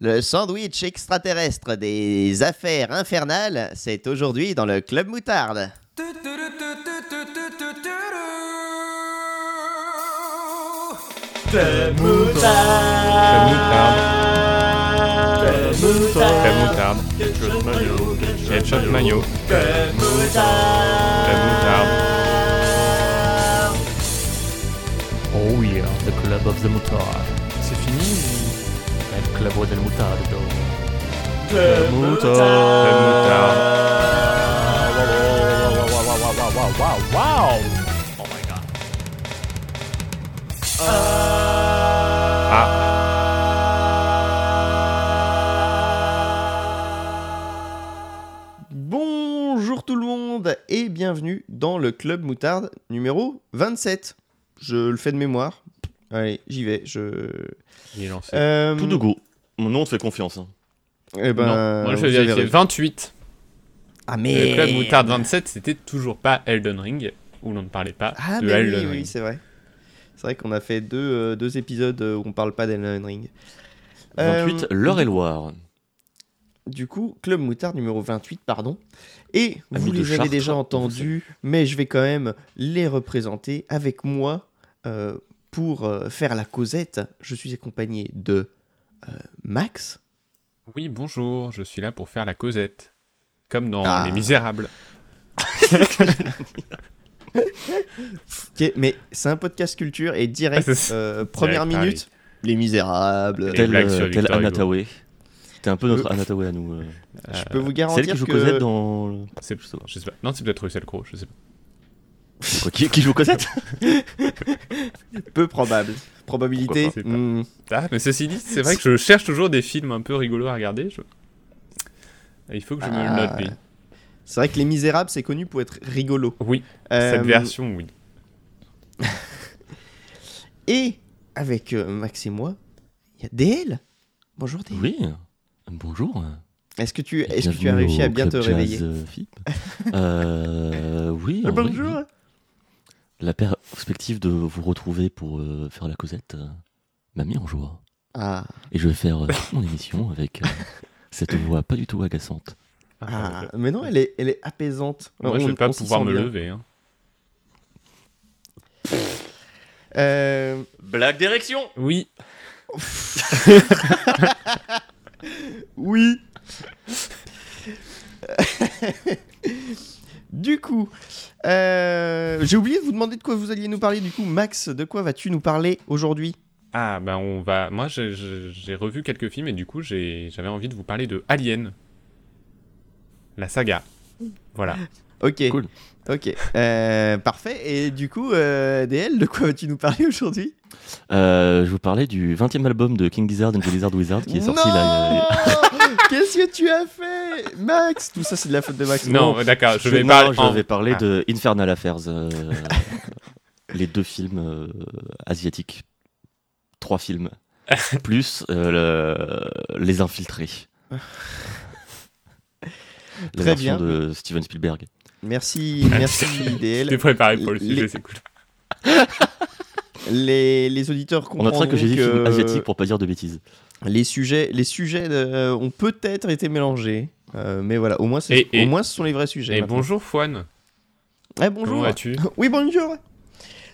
Le sandwich extraterrestre des affaires infernales, c'est aujourd'hui dans le Club Moutarde. Club Club moutarde. Club moutarde. Club maillot. Ketchup maillot. Club moutarde. Oh yeah, the club of the moutarde. C'est fini Club del moutardo. Club moutarde. Wow, wow, wow, wow. Oh my god. Ah, Bonjour tout le monde et bienvenue dans le Club Moutarde numéro 27. Je le fais de mémoire. Allez, j'y vais. Je. il est lancé. Euh, Tout de go. Mon nom, on te fait confiance. hein. eh ben, non, moi je vais vérifier. raison. 28. Ah Le mais. Club Moutarde 27, c'était toujours pas Elden Ring, où l'on ne parlait pas Ah de mais Elden oui, Ring. oui, c'est vrai. C'est vrai qu'on a fait deux, euh, deux épisodes euh, où on parle pas d'Elden Ring. 28, Euh, l'heure et loire. Du coup, Club Moutarde numéro 28, pardon. Et Ami vous les avez déjà entendus, mais je vais quand même les représenter avec moi euh, pour euh, faire la causette. Je suis accompagné de euh, Max. Oui, bonjour, je suis là pour faire la causette. Comme dans Ah. Les Misérables. Ok, mais c'est un podcast culture et direct, Ah, euh, première Direct, minute, Les Misérables. Les Tel, euh, tel. Anataway. T'es un peu notre Anataway à nous. euh. Je peux vous C'est garantir elle qui joue que... Cosette dans. le- C'est je sais pas. Non, c'est peut-être Russell Crowe, je sais pas. Quoi, qui, qui joue Cosette Peu probable. Probabilité. Hmm, Ah, mais ceci dit, c'est vrai que je cherche toujours des films un peu rigolos à regarder. je- Il faut que je me le Ah. note. C'est vrai que Les Misérables, c'est connu pour être rigolo. Oui, Euh, cette version, oui. Et avec euh, Max et moi, il y a DL. Bonjour DL. Oui. Bonjour. Est-ce que tu, est-ce que tu as réussi à bien te réveiller euh. Euh, oui. vrai, Bonjour. oui. La perspective de vous retrouver pour euh, faire la Cosette euh, m'a mis en joie. Ah, Et je vais faire euh, mon émission avec euh, cette voix pas du tout agaçante. ah, mais non, elle est, elle est apaisante. Moi, On- je vais pas pouvoir me bien. lever. hein. Euh, Blague d'érection Oui, oui. du coup, euh, j'ai oublié de vous demander de quoi vous alliez nous parler. Du coup, Max, de quoi vas-tu nous parler aujourd'hui? Ah, ben on va. Moi, j'ai- j'ai j'ai revu quelques films et du coup, j'ai- j'avais envie de vous parler de Alien. La saga. Voilà. Ok. Cool. Ok. Euh, parfait. Et du coup, euh, DL, de quoi vas-tu nous parler aujourd'hui? Euh, je vous parlais du 20 e album de King Gizzard and the Lizard Wizard qui est sorti Non là. Qu'est-ce que tu as fait, Max? Tout ça, c'est de la faute de Max. Non, Bon, d'accord, je vais parler. je en- vais parler Ah. de Infernal Affairs, euh, les deux films euh, asiatiques, trois films, plus euh, le- les infiltrés. La Très version bien. de Steven Spielberg. Merci, merci Je DL. t'ai préparé pour le Les- sujet, c'est cool. Les, les auditeurs On notera comprendront que j'ai dit film que asiatique pour pas dire de bêtises. Les sujets, les sujets euh, ont peut-être été mélangés, euh, mais voilà, au moins, c'est- Et- et- au moins, ce sont les vrais sujets. Et maintenant. bonjour, Fouane. Eh, bonjour. Comment vas-tu? Oui, bonjour.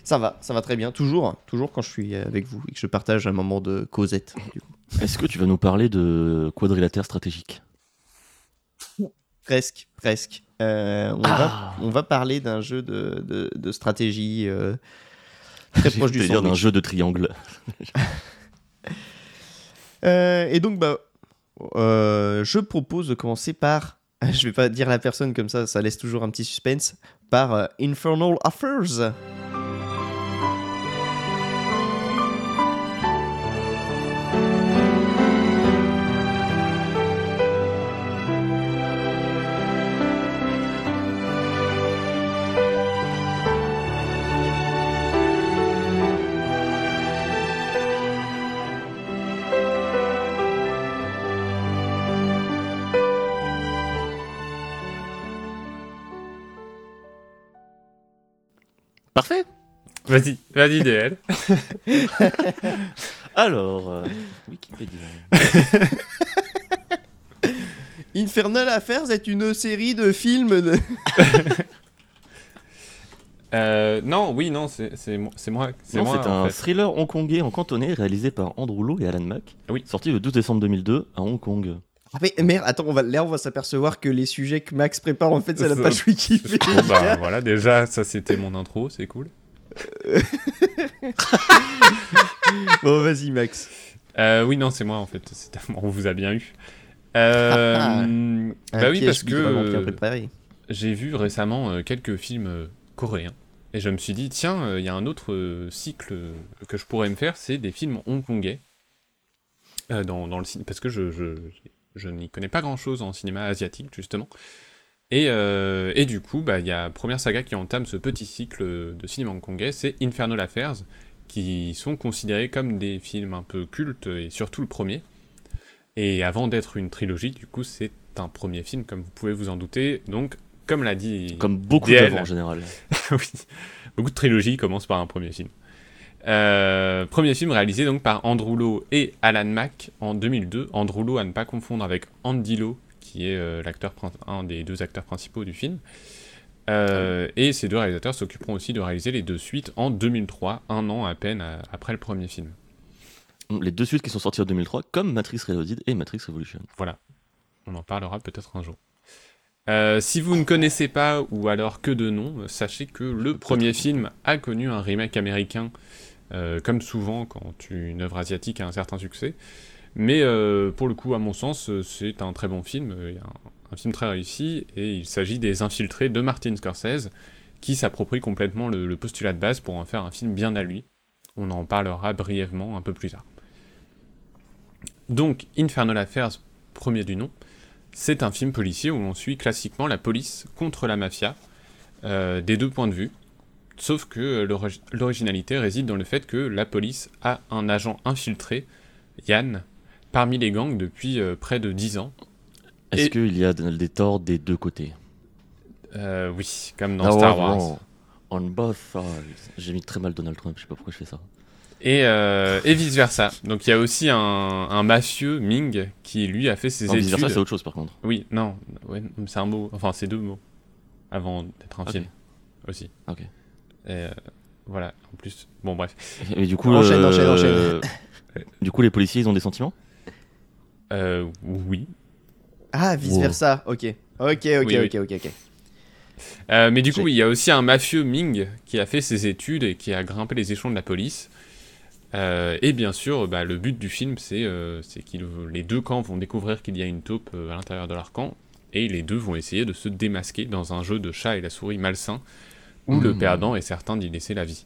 Ça va, ça va très bien. Toujours, toujours quand je suis avec vous et que je partage un moment de coup. Est-ce que tu vas nous parler de quadrilatère stratégique? Presque, presque. Euh, on, Ah. va, on va parler d'un jeu de, de, de stratégie euh, très proche du dire d'un sandwich. jeu de triangle. Euh, et donc, bah, euh, je propose de commencer par. Je vais pas dire la personne comme ça, ça laisse toujours un petit suspense. Par euh, Infernal Affairs. Vas-y, vas-y, DL. Alors, euh, Wikipédia. Infernal Affairs est une série de films. De... Euh, non, oui, non, c'est c'est mo- c'est moi. C'est moi, c'est en un fait. thriller hongkongais en cantonais réalisé par Andrew Lowe et Alan Mack. Oui. Sorti le 12 décembre 2002 à Hong Kong. Ah, mais merde, attends, on va, là on va s'apercevoir que les sujets que Max prépare en fait c'est la page Wikipédia. Bon, bah voilà, déjà, ça c'était mon intro, c'est cool. Bon, vas-y Max. Euh, oui, non, c'est moi en fait. On vous a bien eu. Euh, bah oui, parce que j'ai vu récemment euh, quelques films coréens. Et je me suis dit, tiens, il y a un autre cycle que je pourrais me faire, c'est des films hongkongais. Euh, dans, dans le parce que je, je, je n'y connais pas grand chose en cinéma asiatique, justement. Et, euh, et du coup, bah, il y a la première saga qui entame ce petit cycle de cinéma hongkongais, c'est Infernal Affairs, qui sont considérés comme des films un peu cultes, et surtout le premier. Et avant d'être une trilogie, du coup, c'est un premier film, comme vous pouvez vous en douter. Donc, comme l'a dit Comme beaucoup d'œuvres en général. oui. Beaucoup de trilogies commencent par un premier film. Euh, premier film réalisé donc par Andrew Lowe et Alan Mack en 2002. Andrew Lowe à ne pas confondre avec Andy Lowe, qui est euh, l'acteur un des deux acteurs principaux du film. Euh, et ces deux réalisateurs s'occuperont aussi de réaliser les deux suites en 2003, un an à peine euh, après le premier film. Les deux suites qui sont sorties en 2003, comme Matrix Reloaded et Matrix Revolution. Voilà. On en parlera peut-être un jour. Euh, si vous ne connaissez pas, ou alors que de nom, sachez que le premier film a connu un remake américain, euh, comme souvent quand une œuvre asiatique a un certain succès. Mais euh, pour le coup, à mon sens, euh, c'est un très bon film, euh, un, film très réussi, et il s'agit des Infiltrés de Martin Scorsese, qui s'approprie complètement le, postulat de base pour en faire un film bien à lui. On en parlera brièvement un peu plus tard. Donc, Infernal Affairs, premier du nom, c'est un film policier où on suit classiquement la police contre la mafia, des deux points de vue. Sauf que l'ori- l'originalité réside dans le fait que la police a un agent infiltré, Yann, parmi les gangs depuis euh, près de 10 ans. Est-ce Et- qu'il y a de- des torts des deux côtés? Euh, oui, comme dans Ah Star Wars. On both sides. J'ai mis très mal Donald Trump, je sais pas pourquoi je fais ça. Et, euh, et vice versa. Donc il y a aussi un, un mafieux, Ming, qui lui a fait ses Non, études. vice versa, c'est autre chose par contre. Oui, non, ouais, c'est un mot, enfin c'est deux mots, avant d'être un film aussi. Ok. Et euh, voilà, en plus, bon bref. Et du coup, Enchaîne, euh, enchaîne, enchaîne. du coup, les policiers, ils ont des sentiments? Euh, oui. Ah, vice versa, ok. Ok, ok, Oui, ok, ok, ok. Euh, mais du coup, il y a aussi un mafieux Ming qui a fait ses études et qui a grimpé les échelons de la police. Euh, et bien sûr, bah, le but du film, c'est euh, que les deux camps vont découvrir qu'il y a une taupe euh, à l'intérieur de leur camp, et les deux vont essayer de se démasquer dans un jeu de chat et la souris malsain, où le Mmh. perdant est certain d'y laisser la vie.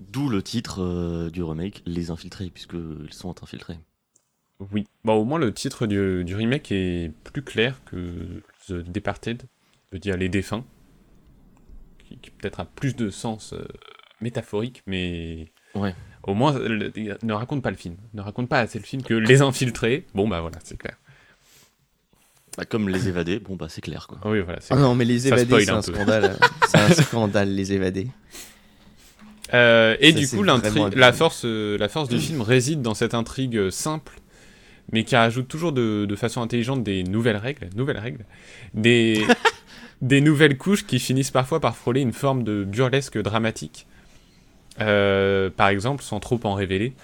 D'où le titre euh, du remake, Les Infiltrés, puisqu'ils sont infiltrés. Oui. Bon, au moins le titre du, du remake est plus clair que The Departed, veut dire les défunts, qui, qui peut-être a plus de sens euh, métaphorique, mais Ouais. au moins le- ne raconte pas le film, ne raconte pas assez le film que les infiltrés. Bon bah voilà, c'est clair. Bah, comme Les Évadés, bon bah c'est clair quoi. Ah oui, voilà. c'est Ah clair. non, mais les Ça évadés, spoil c'est un un peu. scandale. c'est un scandale, les évadés. Euh, et Ça, du c'est coup, vraiment l'intri- abusé. la force, euh, la force du film réside dans cette intrigue simple, mais qui rajoute toujours de, de façon intelligente des nouvelles règles, nouvelles règles, des, des nouvelles couches qui finissent parfois par frôler une forme de burlesque dramatique. Euh, par exemple, sans trop en révéler,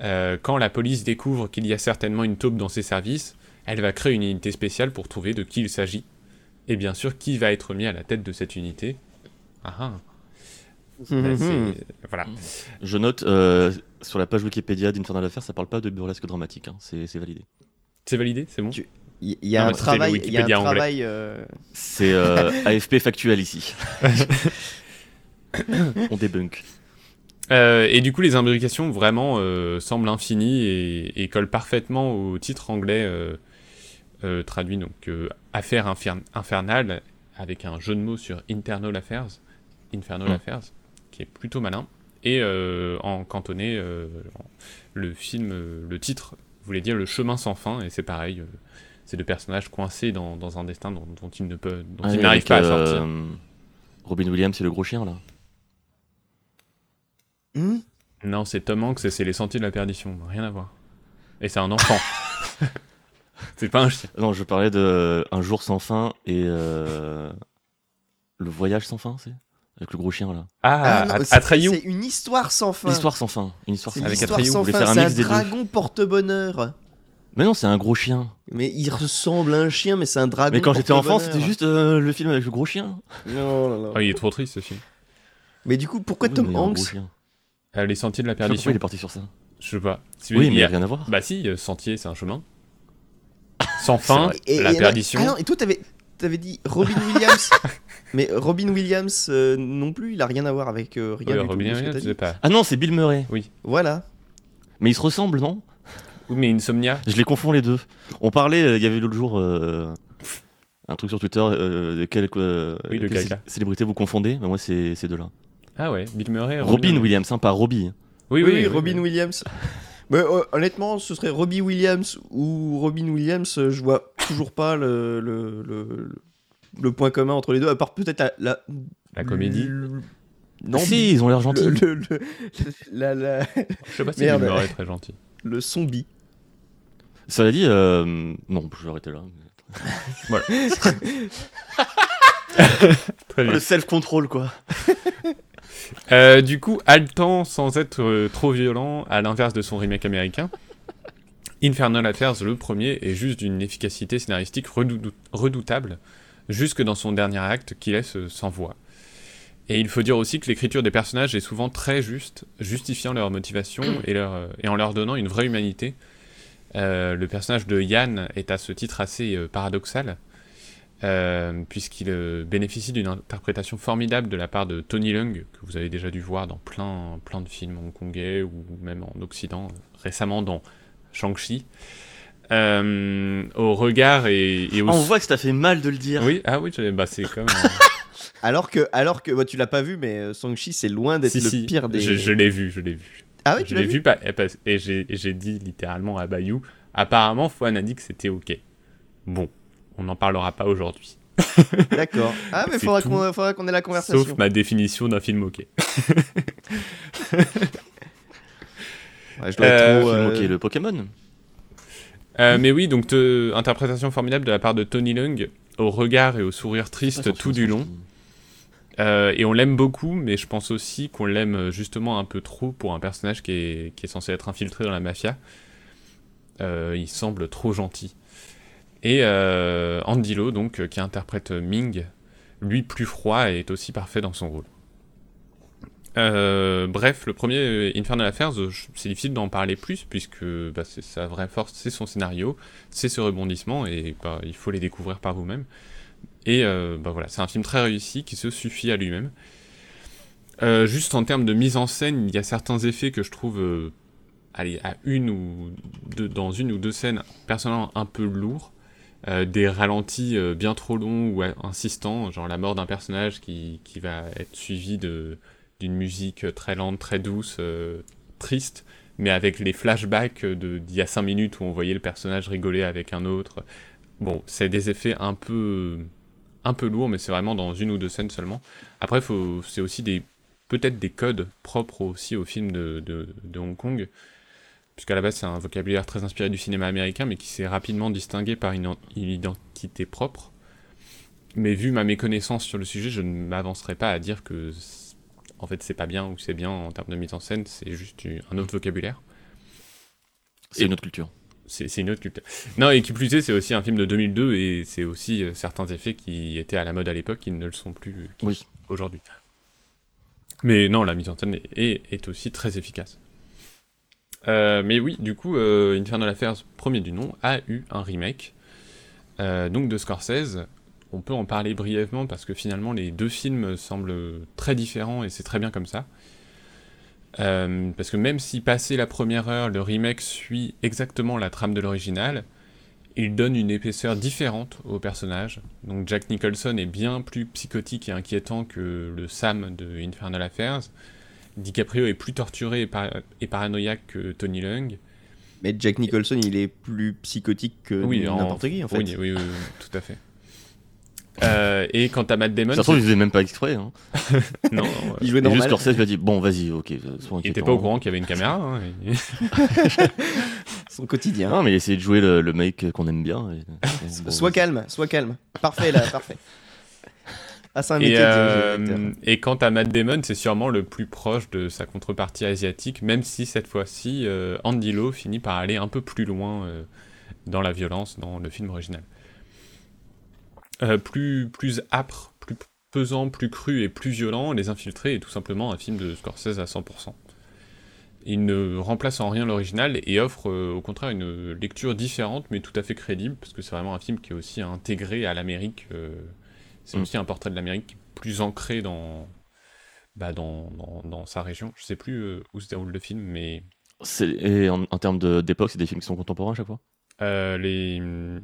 euh, quand la police découvre qu'il y a certainement une taupe dans ses services, elle va créer une unité spéciale pour trouver de qui il s'agit. Et bien sûr, qui va être mis à la tête de cette unité? Ah ah. C'est- Voilà. Je note euh, sur la page Wikipédia d'Infernal Affaires, ça parle pas de burlesque dramatique, hein, c'est c'est validé. C'est validé, c'est bon Tu- Il y a Non, un travail, il y a un Wikipédia anglais. travail. euh, C'est euh, AFP factuel ici. On débunk. Euh, et du coup, les imbrications vraiment euh, semblent infinies et, et collent parfaitement au titre anglais euh, euh, traduit donc euh, Affaires infern- infernales avec un jeu de mots sur Internal Affairs, Infernal Mm. Affairs, qui est plutôt malin. Et euh, en cantonais, euh, le film, euh, le titre voulait dire le chemin sans fin, et c'est pareil. euh, c'est deux personnages coincés dans, dans un destin dont, dont ils ne peuvent, dont Ah, ils n'arrivent pas à sortir. Robin Williams, c'est le gros chien là. hmm? Non, c'est Tom Hanks et c'est Les Sentiers de la Perdition, rien à voir. Et c'est un enfant. C'est pas un chien. Non, je parlais de Un jour sans fin et euh, Le voyage sans fin, c'est? Avec le gros chien là. Ah, à- c'est- Atreyu. C'est une histoire sans fin. L'histoire sans fin. Une histoire une Avec histoire Atreyu, sans vous voulez fin. faire un C'est un mix des deux. dragon porte-bonheur. Mais non, c'est un gros chien. Mais il ressemble à un chien, mais c'est un dragon. Mais quand j'étais enfant, c'était juste euh, le film avec le gros chien. Non, non, non. Oh, il est trop triste ce film. Mais du coup, pourquoi Oui, Tom un Hanks chien. Euh, les sentiers de la Je sais pas pourquoi perdition. il est parti sur ça. Je sais pas. Si Oui, il mais il a- a rien à voir. Bah si, euh, sentier, c'est un chemin. Sans fin. Et- la et- perdition. Ah non, et toi, t'avais avais dit Robin Williams. mais Robin Williams euh, non plus, il a rien à voir avec euh, rien du Robin Williams, t'as je dit. sais pas. Ah non, c'est Bill Murray. Voilà. Mais ils se ressemblent, non? Oui, mais Insomnia. Je les confonds les deux. On parlait, euh, il y avait l'autre jour euh, un truc sur Twitter euh, de quelle, euh, Oui, de célébrité vous confondez? Bah, moi, c'est ces deux-là. Ah ouais, Bill Murray. Robin Williams, hein, pas Robbie. Oui, Oui, oui, oui, Robin oui. Williams. Mais, euh, honnêtement, ce serait Robbie Williams ou Robin Williams. euh, Je vois toujours pas le, le, le, le point commun entre les deux, à part peut-être la, la, La comédie. le- Non, si, ils ont l'air gentils. le, le, le- la- la- Je sais pas si Merde. Est très gentil. le son bi. Cela dit, euh, non, je vais arrêter là. Très bien. Le self-control, quoi. Euh, du coup, haletant sans être euh, trop violent, à l'inverse de son remake américain, Infernal Affairs, le premier, est juste d'une efficacité scénaristique redou- redoutable, jusque dans son dernier acte qui laisse sans voix. Et il faut dire aussi que l'écriture des personnages est souvent très juste, justifiant leur motivation et, leur, euh, et en leur donnant une vraie humanité. Euh, le personnage de Yann est à ce titre assez euh, paradoxal, euh, puisqu'il euh, bénéficie d'une interprétation formidable de la part de Tony Leung, que vous avez déjà dû voir dans plein, plein de films hongkongais ou même en Occident, récemment dans Shang-Chi. Euh, au regard et, et au... Ah, on voit que ça fait mal de le dire. Oui, ah oui, bah c'est comme... euh, Alors que, alors que bah, tu l'as pas vu, mais euh, Shang-Chi, c'est loin d'être si, le si, pire des. je, je l'ai vu, je l'ai vu. Ah oui, tu je l'as l'ai vu, vu, pas- et j'ai dit littéralement à Bayou, apparemment Fouane a dit que c'était ok. Bon, on n'en parlera pas aujourd'hui. D'accord. Ah, mais faudra qu'on faudra qu'on ait la conversation. Sauf ma définition d'un film ok. Ouais, je dois Euh, être trop, Film, ok, le Pokémon. Euh, mais oui, donc te- interprétation formidable de la part de Tony Leung, au regard et au sourire triste tout du long. Euh, et on l'aime beaucoup, mais je pense aussi qu'on l'aime euh, justement un peu trop pour un personnage qui est, qui est censé être infiltré dans la mafia. Euh, il semble trop gentil. Et euh, Andy Lo, donc, qui interprète Ming, lui plus froid, est aussi parfait dans son rôle. Euh, bref, le premier euh, Infernal Affairs, euh, c'est difficile d'en parler plus, puisque bah, c'est sa vraie force, c'est son scénario, c'est ce rebondissement, et bah, il faut les découvrir par vous-même. Et bah voilà, c'est un film très réussi qui se suffit à lui-même. Juste en termes de mise en scène, il y a certains effets que je trouve, allez, à une ou dans une ou deux scènes, personnellement un peu lourds. Des ralentis bien trop longs ou insistants, genre la mort d'un personnage qui va être suivi de d'une musique très lente, très douce, euh, triste, mais avec les flashbacks d'il y a 5 minutes où on voyait le personnage rigoler avec un autre. Bon, c'est des effets un peu un peu lourds, mais c'est vraiment dans une ou deux scènes seulement. Après, c'est aussi des peut-être des codes propres aussi au film de, Hong Kong, puisqu'à la base c'est un vocabulaire très inspiré du cinéma américain, mais qui s'est rapidement distingué par une, une identité propre. Mais vu ma méconnaissance sur le sujet, je ne m'avancerai pas à dire que en fait c'est pas bien ou c'est bien en termes de mise en scène, c'est juste un autre vocabulaire. C'est une autre culture. C'est une autre culture. Non, et qui plus est, c'est aussi un film de 2002 et c'est aussi euh, certains effets qui étaient à la mode à l'époque qui ne le sont plus euh, Oui. aujourd'hui. Mais non, la mise en scène est, est- est aussi très efficace. Euh, mais oui, du coup, euh, Infernal Affairs, premier du nom, a eu un remake, euh, donc de Scorsese. On peut en parler brièvement parce que finalement les deux films semblent très différents et c'est très bien comme ça. Euh, parce que même si passé la première heure, le remake suit exactement la trame de l'original, il donne une épaisseur différente au personnage. Donc Jack Nicholson est bien plus psychotique et inquiétant que le Sam de Infernal Affairs. DiCaprio est plus torturé et, par- et paranoïaque que Tony Leung. Mais Jack Nicholson, il est plus psychotique que Oui, n'importe qui, en fait. Oui, oui, oui, oui, tout à fait. Euh, et quant à Matt Damon, Ça se trouve, il faisait même pas exprès. Hein. non, Il jouait Et juste normal. Scorsese lui a dit Bon, vas-y, ok, sois il était pas au courant qu'il y avait une caméra. hein, et- Son quotidien. Non, mais essayer de jouer le, le mec qu'on aime bien. et- bon, sois calme, sois calme. Parfait là, parfait. Ah, c'est un Et, euh, et quant à Matt Damon, c'est sûrement le plus proche de sa contrepartie asiatique, même si cette fois-ci, euh, Andy Lau finit par aller un peu plus loin euh, dans la violence dans le film original. Euh, plus, plus âpre, plus pesant, plus cru et plus violent, Les Infiltrés est tout simplement un film de Scorsese à 100%. Il ne remplace en rien l'original et offre euh, au contraire une lecture différente mais tout à fait crédible, parce que c'est vraiment un film qui est aussi intégré à l'Amérique. euh, c'est Mm. aussi un portrait de l'Amérique plus ancré dans, bah, dans, dans, dans sa région. Je sais plus où se déroule le film, mais Et en, en termes de- d'époque, c'est des films qui sont contemporains à chaque fois? Euh, les hum,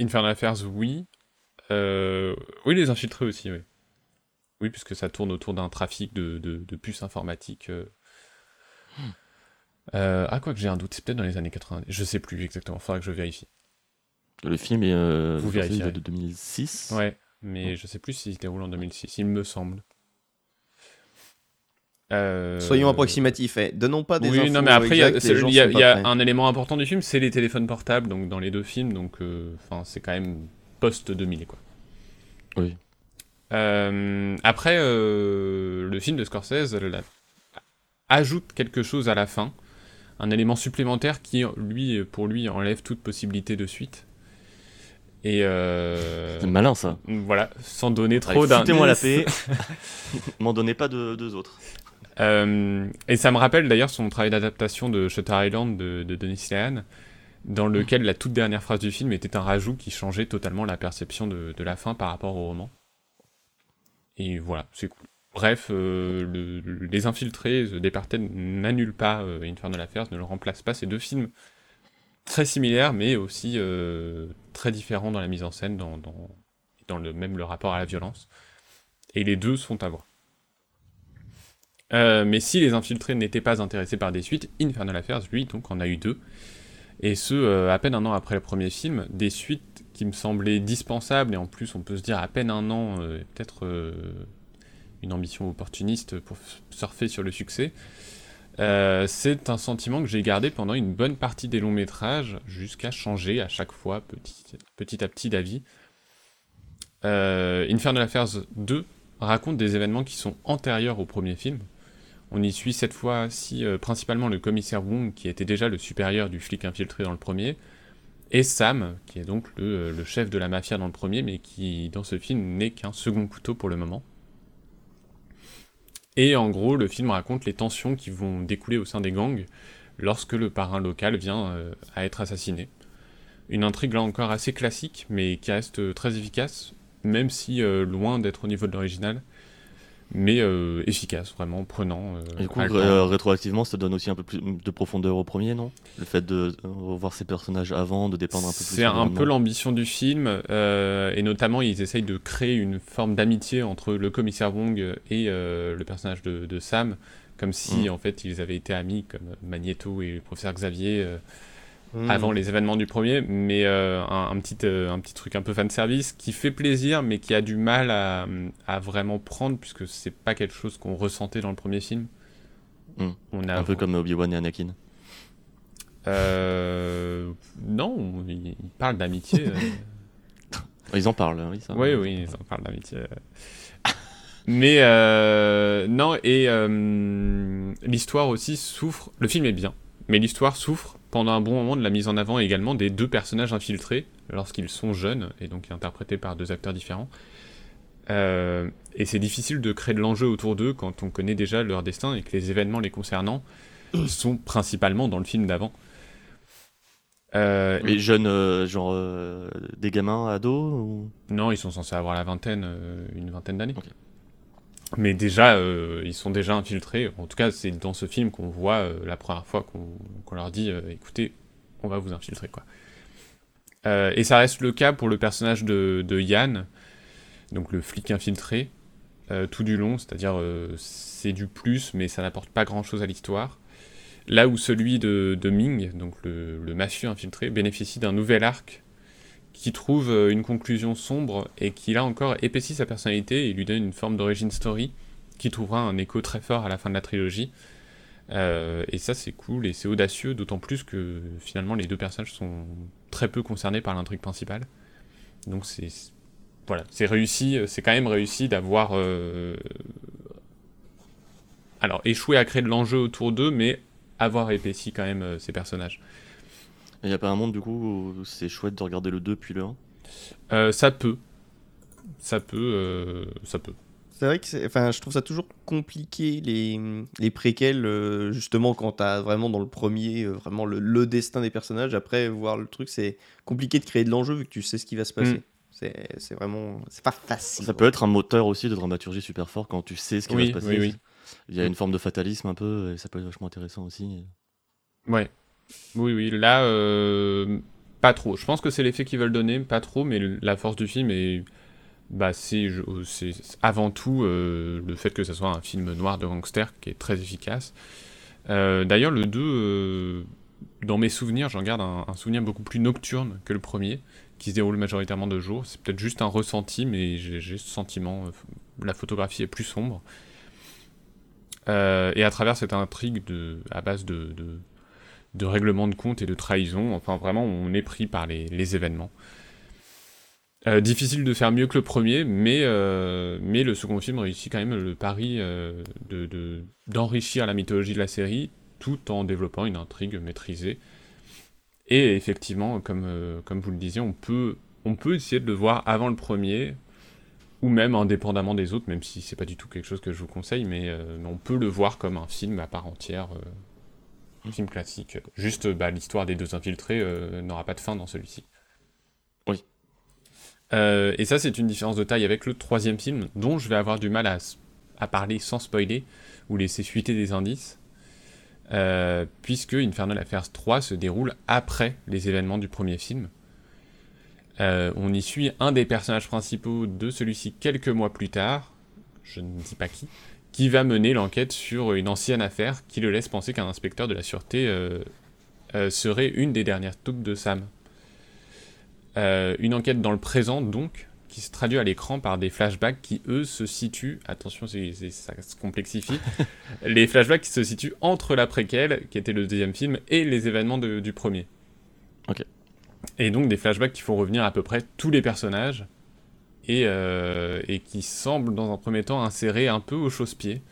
Infernal Affairs, oui. Euh, oui, les infiltrés aussi, oui. Oui, puisque ça tourne autour d'un trafic de, de, de puces informatiques. euh. Euh, ah, quoi que j'ai un doute, c'est peut-être dans les années 90. Je sais plus exactement, faudra que je vérifie. Le film est euh, Vous de 2006. Ouais, mais je sais plus s'il se déroule en 2006, il me semble. Euh, Soyons approximatifs. eh. Donnons pas des oui, infos non, mais après, il y a, y y un élément important du film, c'est les téléphones portables, donc dans les deux films, donc euh, enfin, c'est quand même post-2000, quoi. Oui. Euh, après, euh, le film de Scorsese la- ajoute quelque chose à la fin, un élément supplémentaire qui, lui, pour lui, enlève toute possibilité de suite. Et euh, C'est malin ça. voilà, sans donner trop d'indices. Foutez-moi la paix. M'en donnez pas de deux autres. Euh, et ça me rappelle d'ailleurs son travail d'adaptation de Shutter Island de, de Denis Lehan, dans lequel la toute dernière phrase du film était un rajout qui changeait totalement la perception de, la fin par rapport au roman. Et voilà, c'est cool. Bref, euh, le- le- Les Infiltrés, The Departed n'annule pas euh, Infernal Affairs, ne le remplace pas. C'est deux films très similaires, mais aussi euh, très différents dans la mise en scène, dans, dans, le, même le rapport à la violence. Et les deux sont à voir. Mais si les infiltrés n'étaient pas intéressés par des suites, Infernal Affairs, lui, donc, en a eu deux. Et ce, euh, à peine un an après le premier film, des suites qui me semblaient dispensables, et en plus, on peut se dire à peine un an, euh, peut-être euh, une ambition opportuniste pour surfer sur le succès. Euh, c'est un sentiment que j'ai gardé pendant une bonne partie des longs métrages, jusqu'à changer à chaque fois, petit, à petit, d'avis. Infernal Affairs 2 raconte des événements qui sont antérieurs au premier film. On y suit cette fois-ci euh, principalement le commissaire Wong, qui était déjà le supérieur du flic infiltré dans le premier, et Sam, qui est donc le, euh, le chef de la mafia dans le premier, mais qui dans ce film n'est qu'un second couteau pour le moment. Et en gros, le film raconte les tensions qui vont découler au sein des gangs lorsque le parrain local vient euh, à être assassiné. Une intrigue là encore assez classique, mais qui reste très efficace, même si loin d'être au niveau de l'original, mais euh, efficace, vraiment prenant. euh, Et du coup, euh, rétroactivement, ça donne aussi un peu plus de profondeur au premier, non? Le fait de euh, revoir ces personnages avant, de dépendre un peu plus. C'est un peu l'ambition du film, euh, et notamment ils essayent de créer une forme d'amitié entre le commissaire Wong et le personnage de, de Sam, comme si Mm. en fait ils avaient été amis, comme Magneto et le professeur Xavier, Hmm. avant les événements du premier, mais euh, un, un petit, euh, un petit truc un peu fanservice qui fait plaisir, mais qui a du mal à, à vraiment prendre, puisque c'est pas quelque chose qu'on ressentait dans le premier film. Mm. On a Un peu comme Obi-Wan et Anakin. Euh, non, il, il parle d'amitié. euh, Ils en parlent, hein, oui, ça. Oui, oui, ils en parlent d'amitié. Mais euh, non, et euh, l'histoire aussi souffre. Le film est bien, mais l'histoire souffre pendant un bon moment de la mise en avant également des deux personnages infiltrés lorsqu'ils sont jeunes et donc interprétés par deux acteurs différents. Euh, et c'est difficile de créer de l'enjeu autour d'eux quand on connaît déjà leur destin et que les événements les concernant sont principalement dans le film d'avant. Euh, Les jeunes, euh, genre euh, des gamins, ados ou... Non, ils sont censés avoir la vingtaine, euh, une vingtaine d'années. Ok. Mais déjà, euh, ils sont déjà infiltrés. En tout cas, c'est dans ce film qu'on voit euh, la première fois qu'on leur dit euh, écoutez, on va vous infiltrer. quoi. Et ça reste le cas pour le personnage de, de Yann, donc le flic infiltré, tout du long, c'est-à-dire c'est du plus, mais ça n'apporte pas grand-chose à l'histoire. Là où celui de, de Ming, donc le, le mafieux infiltré, bénéficie d'un nouvel arc qui trouve euh, une conclusion sombre et qui là encore épaissit sa personnalité et lui donne une forme d'origine story qui trouvera un écho très fort à la fin de la trilogie. Euh, et ça, c'est cool et c'est audacieux, d'autant plus que finalement les deux personnages sont très peu concernés par l'intrigue principale. Donc c'est voilà, c'est réussi, c'est quand même réussi d'avoir euh, alors échoué à créer de l'enjeu autour d'eux, mais avoir épaissi quand même euh, ces personnages. Il n'y a pas un monde du coup où c'est chouette de regarder le 2 puis le 1 Euh, ça peut, ça peut, euh, ça peut. C'est vrai que c'est- enfin, je trouve ça toujours compliqué les, les préquels, euh, justement, quand t'as vraiment dans le premier, euh, vraiment le, le destin des personnages. Après, voir le truc, c'est compliqué de créer de l'enjeu vu que tu sais ce qui va se passer. Mm. C'est c'est vraiment. C'est pas facile. Ça peut être un moteur aussi de dramaturgie super fort quand tu sais ce qui Oui, va se passer. oui, oui. Il y a une forme de fatalisme un peu et ça peut être vachement intéressant aussi. Ouais. Oui, oui, là, euh, pas trop. Je pense que c'est l'effet qu'ils veulent donner, pas trop, mais la force du film est. Bah, c'est avant tout euh, le fait que ce soit un film noir de gangster qui est très efficace. Euh, D'ailleurs, le 2, euh, dans mes souvenirs, j'en garde un, souvenir beaucoup plus nocturne que le premier, qui se déroule majoritairement de jour. C'est peut-être juste un ressenti, mais j'ai ce sentiment. la photographie est plus sombre. Et à travers cette intrigue de, à base de, de règlement de compte et de trahison, enfin vraiment on est pris par les, événements. Euh, difficile de faire mieux que le premier, mais, euh, mais le second film réussit quand même le pari euh, de, de- d'enrichir la mythologie de la série tout en développant une intrigue maîtrisée. Et effectivement, comme, vous le disiez, on peut, on peut essayer de le voir avant le premier, ou même indépendamment des autres, même si c'est pas du tout quelque chose que je vous conseille, mais on peut le voir comme un film à part entière, film classique. Juste, bah, l'histoire des deux infiltrés euh, n'aura pas de fin dans celui-ci. Oui. Euh, et ça, c'est une différence de taille avec le troisième film, dont je vais avoir du mal à, parler sans spoiler, ou laisser fuiter des indices, euh, puisque Infernal Affairs 3 se déroule après les événements du premier film. On y suit un des personnages principaux de celui-ci quelques mois plus tard, je ne dis pas qui, qui va mener l'enquête sur une ancienne affaire qui le laisse penser qu'un inspecteur de la sûreté euh, euh, serait une des dernières taupes de Sam. Euh, une enquête dans le présent, donc, qui se traduit à l'écran par des flashbacks qui, eux, se situent, attention, ça se complexifie, les flashbacks qui se situent entre la préquelle, qui était le deuxième film, et les événements de- du premier. Ok. Et donc des flashbacks qui font revenir à peu près tous les personnages, et, euh, et qui semblent, dans un premier temps, insérer un peu au chausse-pied.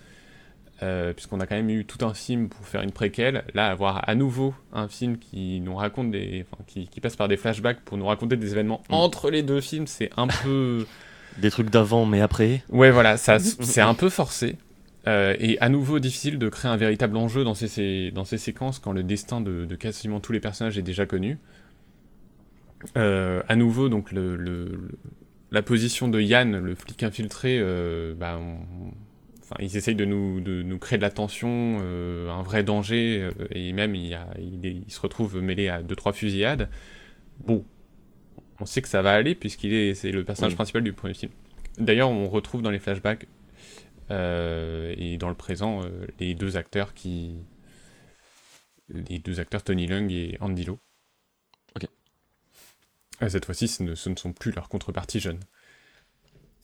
Euh, puisqu'on a quand même eu tout un film pour faire une préquelle, là avoir à nouveau un film qui nous raconte des, enfin, qui, qui passe par des flashbacks pour nous raconter des événements Mm. entre les deux films, c'est un peu, Des trucs d'avant mais après. ouais voilà, ça, c'est un peu forcé. Euh, et à nouveau difficile de créer un véritable enjeu dans ces, ces- dans ces séquences quand le destin de, de quasiment tous les personnages est déjà connu. Euh, à nouveau, donc le- le- la position de Yann, le flic infiltré, euh, bah, on- enfin, ils essayent de nous, de nous créer de la tension, euh, un vrai danger, euh, et même il, y a- il, est- il se retrouve mêlé à deux trois fusillades. Bon, on sait que ça va aller puisqu'il est, c'est le personnage Oui. principal du premier film. D'ailleurs, on retrouve dans les flashbacks et dans le présent les deux acteurs qui, les deux acteurs Tony Lung et Andy Lau. Euh, Cette fois-ci, ce ne, sont plus leurs contreparties jeunes.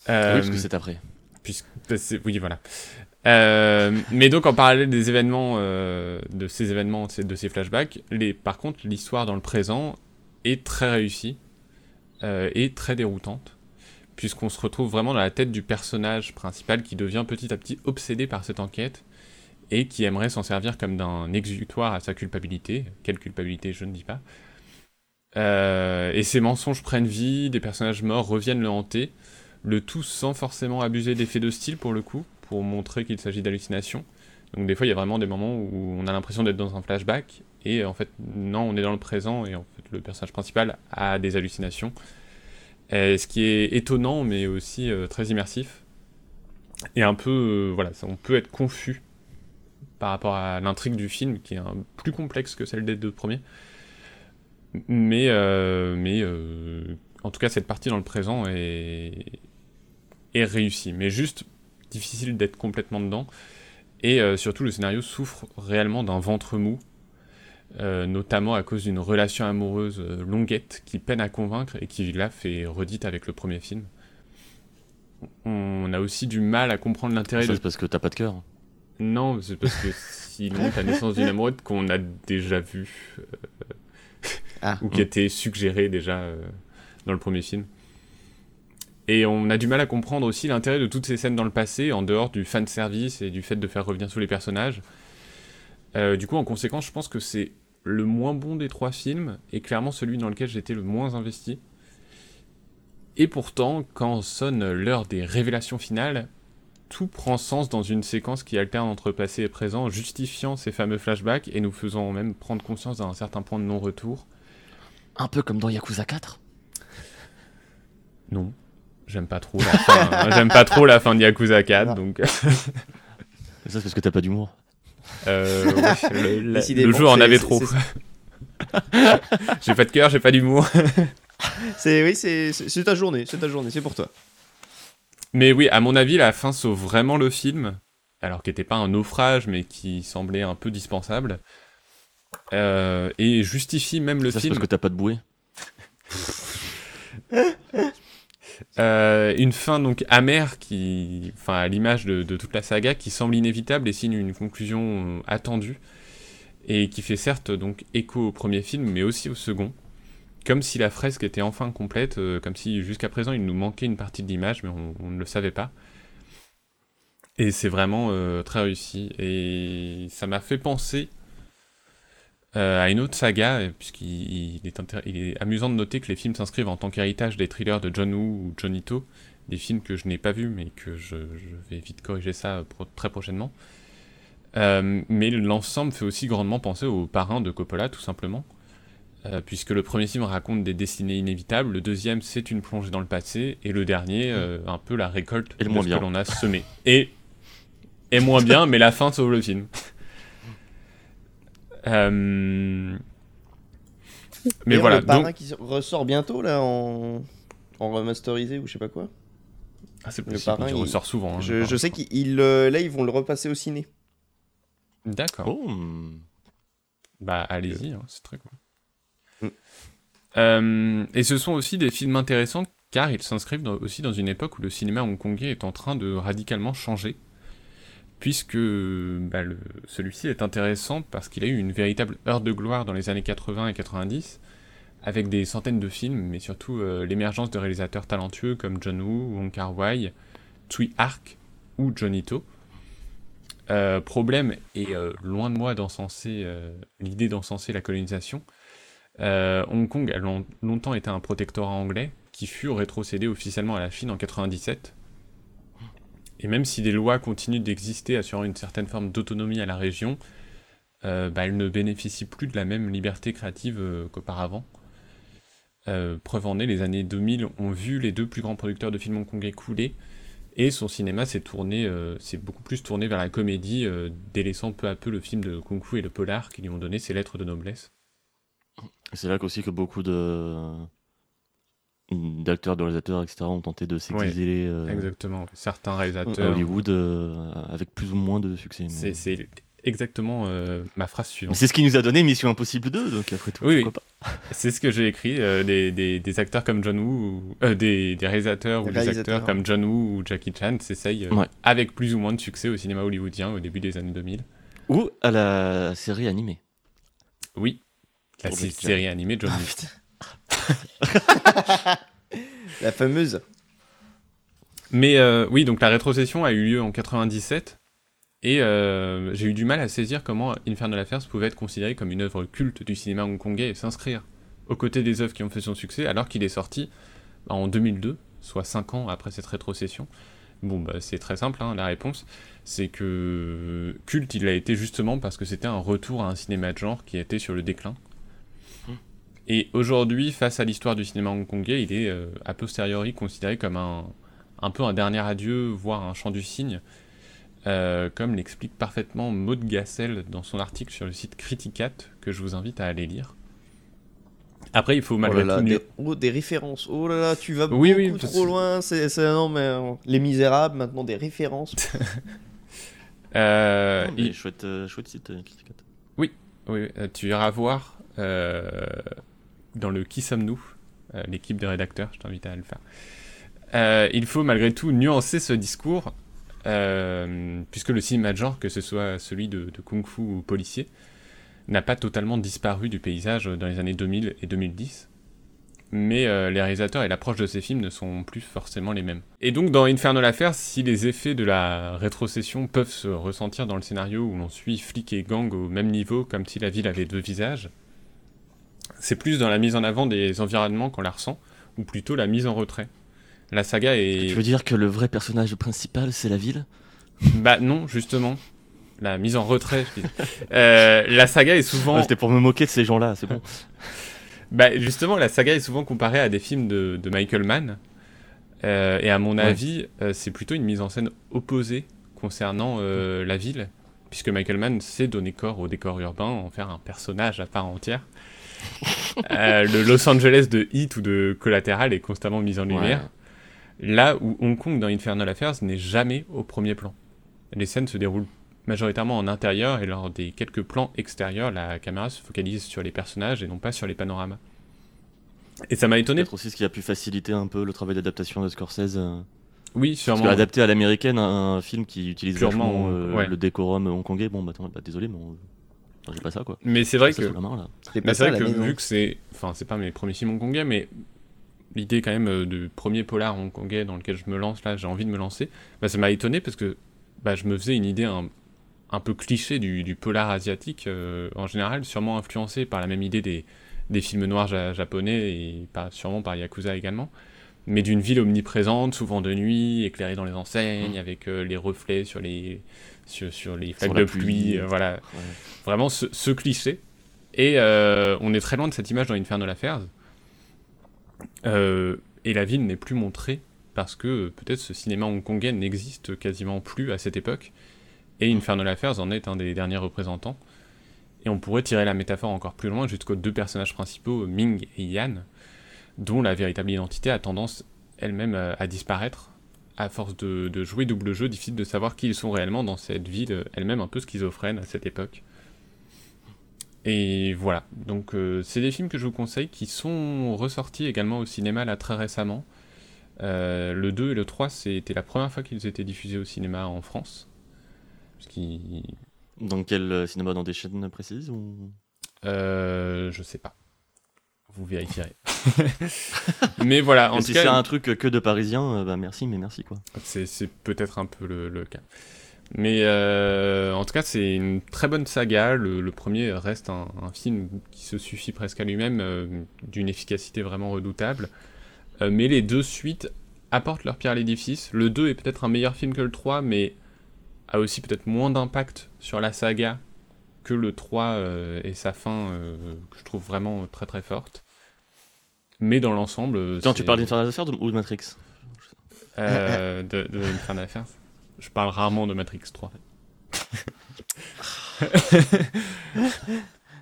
Oui, Euh, parce que c'est après. puisque bah, oui voilà Euh, mais donc en parallèle des événements euh, de ces événements de ces flashbacks les par contre l'histoire dans le présent est très réussie euh, et très déroutante puisqu'on se retrouve vraiment dans la tête du personnage principal qui devient petit à petit obsédé par cette enquête et qui aimerait s'en servir comme d'un exutoire à sa culpabilité quelle culpabilité je ne dis pas Euh, et ces mensonges prennent vie des personnages morts reviennent le hanter le tout sans forcément abuser d'effets de style pour le coup, pour montrer qu'il s'agit d'hallucinations. Donc des fois il y a vraiment des moments où on a l'impression d'être dans un flashback, et en fait non, on est dans le présent, et en fait le personnage principal a des hallucinations. Ce qui est étonnant, mais aussi euh, très immersif. Et un peu, euh, voilà, on peut être confus par rapport à l'intrigue du film, qui est plus complexe que celle des deux premiers. Mais, euh, mais euh, en tout cas, cette partie dans le présent est, est réussie. Mais juste difficile d'être complètement dedans. Et euh, surtout, le scénario souffre réellement d'un ventre mou, euh, notamment à cause d'une relation amoureuse euh, longuette qui peine à convaincre et qui, là, fait redite avec le premier film. On a aussi du mal à comprendre l'intérêt Ça, de c'est parce que t'as pas de cœur. Non, c'est parce que s'il montre la naissance d'une amourette qu'on a déjà vu, euh, Ah. ou qui a été suggéré déjà euh, dans le premier film. Et on a du mal à comprendre aussi l'intérêt de toutes ces scènes dans le passé, en dehors du fan service et du fait de faire revenir tous les personnages. Euh, du coup, en conséquence, je pense que c'est le moins bon des trois films, et clairement celui dans lequel j'étais le moins investi. Et pourtant, quand sonne l'heure des révélations finales, tout prend sens dans une séquence qui alterne entre passé et présent, justifiant ces fameux flashbacks et nous faisant même prendre conscience d'un certain point de non-retour. Un peu comme dans Yakuza 4. Non, j'aime pas trop la fin. j'aime pas trop la fin de Yakuza 4, Non. donc Ça, c'est parce que t'as pas d'humour. euh, ouais, le, la- Décidément, le jeu en c'est- avait c'est- trop. j'ai pas de cœur, j'ai pas d'humour. C'est oui, c'est c'est- c'est ta journée, c'est ta journée, c'est pour toi. Mais oui, à mon avis, la fin sauve vraiment le film, alors qu'il n'était pas un naufrage, mais qui semblait un peu dispensable, Euh, et justifie même le Ça, c'est film. parce que t'as pas de bouée. Euh, une fin donc amère qui, enfin à l'image de, de toute la saga, qui semble inévitable et signe une conclusion euh, attendue et qui fait certes donc écho au premier film, mais aussi au second, comme si la fresque était enfin complète, euh, comme si jusqu'à présent il nous manquait une partie de l'image, mais on, on ne le savait pas. Et c'est vraiment très réussi et ça m'a fait penser euh, à une autre saga, puisqu'il il est, intér- il est amusant de noter que les films s'inscrivent en tant qu'héritage des thrillers de John Woo ou Johnny To, des films que je n'ai pas vus, mais que je, je vais vite corriger ça euh, pro- très prochainement. Euh, mais l'ensemble fait aussi grandement penser au parrain de Coppola, tout simplement. Euh, puisque le premier film raconte des destinées inévitables, le deuxième c'est une plongée dans le passé, et le dernier euh, un peu la récolte Et le de moins ce bien. que l'on a semé. Et, et moins bien, mais la fin sauve le film. Euh, Mais voilà, le parrain donc... qui ressort bientôt là en en remasterisé ou je sais pas quoi. Ah, c'est le possible, parrain, il il- ressort souvent. hein, je, le sais qu'ils euh, là ils vont le repasser au ciné. D'accord. Oh. Bah allez-y, hein, c'est très cool. Mm. Euh, et ce sont aussi des films intéressants car ils s'inscrivent aussi dans une époque où le cinéma hongkongais est en train de radicalement changer. Puisque bah, celui-ci est intéressant parce qu'il a eu une véritable heure de gloire dans les années 80 et 90, avec des centaines de films, mais surtout euh, l'émergence de réalisateurs talentueux comme John Woo, Wong Kar Wai, Tsui Hark ou Johnny To. Euh, problème, et euh, loin de moi d'encenser l'idée d'encenser la colonisation, Hong Kong a long- longtemps été un protectorat anglais qui fut rétrocédé officiellement à la Chine en 97. Et même si des lois continuent d'exister assurant une certaine forme d'autonomie à la région, euh, bah, elles ne bénéficient plus de la même liberté créative euh, qu'auparavant. Euh, preuve en est, les années 2000 ont vu les deux plus grands producteurs de films hongkongais couler, et son cinéma s'est tourné, euh, s'est beaucoup plus tourné vers la comédie, délaissant peu à peu le film de kung fu et le polar qui lui ont donné ses lettres de noblesse. C'est là qu'aussi que beaucoup de d'acteurs, de réalisateurs, etc. ont tenté de s'exiler euh, Exactement. Certains à réalisateurs. Hollywood euh, avec plus ou moins de succès. mais- C'est exactement euh, ma phrase suivante. c'est ce qui nous a donné Mission Impossible 2, donc après tout, Oui, pourquoi pas. C'est ce que j'ai écrit. euh, des, des- des acteurs comme John Woo, ou- euh, des, des réalisateurs Des ou des réalisateurs. acteurs comme John Woo ou Jackie Chan s'essayent euh, Ouais. avec plus ou moins de succès au cinéma hollywoodien au début des années 2000. Ou à la série animée. Oui. La série animée John Ah, Woo. La fameuse. Mais euh, oui, donc la rétrocession a eu lieu en 97. Et euh, j'ai eu du mal à saisir comment Infernal Affairs pouvait être considéré comme une œuvre culte du cinéma hongkongais et s'inscrire aux côtés des œuvres qui ont fait son succès, alors qu'il est sorti bah, en 2002, soit 5 ans après cette rétrocession. Bon, bah, c'est très simple, hein, la réponse. C'est que culte, il a été justement parce que c'était un retour à un cinéma de genre qui était sur le déclin. Et aujourd'hui, face à l'histoire du cinéma hongkongais, il est euh, a posteriori considéré comme un, un peu un dernier adieu, voire un chant du cygne, euh, comme l'explique parfaitement Maud Gassel dans son article sur le site Criticat, que je vous invite à aller lire. Après, il faut Oh malgré là, tout... des, oh, des références. Oh là là, tu vas Oui, beaucoup oui, trop loin. C'est non mais euh, les Misérables maintenant des références. Euh, Non, mais chouette, euh, chouette site, euh, Kat. Oui, oui, tu iras voir euh, dans le Qui sommes-nous, euh, l'équipe de rédacteurs, je t'invite à le faire. Euh, il faut malgré tout nuancer ce discours euh, puisque le cinéma de genre, que ce soit celui de, kung-fu ou policier, n'a pas totalement disparu du paysage dans les années 2000 et 2010. Mais les réalisateurs et l'approche de ces films ne sont plus forcément les mêmes. Et donc dans Infernal Affairs, si les effets de la rétrocession peuvent se ressentir dans le scénario où l'on suit flic et gang au même niveau, comme si la ville avait deux visages, c'est plus dans la mise en avant des environnements qu'on la ressent, ou plutôt la mise en retrait. La saga est... Tu veux dire que le vrai personnage principal, c'est la ville? Bah non, justement. La mise en retrait. je dis. Euh, la saga est souvent... Ouais, C'était pour me moquer de ces gens-là, c'est bon. Bah, justement, la saga est souvent comparée à des films de, de Michael Mann. Euh, et à mon Ouais. avis, euh, c'est plutôt une mise en scène opposée concernant la ville, puisque Michael Mann sait donner corps au décor urbain, en faire un personnage à part entière. Euh, le Los Angeles de Heat ou de Collateral est constamment mis en lumière, là où Hong Kong dans Infernal Affairs n'est jamais au premier plan. Les scènes se déroulent majoritairement en intérieur et lors des quelques plans extérieurs, la caméra se focalise sur les personnages et non pas sur les panoramas. Et ça m'a étonné. Peut-être aussi ce qui a pu faciliter un peu le travail d'adaptation de Scorsese. euh, Oui, Parce sûrement. que adapté à l'américaine, un, un film qui utilise Purement, vachement euh, ouais. le décorum hongkongais, bon bah, attends, bah désolé, mais on... enfin, j'ai pas ça quoi. Mais c'est vrai que, main, ça vrai que maison. vu que c'est, enfin, c'est pas mes premiers films hongkongais, mais l'idée quand même euh, de premier polar hongkongais dans lequel je me lance là, j'ai envie de me lancer, bah, ça m'a étonné parce que bah, je me faisais une idée un, un peu cliché du, du polar asiatique euh, en général, sûrement influencé par la même idée des, des films noirs ja- japonais et par, sûrement par Yakuza également, mais d'une ville omniprésente, souvent de nuit, éclairée dans les enseignes, avec euh, les reflets sur les, sur, sur les flaques la de pluie. pluie, euh, voilà, Ouais. vraiment ce, ce cliché. Et euh, on est très loin de cette image dans Infernal Affairs. Euh, et la ville n'est plus montrée parce que peut-être ce cinéma hongkongais n'existe quasiment plus à cette époque. Et Infernal Affairs en est un des derniers représentants. Et on pourrait tirer la métaphore encore plus loin jusqu'aux deux personnages principaux, Ming et Yan, dont la véritable identité a tendance elle-même à disparaître. À force de, de jouer double jeu, difficile de savoir qui ils sont réellement dans cette ville euh, elle-même un peu schizophrène à cette époque. Et voilà, donc euh, c'est des films que je vous conseille qui sont ressortis également au cinéma là très récemment. Euh, le 2 et le 3, c'était la première fois qu'ils étaient diffusés au cinéma en France. Dans quel cinéma? Dans des chaînes précises ou... Euh, je sais pas. Vous vérifierez. Mais voilà, en tout si cas, c'est un truc que de parisiens, euh, bah merci, mais merci quoi. C'est, peut-être un peu le, le cas. Mais euh, en tout cas, c'est une très bonne saga. Le, le premier reste un, un film qui se suffit presque à lui-même, euh, d'une efficacité vraiment redoutable. Euh, mais les deux suites apportent leur pierre à l'édifice. Le 2 est peut-être un meilleur film que le 3, mais a aussi peut-être moins d'impact sur la saga que le 3 euh, et sa fin, que je trouve vraiment très très forte. Mais dans l'ensemble. euh, Tiens, tu parles d'Infernal Affairs ou de Matrix euh, de, de Infernal Affairs. Je parle rarement de Matrix 3.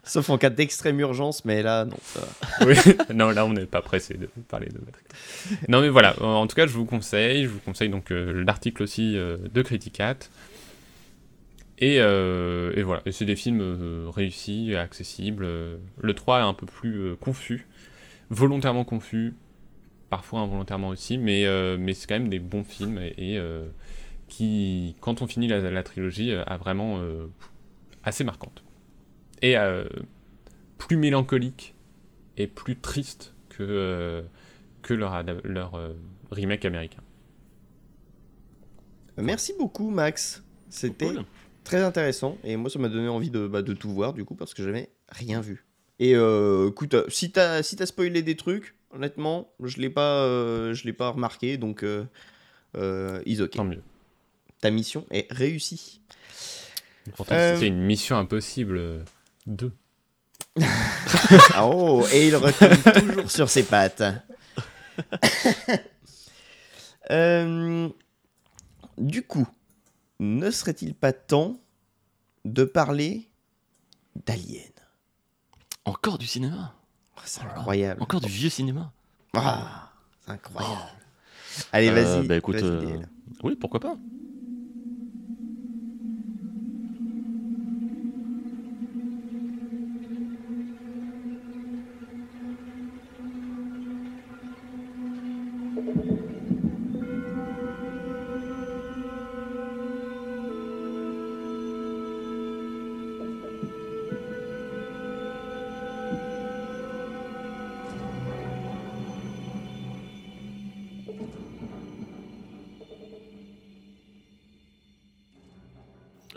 Sauf en cas d'extrême urgence, mais là, non. ça va. Oui. non, là, on n'est pas pressé de parler de Matrix. Non, mais voilà. En tout cas, je vous conseille. Je vous conseille donc euh, l'article aussi euh, de Criticat. Et, euh, et voilà. Et c'est des films euh, réussis, accessibles. Le 3 est un peu plus euh, confus. Volontairement confus. Parfois involontairement aussi. Mais, euh, mais c'est quand même des bons films. Et, et, euh, qui, quand on finit la, la trilogie, euh, a vraiment euh, assez marquante. Et euh, plus mélancolique et plus triste que, euh, que leur, euh, remake américain. Merci beaucoup, Max. C'était Cool. très intéressant. Et moi, ça m'a donné envie de, bah, de tout voir, du coup, parce que j'avais rien vu. Et euh, écoute, euh, si t'as si t'as spoilé des trucs, honnêtement, je l'ai pas, euh, je l'ai pas remarqué, donc euh, euh, is. Tant mieux. Ta mission est réussie. Pourtant, c'était une mission impossible. 2. Ah, oh, et il retourne toujours sur ses pattes. Du coup, ne serait-il pas temps de parler d'Alien Encore du cinéma Oh, C'est incroyable. Encore du vieux cinéma Ah, c'est incroyable. Allez, Euh, vas-y. bah écoute, euh, oui, pourquoi pas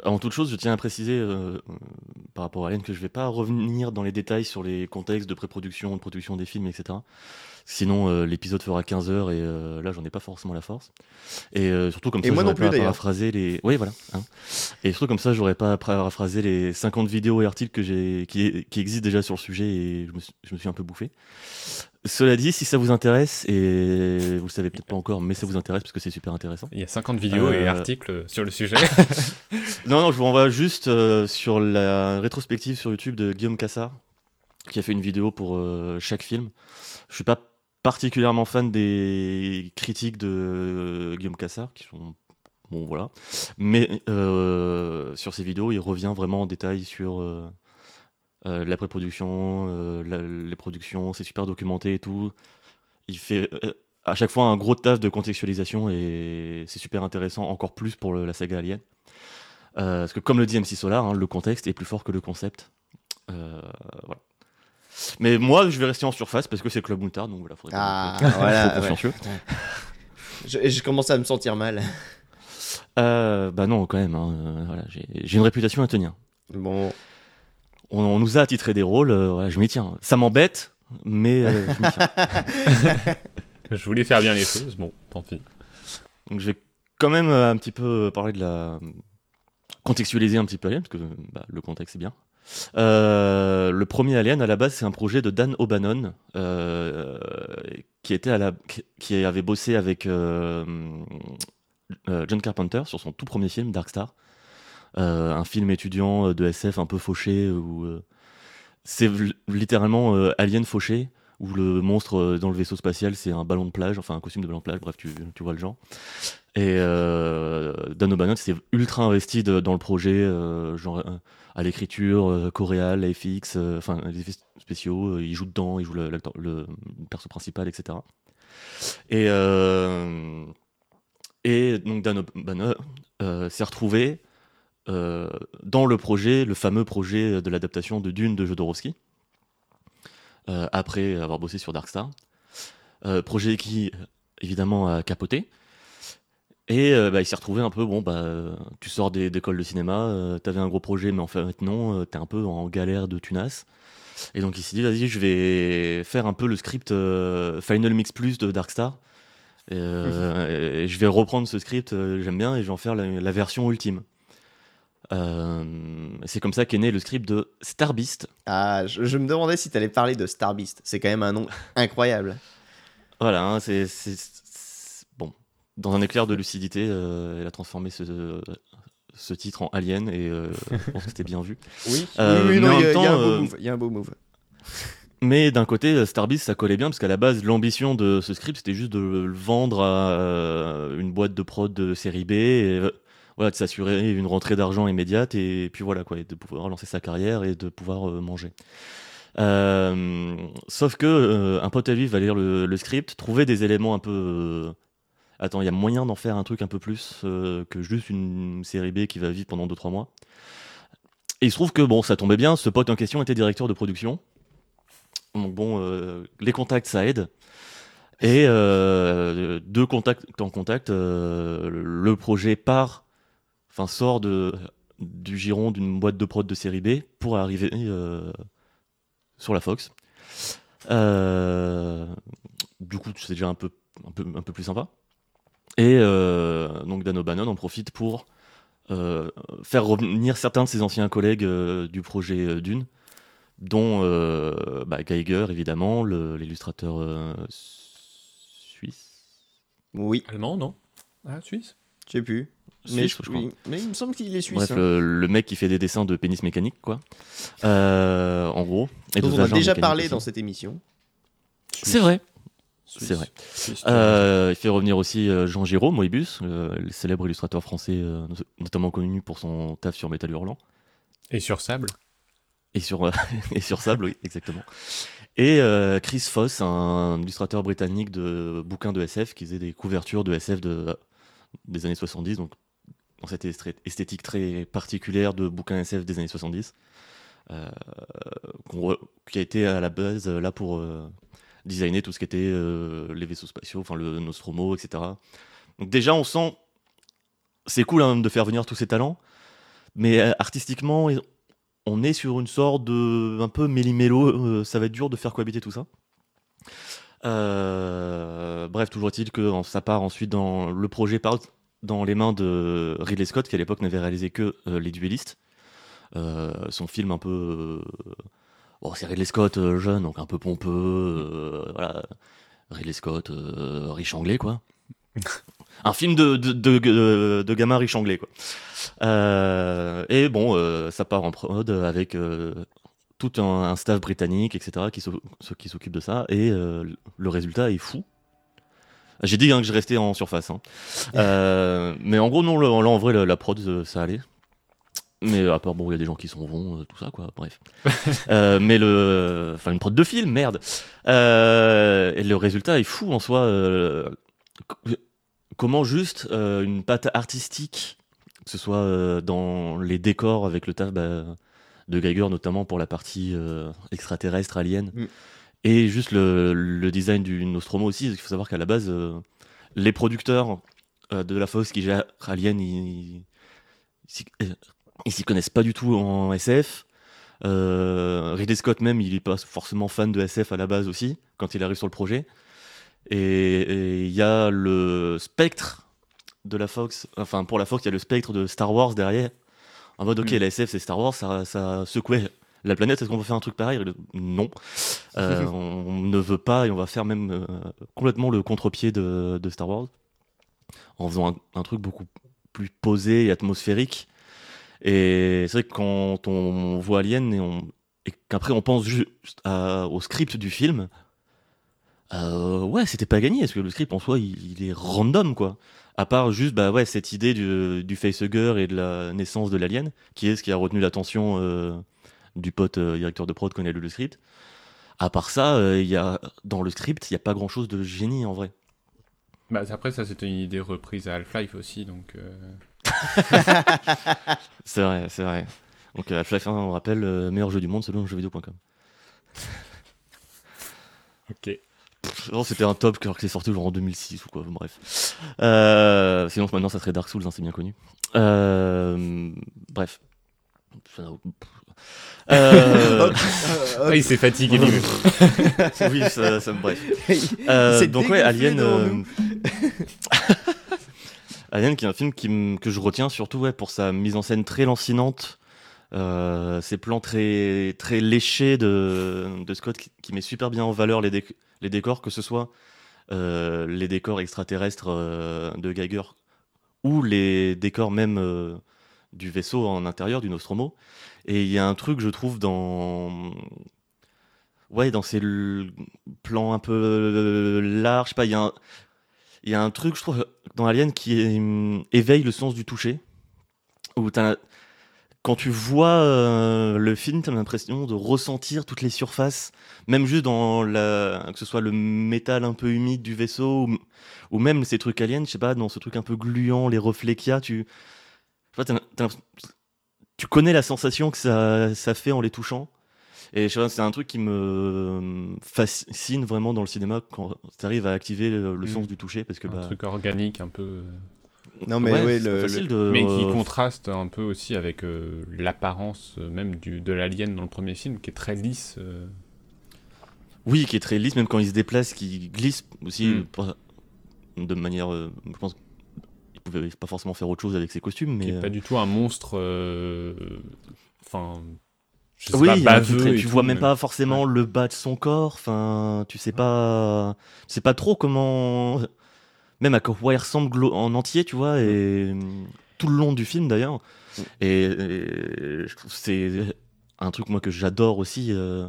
avant toute chose, je tiens à préciser euh, euh, par rapport à Alien que je vais pas revenir dans les détails sur les contextes de pré-production, de production des films, etc. Sinon, euh, l'épisode fera 15 heures et euh, là, j'en ai pas forcément la force. Et euh, surtout comme Et ça, moi non j'aurais plus, pas d'ailleurs. paraphrasé les. Oui, voilà. hein. Et surtout comme ça, j'aurais pas paraphrasé les 50 vidéos et articles que j'ai qui, qui existent déjà sur le sujet et je me, suis- je me suis un peu bouffé. Cela dit, si ça vous intéresse et vous le savez peut-être pas encore, mais ça vous intéresse parce que c'est super intéressant. Il y a 50 vidéos et articles sur le sujet. Non, non, je vous renvoie juste euh, sur la rétrospective sur YouTube de Guillaume Cassard, qui a fait une vidéo pour euh, chaque film. Je suis pas particulièrement fan des critiques de euh, Guillaume Cassard, qui sont bon voilà, mais euh, sur ces vidéos, il revient vraiment en détail sur euh, la pré-production, les productions, c'est super documenté et tout. Il fait à chaque fois un gros taf de contextualisation et c'est super intéressant, encore plus pour la saga Alien. Parce que comme le dit MC Solar, hein, le contexte est plus fort que le concept. Voilà. Mais moi, je vais rester en surface parce que c'est Club Moutard, donc voilà. faudrait Ah, plus voilà, consciencieux. Je, je commence à me sentir mal. Euh, bah non, quand même. hein, euh, voilà, j'ai une réputation à tenir. Bon, On, on nous a attitré des rôles, euh, voilà, je m'y tiens. Ça m'embête, mais euh, je m'y tiens. Je voulais faire bien les choses, bon, tant pis. Donc je vais quand même euh, un petit peu parler de la contextualiser un petit peu parce que bah, le contexte est bien. Euh, le premier Alien à la base c'est un projet de Dan O'Bannon euh, qui était qui avait bossé avec euh, John Carpenter sur son tout premier film Dark Star, un film étudiant de SF un peu fauché où c'est littéralement Alien fauché où le monstre dans le vaisseau spatial c'est un ballon de plage, enfin un costume de ballon de plage, bref tu, tu vois le genre. Et euh, Dan O'Bannon s'est ultra investi dans le projet, euh, genre euh, à l'écriture, euh, choréal, FX, enfin les effets spéciaux, il joue dedans, il joue le, le perso principal, etc. Et, donc Dan O'Bannon s'est retrouvé dans le projet, le fameux projet de l'adaptation de Dune de Jodorowsky, après avoir bossé sur Darkstar. Projet qui, évidemment, a capoté. Et euh, bah, il s'est retrouvé un peu, bon, bah, euh, tu sors des- d'école de cinéma, euh, t'avais un gros projet, mais en fait, non, euh, t'es un peu en galère de tunas. Et donc il s'est dit, vas-y, je vais faire un peu le script Final Mix Plus de Darkstar. Et je vais reprendre ce script, j'aime bien, et je vais en faire la, la version ultime. C'est comme ça qu'est né le script de Star Beast. ah, je, je me demandais si t'allais parler de Star Beast. C'est quand même un nom incroyable. Voilà, hein, c'est. Dans un éclair de lucidité, euh, elle a transformé ce, ce titre en Alien et euh, je pense que c'était bien vu. Oui, il y, a- un beau move. Mais d'un côté, euh, Star Beast, ça collait bien parce qu'à la base, l'ambition de ce script, c'était juste de le vendre à une boîte de prod de série B et voilà, de s'assurer une rentrée d'argent immédiate et puis voilà quoi, et de pouvoir lancer sa carrière et de pouvoir manger. Euh, sauf que euh, un pote à lui va lire le, le script, trouver des éléments un peu. euh, Attends, il y a moyen d'en faire un truc un peu plus euh, que juste une série B qui va vivre pendant 2-3 mois? Et il se trouve que bon, ça tombait bien, ce pote en question était directeur de production. Donc bon, euh, les contacts, ça aide. Et euh, de contact en contact, euh, le projet part, enfin sort de, du giron d'une boîte de prod de série B pour arriver sur la Fox. Du coup, c'est déjà un peu, un, peu, un peu plus sympa. Et euh, donc Dan O'Bannon en profite pour euh, faire revenir certains de ses anciens collègues euh, du projet euh, Dune, dont euh, bah, Geiger, évidemment, l'illustrateur euh, suisse. Oui, Allemand, non? Ah, Suisse? Je sais plus. Mais, Suisse, je, je crois. oui, mais il me semble qu'il est suisse. Bref, hein. le, le mec qui fait des dessins de pénis mécanique, quoi. Euh, en gros. Et dont on a déjà parlé aussi. dans cette émission. C'est vrai. C'est vrai. Euh, il fait revenir aussi euh, Jean Giraud, Moebius, le, le célèbre illustrateur français, euh, notamment connu pour son taf sur Metal Hurlant. Et sur sable Et sur, et sur Sable, oui, exactement. Et euh, Chris Foss, un illustrateur britannique de bouquins de SF qui faisait des couvertures de SF de, des années 70, donc dans cette esthé- esthétique très particulière de bouquins SF des années 70, euh, qu'on re- qui a été à la base là pour designer tout ce qui était euh, les vaisseaux spatiaux, enfin le Nostromo, etc. Donc déjà, on sent, c'est cool hein, de faire venir tous ces talents, Mais euh, artistiquement, on est sur une sorte de un peu méli-mélo. euh, ça va être dur de faire cohabiter tout ça. Bref, toujours est-il que ça part ensuite dans le projet part dans les mains de Ridley Scott, qui à l'époque n'avait réalisé que Les Duellistes. Son film un peu. Bon, c'est Ridley Scott euh, jeune, donc un peu pompeux. euh, voilà. Ridley Scott, euh, riche anglais, quoi. un film de, de, de, de, gamin riche anglais, quoi. Et bon, ça part en prod avec tout un, un staff britannique, etc., qui qui s'occupe de ça, et euh, le résultat est fou. J'ai dit hein, que je restais en surface. hein. Euh, mais en gros, non, là, en vrai, la, la prod, ça allait. Mais à part, bon, il y a des gens qui s'en vont, euh, tout ça, quoi, bref. Euh, mais le. Enfin, une prod de film, merde. Euh, et le résultat est fou en soi. comment juste une patte artistique, que ce soit dans les décors avec le taf bah, de Geiger, notamment pour la partie extraterrestre, alien, Mm. et juste le, le design du Nostromo aussi. Il faut savoir qu'à la base, les producteurs de la Fox qui gèrent Alien, ils, ils s'y- connaissent pas du tout en SF. Euh, Ridley Scott même, il est pas forcément fan de SF à la base aussi, quand il arrive sur le projet. Et il y a le spectre de la Fox, enfin pour la Fox, il y a le spectre de Star Wars derrière. En mode, ok, Mm. la SF c'est Star Wars, ça, ça secouait la planète, est-ce qu'on va faire un truc pareil? Non. Euh, on ne veut pas et on va faire même euh, complètement le contre-pied de, de Star Wars en faisant un, un truc beaucoup plus posé et atmosphérique. Et c'est vrai que quand on voit Alien et, qu'après on pense juste au script du film, euh, ouais, c'était pas gagné, parce que le script en soi il, est random quoi. À part juste bah ouais, cette idée du, du facehugger et de la naissance de l'alien, qui est ce qui a retenu l'attention euh, du pote euh, directeur de prod quand il a lu le script. À part ça, il y a, dans le script, il n'y a pas grand chose de génie en vrai. Bah, après, ça, c'était une idée reprise à Half-Life aussi, donc. C'est vrai, c'est vrai. Donc euh, Half-Life 1, on rappelle, euh, meilleur jeu du monde selon jeuxvideo.com. Ok. Non, c'était un top alors que c'est sorti genre en 2006 ou quoi, bref. Euh, sinon maintenant ça serait Dark Souls, hein, c'est bien connu. Euh, bref. Ça n'a- Euh, Ah, il s'est fatigué. lui. oui, ça, ça- bref. Euh, donc ouais, Alien. Alien, qui est un film que je retiens surtout ouais, pour sa mise en scène très lancinante, euh, ses plans très très léchés de, Scott qui, met super bien en valeur les, déc- les décors, que ce soit euh, les décors extraterrestres euh, de Geiger ou les décors même du vaisseau en intérieur du Nostromo. Et il y a un truc, je trouve, dans ouais, dans ces plans un peu larges, pas, il y a un il y a un truc, je trouve, dans Alien qui hum, éveille le sens du toucher. Où quand tu vois euh, le film, tu as l'impression de ressentir toutes les surfaces, même juste dans la, que ce soit le métal un peu humide du vaisseau, ou, même ces trucs aliens, je sais pas, dans ce truc un peu gluant, les reflets qu'il y a, tu, tu connais la sensation que ça, ça fait en les touchant. Et je sais pas, c'est un truc qui me fascine vraiment dans le cinéma quand tu arrives à activer le, le Mm. sens du toucher parce que Un bah, truc organique un peu. Non, mais ouais, ouais, c'est le, pas le- facile de Mais qui contraste un peu aussi avec euh, l'apparence euh, même du, de l'alien dans le premier film, qui est très lisse. euh. oui qui est très lisse même quand il se déplace qui glisse aussi Mm. de manière euh, je pense qu'il pouvait pas forcément faire autre chose avec ses costumes qui mais est euh, pas du tout un monstre. euh, Enfin. Je sais oui pas, baveux tu tout, vois même mais- pas forcément le bas de son corps enfin tu sais pas tu sais pas trop comment même à quoi il ressemble en entier tu vois et tout le long du film d'ailleurs. Et, et je trouve que c'est un truc moi que j'adore aussi euh,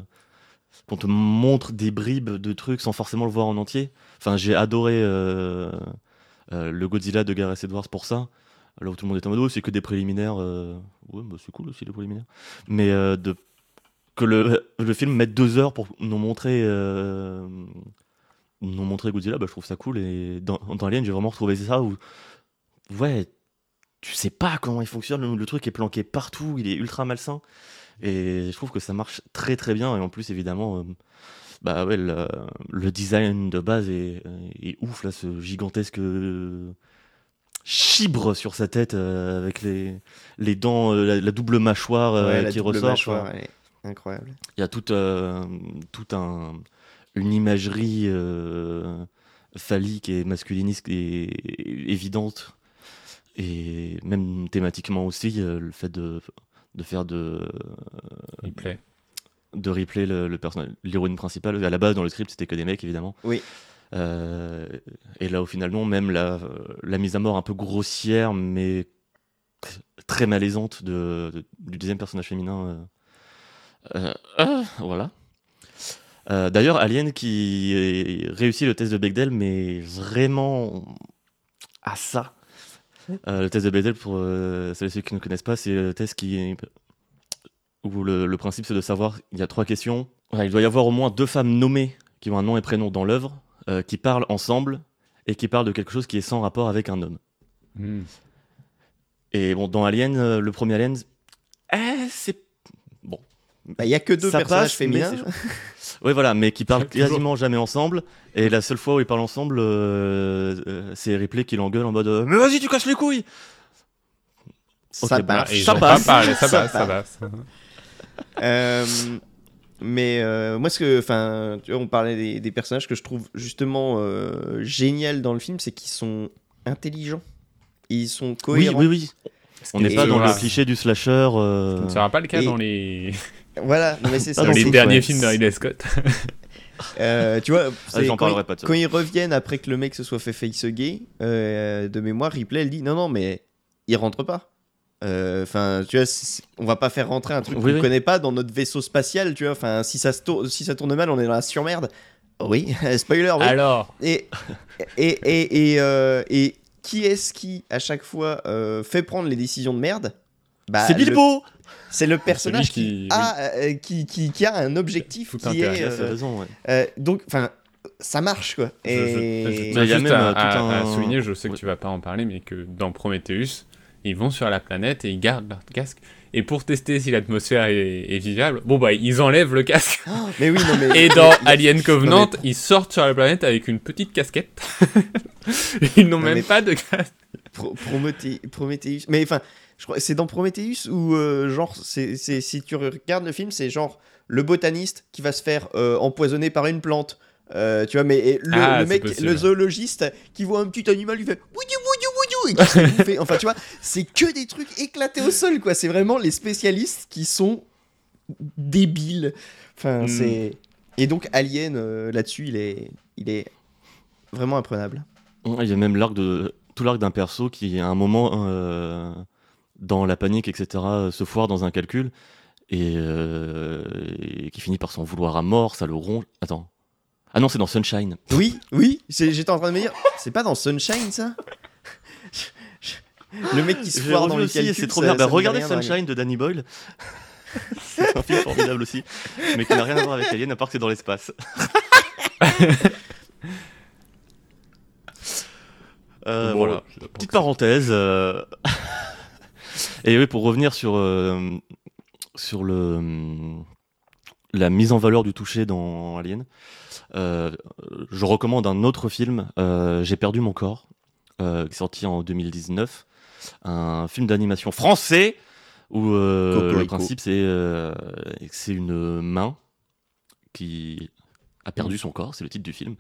qu'on te montre des bribes de trucs sans forcément le voir en entier. Enfin j'ai adoré euh, euh, le Godzilla de Gareth Edwards pour ça là où tout le monde est en mode oh, c'est que des préliminaires euh, ouais bah, c'est cool aussi les préliminaires. Mais euh, que le, film mette deux heures pour nous montrer euh, nous montrer Godzilla bah, je trouve ça cool. Et dans, Alien j'ai vraiment retrouvé ça où ouais tu sais pas comment il fonctionne. Le, truc est planqué partout il est ultra malsain. Et je trouve que ça marche très très bien. Et en plus évidemment bah ouais le, design de base est, ouf là ce gigantesque chibre sur sa tête euh, avec les, les dents, euh, la, la double mâchoire euh, Ouais, la qui double ressort. mâchoire, enfin, incroyable. Il y a toute, euh, toute un, une imagerie euh, phallique et masculiniste et, et évidente. Et même thématiquement aussi, euh, le fait de, de faire de, plaît. de replay le, le personnage, l'héroïne principale. À la base, dans le script, c'était que des mecs, évidemment. Oui. Euh, et là, au final, non, même la, la mise à mort un peu grossière, mais très malaisante de, de- du deuxième personnage féminin. euh, euh, voilà. Euh, D'ailleurs, Alien qui réussit le test de Bechdel, mais vraiment à ça. Le test de Bechdel, pour celles et ceux qui ne connaissent pas, c'est le test qui où le, le principe c'est de savoir, il y a trois questions. Il doit y avoir au moins deux femmes nommées qui ont un nom et prénom dans l'œuvre, euh, qui parlent ensemble et qui parlent de quelque chose qui est sans rapport avec un homme. Hmm. Et bon, dans Alien, euh, le premier Alien, eh, c'est Bah, Il y a que deux Ça personnages passe, féminins. Oui, voilà, mais qui parlent Toujours. quasiment jamais ensemble. Et la seule fois où ils parlent ensemble, euh, euh, c'est Ripley qui l'engueule en mode Mais vas-y, tu casses les couilles Ça passe. Ça passe. pas parlé, ça Ça passe, ça passe. Euh, mais euh, moi, ce que, enfin, tu vois, on parlait des, des personnages que je trouve justement euh, génial dans le film, c'est qu'ils sont intelligents, ils sont Oui, cohérents. oui, oui. On n'est pas dans voilà. le cliché du slasher. euh, Ce ne sera pas le cas Et- dans les, Voilà, non, mais c'est ça. Dans les derniers ouais. films de Ridley Scott. Euh, tu vois, Ah, quand, ils, pas de ça. quand ils reviennent après que le mec se soit fait face gay, euh, de mémoire, Ripley, elle dit non, non, mais il rentre pas. Euh, Enfin, tu vois, on va pas faire rentrer un truc Oui, qu'on oui. connaît pas dans notre vaisseau spatial, tu vois. Enfin, si ça, se tourne, si ça tourne mal, on est dans la surmerde. Oui, spoiler, oui. Alors, Et, et, et, et, euh, et qui est-ce qui, à chaque fois, euh, fait prendre les décisions de merde? Bah, c'est le- Bilbo C'est le personnage qui- qui, a, euh, qui, qui, qui a un objectif Tout qui est. Euh, raison, ouais. euh, donc, enfin, ça marche quoi. je, je- Et... je- Mais il y a juste même, à, euh, tout à- à un- souligner, je sais que Ouais. tu vas pas en parler, mais que dans Prometheus, ils vont sur la planète et ils gardent leur casque. Et pour tester si l'atmosphère est, est vivable, bon bah ils enlèvent le casque. mais oui, non, mais. Et dans Alien Covenant, Non, ils sortent sur la planète avec une petite casquette. ils n'ont Non, même mais- pas de casque. Pro- Prométhé- Prometheus. Mais enfin, je crois c'est dans Prometheus où, euh, genre, c'est, si tu regardes le film, c'est genre le botaniste qui va se faire euh, empoisonner par une plante. Euh, tu vois, mais le, Ah, le mec, possible. le zoologiste qui voit un petit animal, il fait et qui. Enfin, tu vois, c'est que des trucs éclatés au sol, quoi. C'est vraiment les spécialistes qui sont débiles. Enfin, Hmm. c'est. Et donc, Alien, euh, là-dessus, il est, il est vraiment imprenable. Il y a même l'arc de tout l'arc d'un perso qui, à un moment, euh, dans la panique, etc., se foire dans un calcul et, euh, et qui finit par s'en vouloir à mort. Ça le ronge. Attends. Ah non, c'est dans Sunshine. Oui, oui, j'étais en train de me dire, c'est pas dans Sunshine ça? Le mec qui se foire dans les calculs, c'est trop bien. Bah, regardez Sunshine de Danny Boyle. c'est un film formidable aussi, mais qui n'a rien à voir avec Alien à part que c'est dans l'espace. Euh, Bon, voilà. Petite parenthèse. euh, Et oui, pour revenir sur, euh, sur le, la mise en valeur du toucher dans Alien, je recommande un autre film, J'ai perdu mon corps, qui est sorti en 2019. Un film d'animation français où euh, le principe c'est euh, que c'est une main qui a perdu son corps, c'est le titre du film,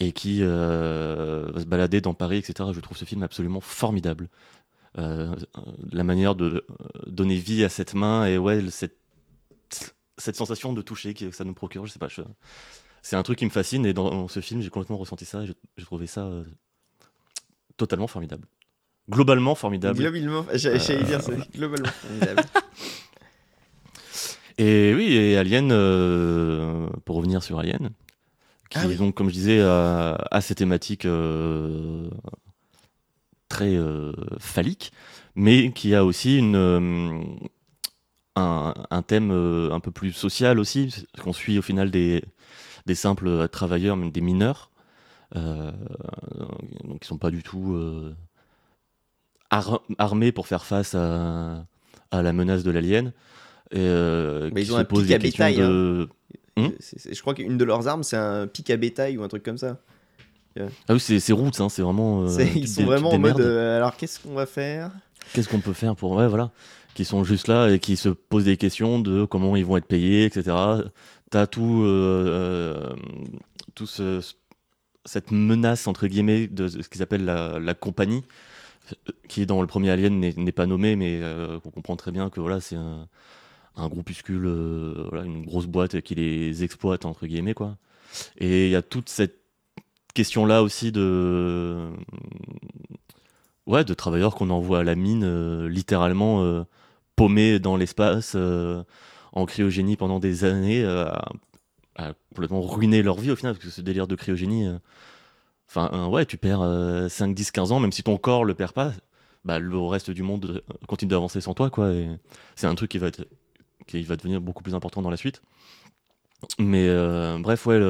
et qui euh, va se balader dans Paris, etc. Je trouve ce film absolument formidable. Euh, la manière de donner vie à cette main et ouais, cette, cette sensation de toucher que ça nous procure, je sais pas. je- c'est un truc qui me fascine et dans ce film, j'ai complètement ressenti ça et j'ai- trouvé ça totalement formidable. Globalement formidable. Globalement, j'a- j'allais dire, c'est globalement formidable. Et oui, et Alien, euh, pour revenir sur Alien, qui Ah oui. donc, comme je disais, a, a ces thématiques euh, très euh, phalliques, mais qui a aussi une, euh, un, un thème euh, un peu plus social aussi, parce qu'on suit au final des, des simples travailleurs, même des mineurs, euh, donc sont pas du tout euh, ar- armés pour faire face à, à la menace de l'alien. Euh, Mais ils ont un pic à bétail, hein. de- C'est- c'est- je crois qu'une de leurs armes, c'est un pic à bétail ou un truc comme ça. Ah oui, c'est roots, hein, c'est vraiment. euh, ils sont vraiment en mode euh, alors qu'est-ce qu'on va faire? Qu'est-ce qu'on peut faire pour. Ouais, voilà. Qui sont juste là et qui se posent des questions de comment ils vont être payés, etc. T'as tout, tout ce- cette menace, entre guillemets, de ce qu'ils appellent la, la compagnie, qui dans le premier Alien n'est pas nommé, mais euh, on comprend très bien que voilà, c'est un, un groupuscule, euh, voilà, une grosse boîte qui les exploite, entre guillemets, quoi. Et il y a toute cette question-là aussi de ouais, de travailleurs qu'on envoie à la mine, euh, littéralement euh, paumés dans l'espace, en cryogénie pendant des années, à, complètement ruiner leur vie au final, parce que ce délire de cryogénie, enfin, ouais, tu perds euh, 5, 10, 15 ans, même si ton corps le perd pas, bah, le reste du monde euh, continue d'avancer sans toi, quoi. C'est un truc qui va, être, qui va devenir beaucoup plus important dans la suite. Mais euh, bref, ouais.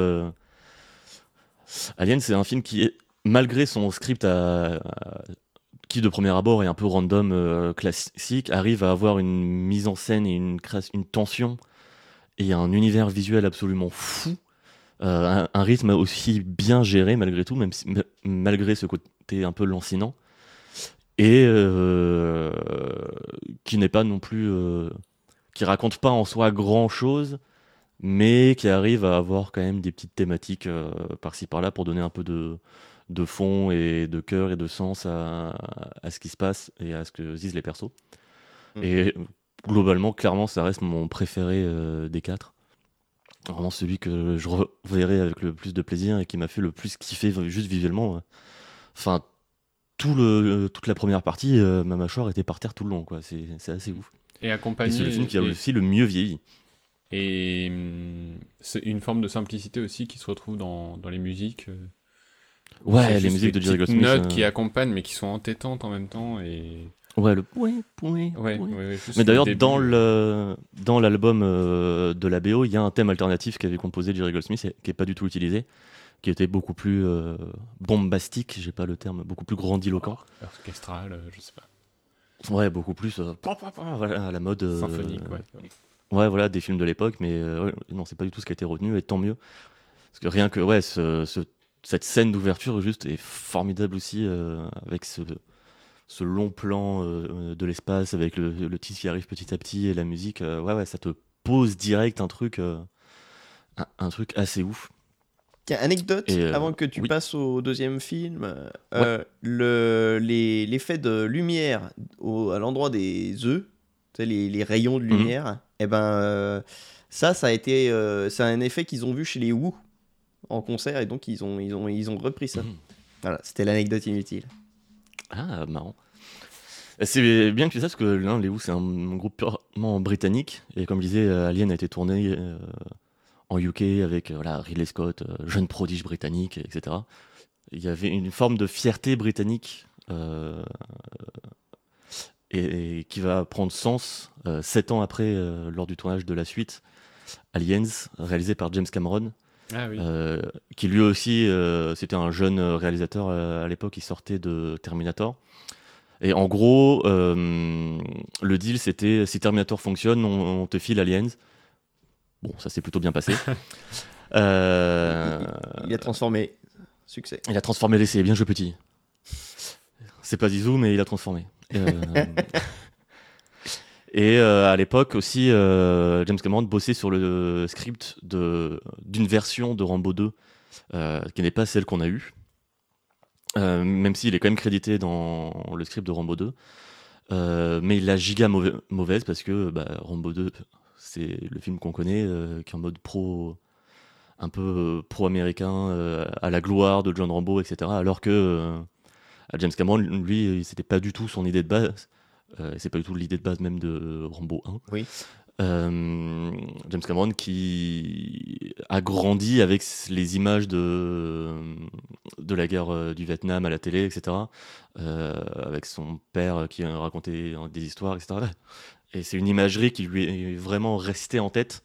Alien, c'est un film qui est, malgré son script à, qui de premier abord est un peu random, euh, classique, arrive à avoir une mise en scène et une tension et un univers visuel absolument fou, euh, un, un rythme aussi bien géré malgré tout, même si- ma- malgré ce côté un peu lancinant, et euh, qui n'est pas non plus, euh, qui raconte pas en soi grand chose, mais qui arrive à avoir quand même des petites thématiques par-ci par-là pour donner un peu de, de fond et de cœur et de sens à, à ce qui se passe et à ce que disent les persos. Mhm. Et globalement, clairement, ça reste mon préféré des quatre. Vraiment celui que je reverrai avec le plus de plaisir et qui m'a fait le plus kiffer euh, juste visuellement. Enfin, tout le, toute la première partie, euh, ma mâchoire était par terre tout le long. quoi. C'est c'est assez ouf. Et accompagné. c'est le film qui a et- aussi le mieux vieilli. Et hum, c'est une forme de simplicité aussi qui se retrouve dans, dans les musiques. euh. Ouais, les musiques de Jerry Goldsmith. notes euh, qui accompagnent mais qui sont entêtantes en même temps. Et... Ouais, le point, point, Ouais, point. ouais, ouais, juste Mais le d'ailleurs, dans le dans l'album euh, de la BO, il y a un thème alternatif qu'avait composé Jerry Goldsmith et qui est pas du tout utilisé, qui était beaucoup plus euh, bombastique, j'ai pas le terme, beaucoup plus grandiloquent. orchestral, euh, je sais pas. Ouais, beaucoup plus euh, voilà, à la mode Symphonique, ouais. Ouais, voilà, des films de l'époque, mais non, c'est pas du tout ce qui a été retenu, et tant mieux. Parce que rien que, ouais, ce- ce- cette scène d'ouverture juste est formidable aussi, avec ce, ce long plan euh, de l'espace, avec le, le titre qui arrive petit à petit et la musique. euh, ouais, ouais, ça te pose direct un truc, euh, un, un truc assez ouf. Tiens, anecdote, Et, euh, avant que tu oui. passes au deuxième film, euh, le, l'effet de lumière au- à l'endroit des œufs, les, les rayons de Mhm. lumière, et ben euh, ça, ça a été, euh, c'est un effet qu'ils ont vu chez les Who en concert et donc ils ont, ils ont, ils ont repris ça. Mhm. Voilà, c'était l'anecdote inutile. Ah, marrant. C'est bien que tu saches que l'un, les c'est un groupe purement britannique. Et comme je disais, euh, Alien a été tourné euh, en UK avec euh, voilà, Ridley Scott, euh, jeune prodige britannique, etc. Il y avait une forme de fierté britannique euh, et, qui va prendre sens euh, sept ans après, euh, lors du tournage de la suite, Aliens, réalisé par James Cameron. Ah oui. Euh, qui lui aussi, euh, c'était un jeune réalisateur euh, à l'époque, il sortait de Terminator. Et en gros, euh, le deal, c'était si Terminator fonctionne, on, on te file Aliens. Bon, ça s'est plutôt bien passé. Euh, Il a transformé. Succès. il a transformé l'essai, bien joué petit. C'est pas Zizou, mais il a transformé. Et euh, à l'époque aussi, euh, James Cameron bossait sur le script d'une version de Rambo 2 euh, qui n'est pas celle qu'on a eue. Même s'il est quand même crédité dans le script de Rambo 2. Euh, mais il l'a giga mauvais- mauvaise parce que bah, Rambo 2, c'est le film qu'on connaît, qui est en mode pro, un peu pro-américain, à la gloire de John Rambo, etc. Alors que James Cameron, lui, c'était pas du tout son idée de base. Euh, c'est pas du tout l'idée de base même de Rambo 1. Oui. Euh, James Cameron qui a grandi avec les images de, de la guerre euh, du Vietnam à la télé, etc. euh, avec son père qui racontait des histoires, etc. Et c'est une imagerie qui lui est vraiment restée en tête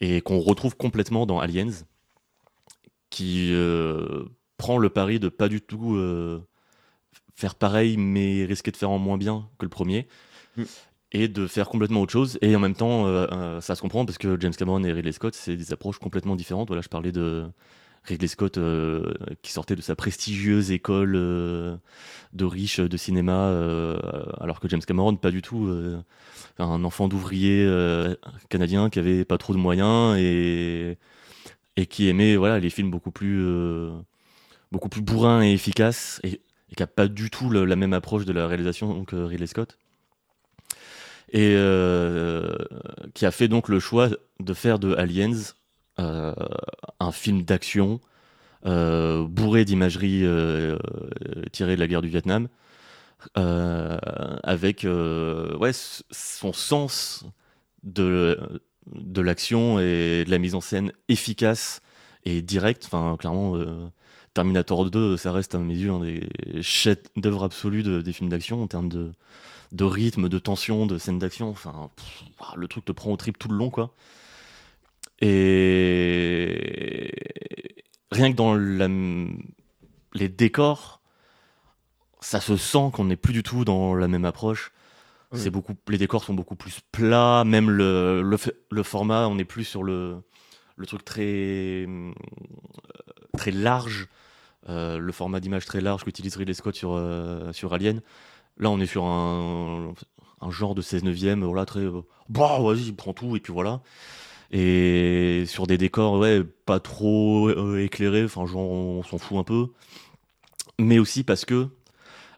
et qu'on retrouve complètement dans Aliens, qui euh, prend le pari de pas du tout faire pareil, mais risquer de faire en moins bien que le premier. Mm. Et de faire complètement autre chose. Et en même temps, euh, euh, ça se comprend parce que James Cameron et Ridley Scott, c'est des approches complètement différentes. Voilà, je parlais de Ridley Scott euh, qui sortait de sa prestigieuse école euh, de riches de cinéma, euh, alors que James Cameron, pas du tout. un enfant d'ouvrier canadien qui avait pas trop de moyens et, et qui aimait voilà, les films beaucoup plus, beaucoup plus bourrins et efficaces et, et qui a pas du tout la même approche de la réalisation que Ridley Scott. Et euh, qui a fait donc le choix de faire de Aliens euh, un film d'action euh, bourré d'imagerie euh, euh, tirée de la guerre du Vietnam, euh, avec euh, ouais, son sens de, de l'action et de la mise en scène efficace et directe. Enfin, clairement, euh, Terminator 2, ça reste à mes yeux un des chefs-d'œuvre absolus de- des films d'action en termes de, de rythme, de tension, de scène d'action. Enfin, pff, le truc te prend au trip tout le long, quoi. Et rien que dans la- les décors, ça se sent qu'on n'est plus du tout dans la même approche. Oui. C'est beaucoup, les décors sont beaucoup plus plats, même le, le, f- le format, on n'est plus sur le, le truc très, euh, très large, euh, le format d'image très large qu'utilise Ridley Scott sur, euh, sur Alien. Là, on est sur un, genre de 16 neuvième, voilà, très, euh, bah, vas-y, prends tout, et puis voilà. Et sur des décors, ouais, pas trop euh, éclairés, enfin, genre, on s'en fout un peu. Mais aussi parce que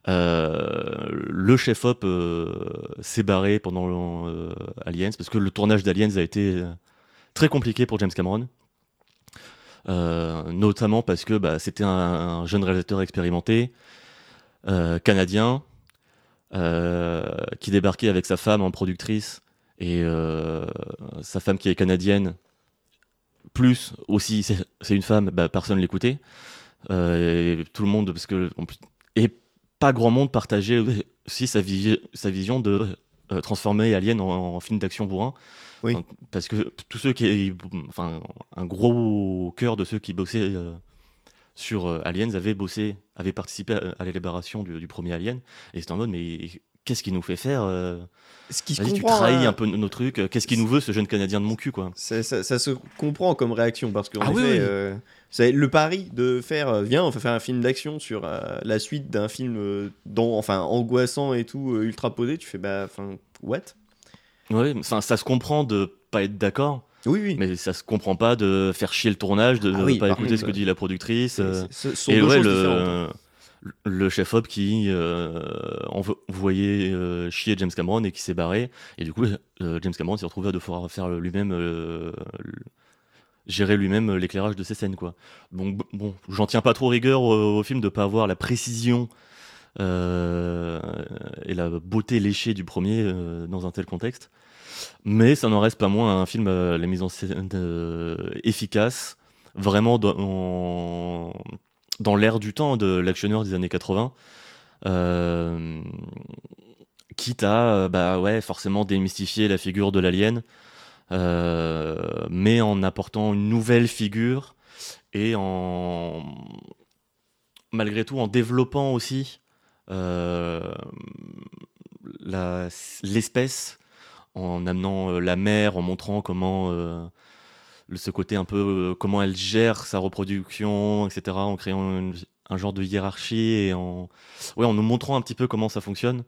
le chef-op euh, s'est barré pendant Aliens, parce que le tournage d'Aliens a été très compliqué pour James Cameron. Euh, notamment parce que bah, c'était un, un jeune réalisateur expérimenté, euh, canadien, euh, qui débarquait avec sa femme en productrice et sa femme qui est canadienne, plus aussi c'est une femme, bah, personne l'écoutait. Et tout le monde, parce que et pas grand monde partageait aussi sa, vi- sa vision de transformer Alien en, en film d'action bourrin. Oui. Enfin, Parce que tous ceux qui, enfin, un gros cœur de ceux qui bossaient euh, sur euh, Aliens avaient bossé, avaient participé à, à l'élaboration du, du premier Alien. Et c'était en mode, mais qu'est-ce qu'il nous fait faire euh, Ce qui tu trahis un peu nos trucs. Qu'est-ce qu'il nous veut, ce jeune Canadien de mon cul, quoi Ça, ça- ça se comprend comme réaction parce qu'en Ah oui, oui. euh, le pari de faire, viens, on va faire un film d'action sur la suite d'un film dans, enfin, angoissant et tout, ultra posé. Tu fais, bah, enfin, what? Enfin, ça se comprend de pas être d'accord, Oui, oui. mais ça se comprend pas de faire chier le tournage, de Ah ne oui, pas écouter ce que dit la productrice. Euh, ce sont Et deux ouais, choses différentes. hein. le, le chef-op qui euh, envo- voyait euh, chier James Cameron et qui s'est barré. Et du coup, euh, James Cameron s'est retrouvé à devoir faire lui-même, le- gérer lui-même l'éclairage de ses scènes. Quoi. Bon, b- bon j'en tiens pas trop rigueur au, au film de pas avoir la précision et la beauté léchée du premier euh, dans un tel contexte. Mais ça n'en reste pas moins un film à la mise en scène euh, efficace, vraiment dans, dans l'air du temps de l'actionneur des années 80. Euh, quitte à euh, bah ouais, forcément démystifier la figure de l'alien, euh, mais en apportant une nouvelle figure et en malgré tout en développant aussi euh, l'espèce en amenant euh, la mère, en montrant comment euh, ce côté un peu euh, comment elle gère sa reproduction, etc. En créant un genre de hiérarchie et en ouais, en nous montrant un petit peu comment ça fonctionne.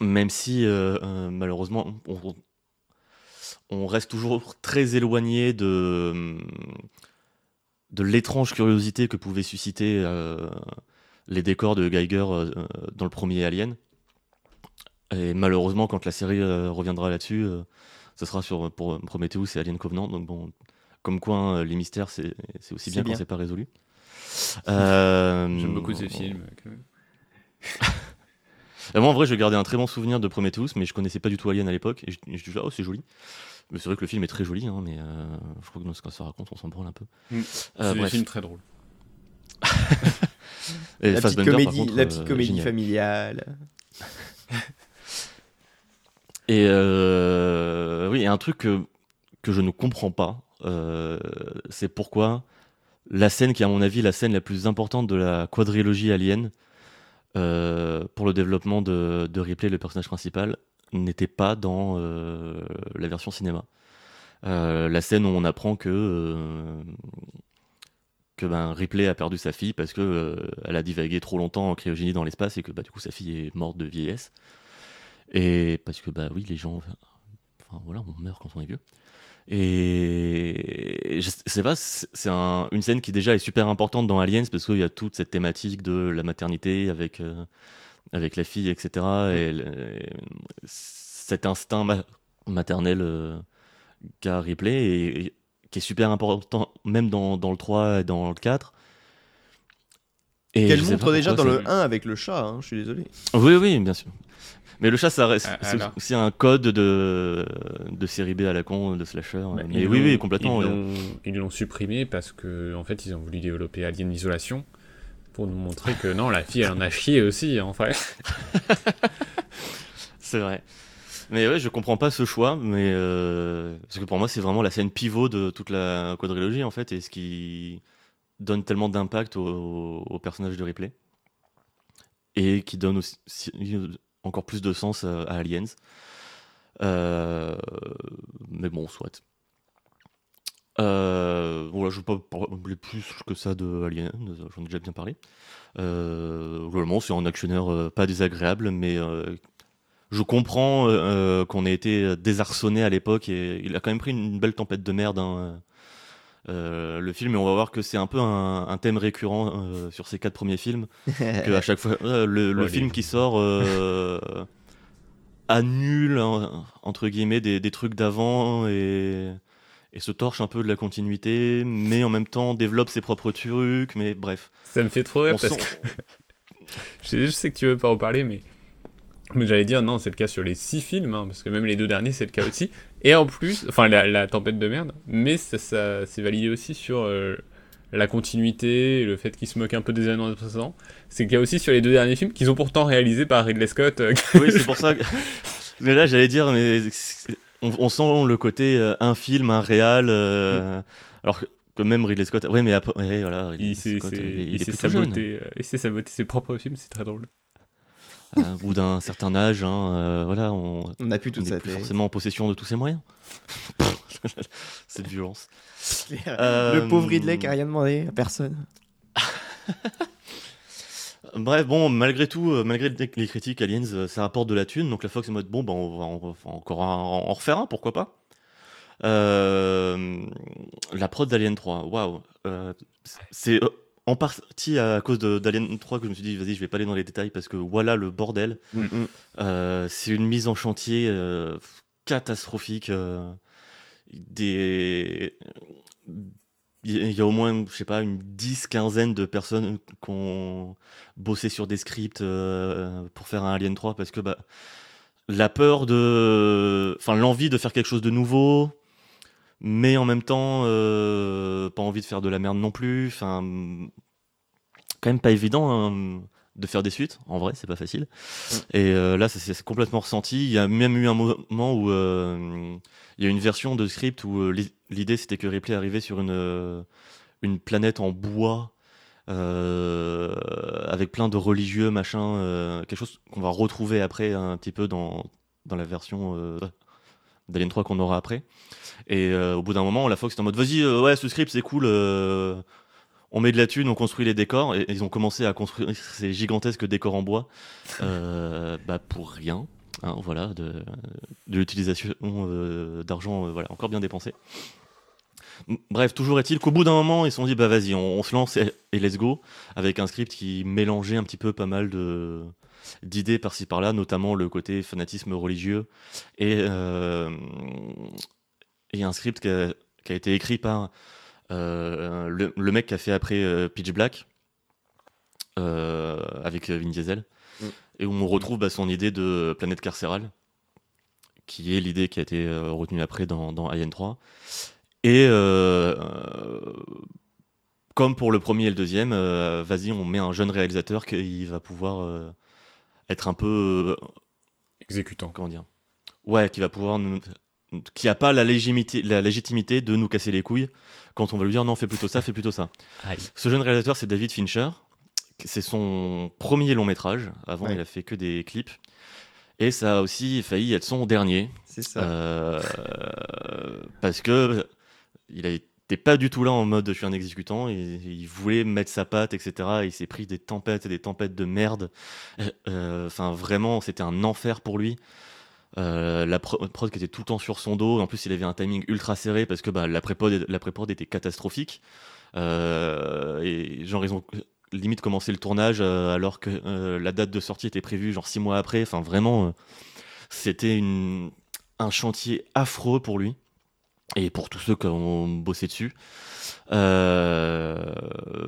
Même si euh, euh, malheureusement on, reste toujours très éloigné de de l'étrange curiosité que pouvaient susciter euh, les décors de Geiger euh, dans le premier Alien. Et malheureusement, quand la série euh, reviendra là-dessus, euh, ce sera sur, pour Prometheus et Alien Covenant. Donc bon, comme quoi, hein, les mystères, c'est aussi bien, bien. quand c'est pas résolu. Euh, J'aime beaucoup ces films. quand même. et moi, en vrai, je gardais un très bon souvenir de Prometheus, mais je connaissais pas du tout Alien à l'époque. Et je, je disais, oh, c'est joli. Mais c'est vrai que le film est très joli, hein, mais euh, je crois que dans ce qu'on se raconte, on s'en branle un peu. Mm. Euh, C'est bref. films très drôles. Et La petite comédie, contre, la petite euh, comédie génial. familiale. Et euh, oui, et un truc que, que je ne comprends pas, euh, c'est pourquoi la scène qui est à mon avis la scène la plus importante de la quadrilogie Alien euh, pour le développement de, de Ripley, le personnage principal, n'était pas dans euh, la version cinéma. Euh, la scène où on apprend que, que ben, Ripley a perdu sa fille parce que euh, elle a divagué trop longtemps en cryogénie dans l'espace et que bah, du coup sa fille est morte de vieillesse. Et parce que bah oui, les gens, enfin voilà, on meurt quand on est vieux. Et je sais pas, c'est un- une scène qui déjà est super importante dans Aliens parce qu'il y a toute cette thématique de la maternité avec, euh, avec la fille, etc. Et, cet instinct ma- maternel euh, qu'a Ripley et qui est super important même dans, dans le 3 et dans le 4. Et Qu'elle montre pas déjà dans le ça- 1 avec le chat, hein, je suis désolé. Oui, oui, bien sûr. Mais le chat, ça reste Ah, c'est alors. aussi un code de, de série B à la con, de slasher. Bah, mais oui, oui, complètement. Ils ouais. l'ont- ils l'ont supprimé parce que en fait ils ont voulu développer Alien Isolation pour nous montrer que non, la fille elle en a chié aussi en fait. C'est vrai. Mais ouais, je comprends pas ce choix, mais euh, parce que pour moi, c'est vraiment la scène pivot de toute la quadrilogie en fait, et ce qui donne tellement d'impact au, au personnage de Ripley et qui donne aussi encore plus de sens à, Aliens. Euh, mais bon, soit. Euh, voilà, je ne vais pas parler plus que ça de Aliens, j'en ai déjà bien parlé. Euh, globalement, c'est un actionnaire euh, pas désagréable, mais je comprends euh, euh, qu'on ait été désarçonné à l'époque et il a quand même pris une belle tempête de merde. hein, euh, le film, et on va voir que c'est un peu un, un thème récurrent euh, sur ces quatre premiers films, que à chaque fois euh, le, le Ouais, film qui sort euh, annule hein, entre guillemets des, des trucs d'avant et, et se torche un peu de la continuité, mais en même temps développe ses propres trucs. Mais bref, Ça me fait trop rire on parce sent- que je sais, je sais que tu veux pas en parler, mais, mais j'allais dire non, c'est le cas sur les six films, hein, parce que même les deux derniers c'est le cas aussi. Et en plus, enfin la, la tempête de merde, mais ça, ça c'est validé aussi sur euh, la continuité, le fait qu'ils se moquent un peu des années précédentes. C'est le cas aussi sur les deux derniers films qu'ils ont pourtant réalisés par Ridley Scott. euh, oui, c'est pour ça. Que... mais là, j'allais dire, mais on, on sent le côté euh, un film, un réal. Alors que, même Ridley Scott. Oui, mais après, ouais, voilà, Ridley il s'est Scott, c'est- il, il il est s'est plus jeune. saboté, il s'est saboté ses propres films, c'est très drôle. Au bout d'un certain âge, hein, euh, voilà, on, On n'a plus on toute n'est sa plus forcément en possession de tous ses moyens. Cette violence. Le Euh, pauvre Ridley qui a rien demandé à personne. Bref, bon, malgré tout, euh, malgré les critiques Aliens, euh, ça rapporte de la thune. Donc la Fox est en mode bon, ben, on va, on va encore en, en refaire un, pourquoi pas. Euh, la prod d'Alien 3, waouh. Euh, c'est euh, en partie à cause d'Alien 3 que je me suis dit, vas-y, je vais pas aller dans les détails parce que voilà le bordel. Mm, mm. Euh, c'est une mise en chantier euh, catastrophique. euh, des... Il y a au moins, je sais pas, une dix, quinzaine de personnes qui ont bossé sur des scripts pour faire un Alien 3 parce que bah, la peur de. Enfin, l'envie de faire quelque chose de nouveau, mais en même temps, euh, pas envie de faire de la merde non plus. Enfin, quand même pas évident hein, de faire des suites. En vrai, c'est pas facile. Et euh, là, ça s'est complètement ressenti. Il y a même eu un moment où euh, il y a une version de script où euh, l'i- l'idée c'était que Ripley arrivait sur une, une planète en bois avec plein de religieux, machin, quelque chose qu'on va retrouver après un petit peu dans, dans la version d'Alien 3 qu'on aura après. Et euh, au bout d'un moment, la Fox est en mode vas-y, euh, ouais, ce script c'est cool. euh, on met de la thune, on construit les décors, et, ils ont commencé à construire ces gigantesques décors en bois, bah pour rien, hein, voilà, de, l'utilisation d'argent, voilà, encore bien dépensé. Bref, toujours est-il qu'au bout d'un moment, ils se sont dit, bah vas-y, on, on se lance et, et let's go, avec un script qui mélangeait un petit peu pas mal de d'idées par-ci par-là, notamment le côté fanatisme religieux, et, euh, et un script qui a, qui a été écrit par euh, le, le mec qui a fait après euh, Pitch Black, euh, avec Vin Diesel, Mm. et où on retrouve bah, son idée de planète carcérale, qui est l'idée qui a été retenue après dans, dans Alien 3. Et comme pour le premier et le deuxième, euh, vas-y, on met un jeune réalisateur qui va pouvoir euh, être un peu euh, Exécutant. comment dire Ouais, qui va pouvoir nous- qui a pas la légitimité, la légitimité de nous casser les couilles quand on va lui dire non, fais plutôt ça, fais plutôt ça. Aïe. Ce jeune réalisateur, c'est David Fincher. C'est son premier long métrage. Avant, Ouais. il a fait que des clips. Et ça a aussi failli être son dernier. C'est ça. Euh, parce que il a t'es pas du tout là en mode je suis un exécutant. Il voulait mettre sa patte, etc. il s'est pris des tempêtes et des tempêtes de merde. Euh, Enfin, vraiment, c'était un enfer pour lui. Euh, la pro- prod qui était tout le temps sur son dos. En plus, il avait un timing ultra serré parce que bah, la pré-prod pré-prod était catastrophique. Euh, et genre, ils ont limite commencé le tournage euh, alors que euh, la date de sortie était prévue genre six mois après. Enfin, vraiment, euh, c'était un chantier affreux pour lui et pour tous ceux qui ont bossé dessus. Euh,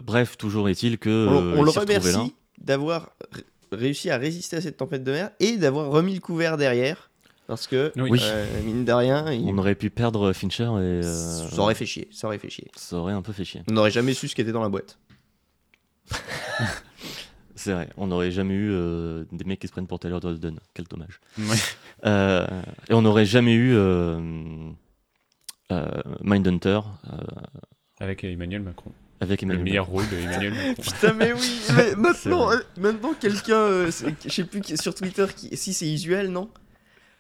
bref, toujours est-il que On, on il le remercie d'avoir ré- réussi à résister à cette tempête de mer et d'avoir remis le couvert derrière. Parce que, Oui. euh, mine de rien, il- On aurait pu perdre Fincher et euh, ça aurait fait chier. Ça aurait fait chier. ça aurait un peu fait chier. On n'aurait jamais su ce qui était dans la boîte. C'est vrai, on n'aurait jamais eu euh, des mecs qui se prennent pour Taylor Durden. Quel dommage. Ouais. Euh, et on n'aurait jamais eu euh, Mindhunter euh, Avec Emmanuel Macron. avec Le Emmanuel. meilleur rôle de Emmanuel Macron. Putain, mais oui, mais maintenant, euh, maintenant quelqu'un, euh, je sais plus sur Twitter, qui, si c'est usuel, non?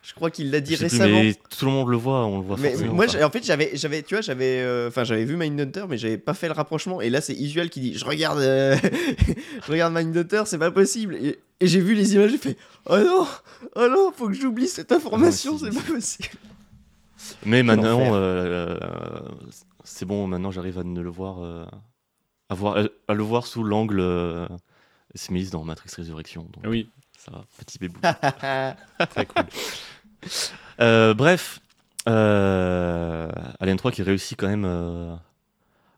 Je crois qu'il l'a dit plus, récemment. mais tout le monde le voit, on le voit Mais forcément. moi, en fait, j'avais, j'avais, tu vois, j'avais, euh, enfin, j'avais vu Mindhunter, mais j'avais pas fait le rapprochement. Et là, c'est Isuel qui dit, je regarde, euh, je regarde Mindhunter, c'est pas possible. Et, et j'ai vu les images, j'ai fait, oh non, oh non, faut que j'oublie cette information, Ah, si, c'est pas possible. Mais maintenant, euh, euh, c'est bon, maintenant j'arrive à ne le voir, euh, à, voir à, à le voir sous l'angle euh, Smith dans Matrix Résurrection. Donc Oui, ça va, petit bébou. très cool. Euh, bref, euh, Alien 3 qui réussit quand même euh,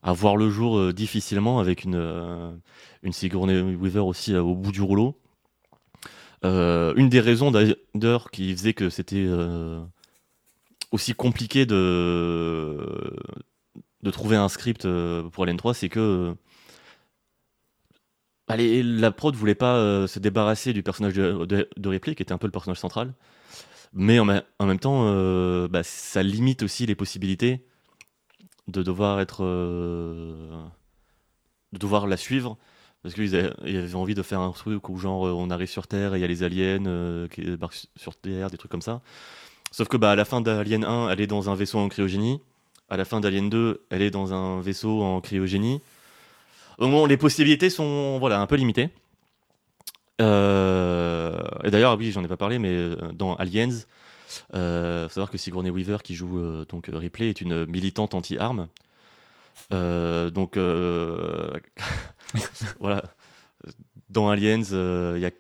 à voir le jour euh, difficilement avec une, euh, une Sigourney Weaver aussi euh, au bout du rouleau. Euh, une des raisons d'ailleurs qui faisait que c'était euh, aussi compliqué de, de trouver un script euh, pour Alien 3, c'est que euh, allez, la prod voulait pas euh, se débarrasser du personnage de, de, Ripley, qui était un peu le personnage central. Mais en, même temps, bah, ça limite aussi les possibilités de devoir être. de devoir la suivre. Parce qu'ils avaient, envie de faire un truc où, genre, on arrive sur Terre et il y a les aliens qui débarquent su- sur Terre, des trucs comme ça. Sauf que, bah, à la fin d'Alien 1, elle est dans un vaisseau en cryogénie. À la fin d'Alien 2, elle est dans un vaisseau en cryogénie. Donc, bon, les possibilités sont voilà, un peu limitées. Euh, et d'ailleurs, oui, j'en ai pas parlé, mais euh, dans Aliens, euh, faut savoir que Sigourney Weaver, qui joue euh, donc Ripley, est une militante anti-armes. Donc, voilà. Dans Aliens, il y a,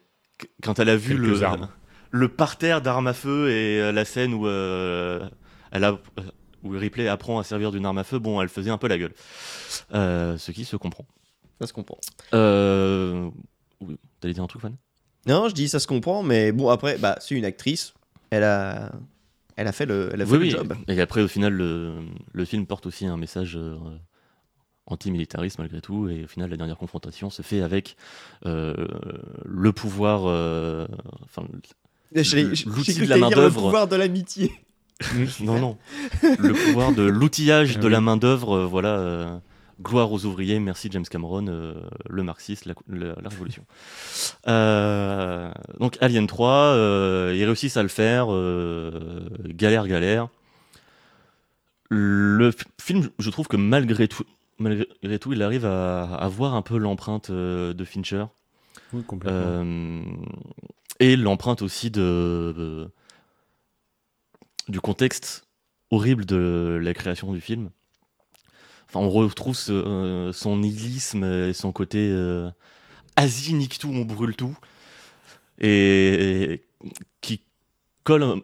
quand elle a vu Quelques le, armes. Le parterre d'armes à feu et euh, la scène où, euh, elle a, où Ripley apprend à servir d'une arme à feu, bon, elle faisait un peu la gueule. Euh, ce qui se comprend. Ça se comprend. Euh, T'allais dire un truc, Fan Non, je dis ça se comprend, mais bon, après, bah, c'est une actrice. Elle a, elle a fait le, elle a fait Oui, le oui. job. Et après, au final, le, le film porte aussi un message euh, anti-militariste malgré tout. Et au final, la dernière confrontation se fait avec euh, le pouvoir. euh, Enfin, l'outil de la t'allais dire le pouvoir de l'amitié. non, non. le pouvoir de l'outillage Ah de la main-d'œuvre. euh, voilà. euh, gloire aux ouvriers. Merci James Cameron. euh, le marxiste, la, la- la révolution. Euh, donc, Alien 3, euh, ils réussissent à le faire. euh, galère, galère. Le film, je trouve que malgré tout, malgré tout il arrive à à avoir un peu l'empreinte euh, de Fincher. Oui, complètement. Euh, et l'empreinte aussi de, de- du contexte horrible de la création du film. Enfin, on retrouve euh, son nihilisme et son côté euh, Asie nique tout, on brûle tout, et qui colle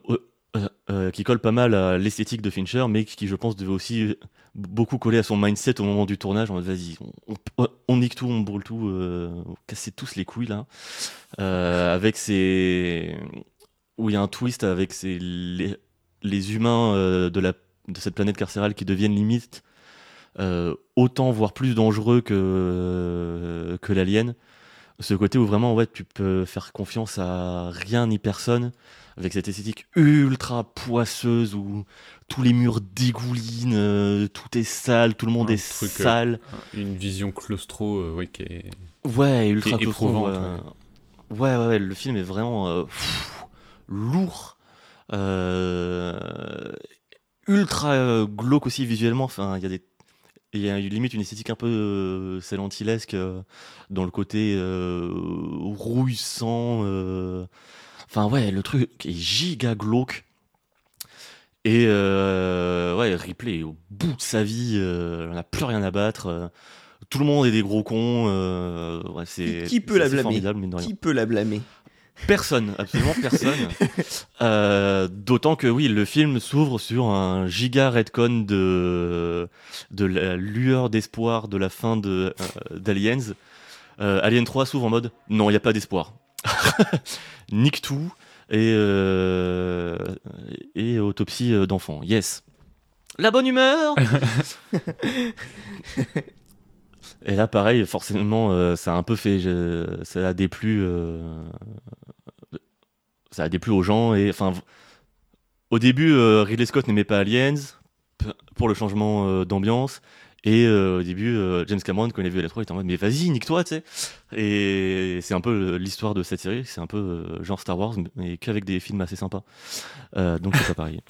euh, euh, qui colle pas mal à l'esthétique de Fincher, mais qui, je pense, devait aussi beaucoup coller à son mindset au moment du tournage. Mode, vas-y, on, on- on nique tout, on brûle tout, euh, on cassez tous les couilles là. Euh, avec ces. où il y a un twist avec ces, les, humains de, la, de cette planète carcérale qui deviennent limite autant, voire plus dangereux que, que l'alien. Ce côté où vraiment, ouais, tu peux faire confiance à rien ni personne, avec cette esthétique ultra poisseuse où tous les murs dégoulinent, euh, tout est sale, tout le monde Un est truc, euh, sale. Une vision claustro, euh, ouais, qui est. Ouais, ultra Qui est claustro, éprouvante, ouais. Ouais, ouais, ouais, le film est vraiment euh, pff, lourd, ultra glauque aussi visuellement. Enfin, il y a des Et il y a limite une esthétique un peu euh, euh, dans le côté euh, rouillissant. euh. Enfin, ouais, le truc est giga glauque. Et euh, ouais, Ripley est au bout de sa vie, elle n'a plus rien à battre. tout le monde est des gros cons. ouais, c'est, Qui- peut la blâmer? Qui peut la blâmer? Personne, absolument personne. Euh, D'autant que oui, le film s'ouvre sur un giga retcon de, de la lueur d'espoir de la fin de, euh, d'Aliens. Euh, Alien 3 s'ouvre en mode non, il n'y a pas d'espoir. Nique tout et, euh, et autopsie d'enfant. Yes. La bonne humeur Et là, pareil, forcément, euh, ça a un peu fait. je- ça a déplu. euh, ça a déplu aux gens. Et enfin, au début, euh, Ridley Scott n'aimait pas Aliens pour le changement euh, d'ambiance. Et au début, James Cameron, quand il a vu les 3, il était en mode Mais vas-y, nique-toi, tu sais. Et c'est un peu l'histoire de cette série. C'est un peu genre Star Wars, mais qu'avec des films assez sympas. Donc c'est pas pareil.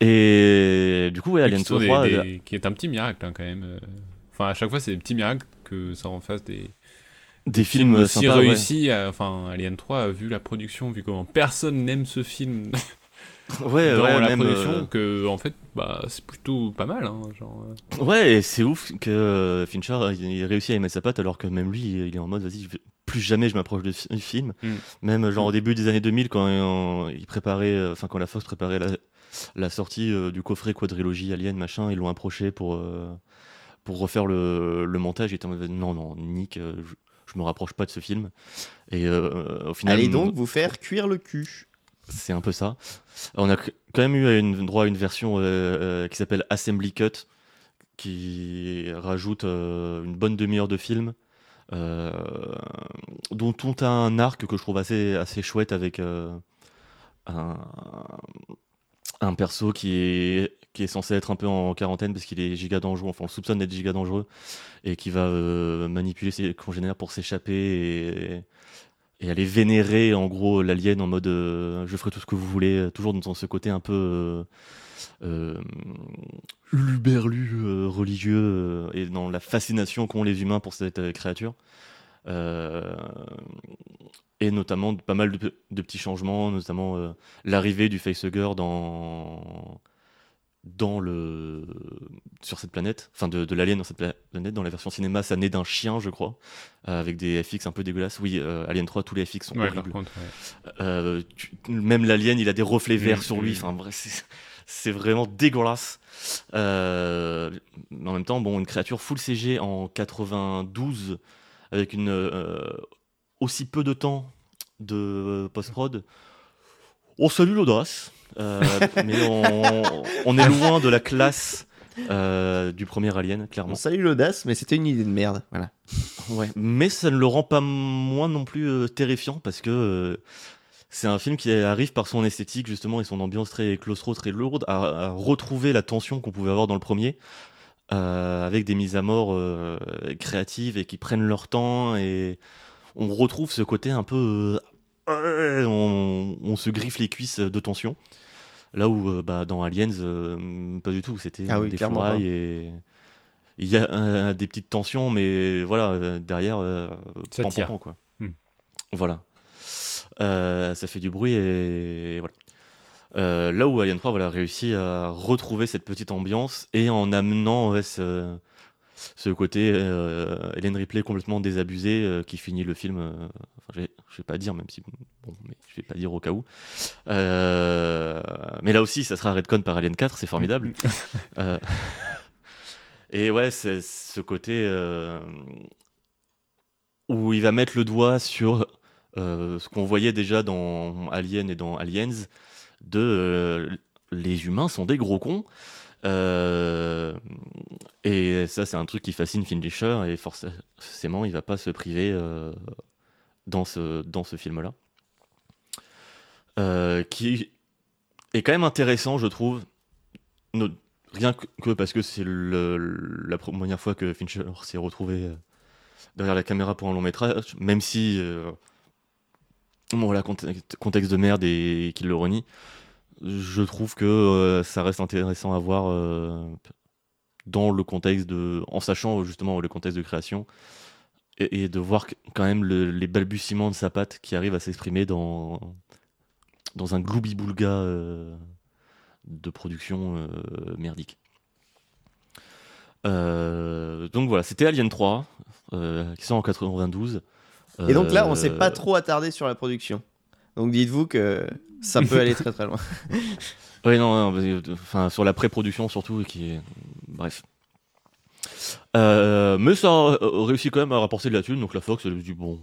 Et du coup, ouais, Alien qui, sont des- 3. des- euh, qui est un petit miracle hein, quand même. Enfin, à chaque fois, c'est des petits miracles que ça en fasse des des films aussi sympas. ouais. réussis. à- Enfin, Alien 3, vu la production, vu comment personne n'aime ce film Ouais, dans ouais, la même, production, euh, que en fait, bah, c'est plutôt pas mal. Hein, genre, euh. Ouais, et c'est ouf que euh, Fincher il réussit à mettre sa patte alors que même lui il est en mode vas-y, plus jamais je m'approche de fi- du film. Mm. Même genre au début des années 2000 quand euh, il préparait, enfin quand la Fox préparait la, la sortie euh, du coffret quadrilogie Alien machin, ils l'ont approché pour euh, pour refaire le, le montage. Il était en mode non non Nick, euh, je, je me rapproche pas de ce film. Et euh, au final, Allez donc vous faire cuire le cul. c'est un peu ça. On a quand même eu une, droit à une version euh, euh, qui s'appelle Assembly Cut, qui rajoute euh, une bonne demi-heure de film, euh, dont tout a un arc que je trouve assez, assez chouette avec euh, un, un perso qui est, qui est censé être un peu en quarantaine parce qu'il est giga dangereux, enfin on soupçonne d'être giga dangereux, et qui va euh, manipuler ses congénères pour s'échapper et, aller vénérer en gros l'alien en mode euh, je ferai tout ce que vous voulez, toujours dans ce côté un peu euh, luberlu religieux et dans la fascination qu'ont les humains pour cette créature. Et notamment pas mal de, de petits changements, notamment l'arrivée du facehugger dans dans le sur cette planète, enfin de, de l'alien dans cette pla- planète. Dans la version cinéma, ça naît d'un chien, je crois, euh, avec des FX un peu dégueulasses. Oui, euh, Alien 3, tous les FX sont Ouais, horribles. contre, ouais. Euh, tu- même l'alien, il a des reflets verts Mm, sur lui. mm. Enfin, bref, c'est- vraiment dégueulasse. Mais en même temps, bon, une créature full CG en 92 avec une aussi peu de temps de post-prod. On salue l'audace, mais on, on est loin de la classe euh, du premier Alien, clairement. On salue l'audace, mais c'était une idée de merde. Voilà. Ouais, mais ça ne le rend pas moins non plus euh, terrifiant parce que euh, c'est un film qui arrive par son esthétique justement et son ambiance très claustro, très lourde à, à retrouver la tension qu'on pouvait avoir dans le premier euh, avec des mises à mort euh, créatives et qui prennent leur temps et on retrouve ce côté un peu euh, on, on se griffe les cuisses de tension. Là où euh, bah, dans Aliens euh, pas du tout c'était Ah oui, des fourrailles et il y a euh, des petites tensions mais voilà euh, derrière euh, Ça pan, pan, tire. pan, quoi. Hmm. voilà. Euh, ça fait du bruit et voilà. Euh, là où Alien 3 voilà, réussit à retrouver cette petite ambiance et en amenant ouais, ce, ce côté euh, Hélène Ripley complètement désabusée euh, qui finit le film. euh, enfin, je, vais, pas dire, même si. Bon, mais je vais pas dire au cas où. Euh, mais là aussi, ça sera Redcon par Alien 4, c'est formidable. Et ouais, c'est ce côté où il va mettre le doigt sur ce qu'on voyait déjà dans Alien et dans Aliens de les humains sont des gros cons. Euh, et ça, c'est un truc qui fascine Fincher et forcément, il va pas se priver euh, dans ce, dans ce film-là. Euh, qui est quand même intéressant, je trouve. Rien que, parce que c'est la première fois que Fincher s'est retrouvé derrière la caméra pour un long métrage, même si. bon, voilà, contexte de merde et qu'il le renie je trouve que euh, ça reste intéressant à voir euh, dans le contexte de, en sachant justement le contexte de création, et, et de voir quand même le- les balbutiements de sa patte qui arrivent à s'exprimer dans, dans un gloubi-boulga euh, de production merdique. Donc voilà, c'était Alien 3, euh, qui sort en 92. Et donc là, on s'est Euh, pas trop attardé sur la production. Donc dites-vous que ça peut aller très très loin. Oui, non, non, parce que, enfin, sur la pré-production surtout, qui est... Bref. Euh, mais ça a réussi quand même à rapporter de la thune, donc la Fox, elle a dit bon.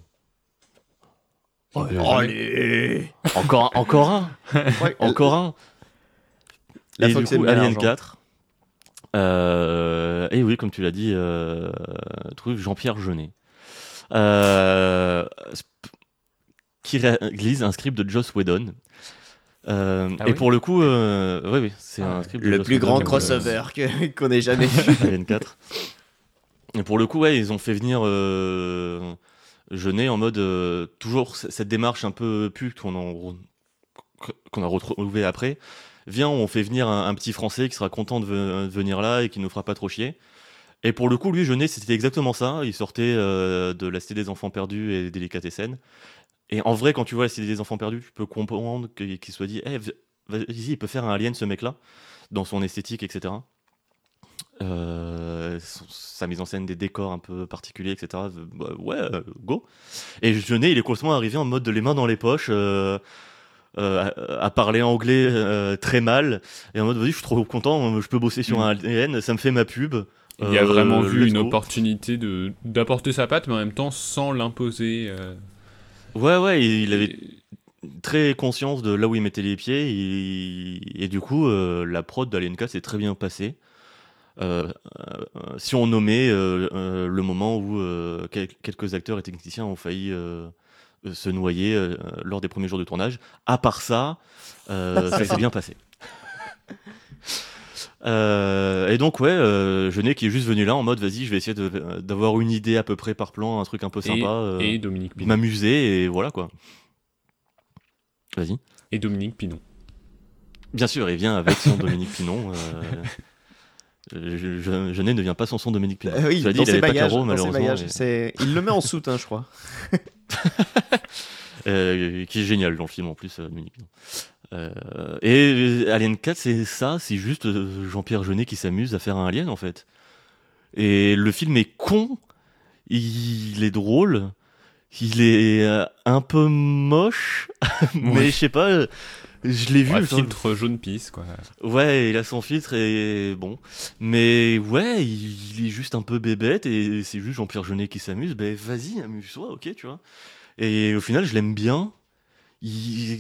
Allez Encore, encore un Ouais, Encore un La Et Fox du coup, Alien l'argent. 4. Euh, et oui, comme tu l'as dit, euh, truc Jean-Pierre Jeunet. Euh, qui réalise un script de Joss Whedon. Euh, Ah et oui pour le coup, euh, oui, oui, c'est Ah, un script Le plus grand euh, crossover qu'on ait jamais vu. Alien 4. Et pour le coup, ouais, ils ont fait venir euh, Jeunet en mode euh, toujours cette démarche un peu pute qu'on a retrouvée après. Viens, on fait venir un, un petit Français qui sera content de, ve- de venir là et qui nous fera pas trop chier. Et pour le coup, lui, Jeunet, c'était exactement ça. Il sortait euh, de la Cité des Enfants Perdus et des Délicatessen. Et en vrai, quand tu vois Cité des Enfants Perdus, tu peux comprendre qu'il soit dit Eh, vas-y, il peut faire un alien, ce mec-là, dans son esthétique, etc. Euh, sa mise en scène des décors un peu particuliers, etc. Bah, ouais, euh, go. Et Jeunet, il est complètement arrivé en mode de les mains dans les poches, euh, euh, à, à parler anglais très mal, et en mode vas-y, je suis trop content, je peux bosser sur Mm. un alien, ça me fait ma pub. Il a Euh, vraiment vu une go. opportunité de d'apporter sa patte, mais en même temps sans l'imposer. Ouais, ouais, il, il avait et- très conscience de là où il mettait les pieds, et, et du coup, euh, la prod d'Alien 4 s'est très bien passée. Euh, euh, si on nommait euh, euh, le moment où euh, quel- quelques acteurs et techniciens ont failli se noyer euh, lors des premiers jours de tournage, à part ça, euh, ça s'est bien passé. Euh, et donc ouais, euh, Jeunet qui est juste venu là en mode vas-y, je vais essayer de- d'avoir une idée à peu près par plan, un truc un peu et, sympa, euh, et Dominique Pinon. m'amuser et voilà quoi. Vas-y. Et Dominique Pinon. Bien sûr, il vient avec son Dominique Pinon. euh, je, ne vient pas sans son Dominique Pinon. Euh, oui, dit, il avait pas bagages. Ses malheureusement. bagages. et- C'est- Il le met en soute, hein, je crois. euh, qui est génial dans le film en plus, euh, Dominique Pinon. Euh, et Alien 4, c'est ça, c'est juste euh, Jean-Pierre Jeunet qui s'amuse à faire un Alien en fait. Et le film est con, il est drôle, il est euh, un peu moche, mais Ouais. je sais pas, je l'ai vu. Enfin, filtre jaune pisse, quoi. Ouais, il a son filtre et bon. Mais ouais, il, il est juste un peu bébête et c'est juste Jean-Pierre Jeunet qui s'amuse. Ben vas-y, amuse-toi, ok, tu vois. Et au final, je l'aime bien. Il-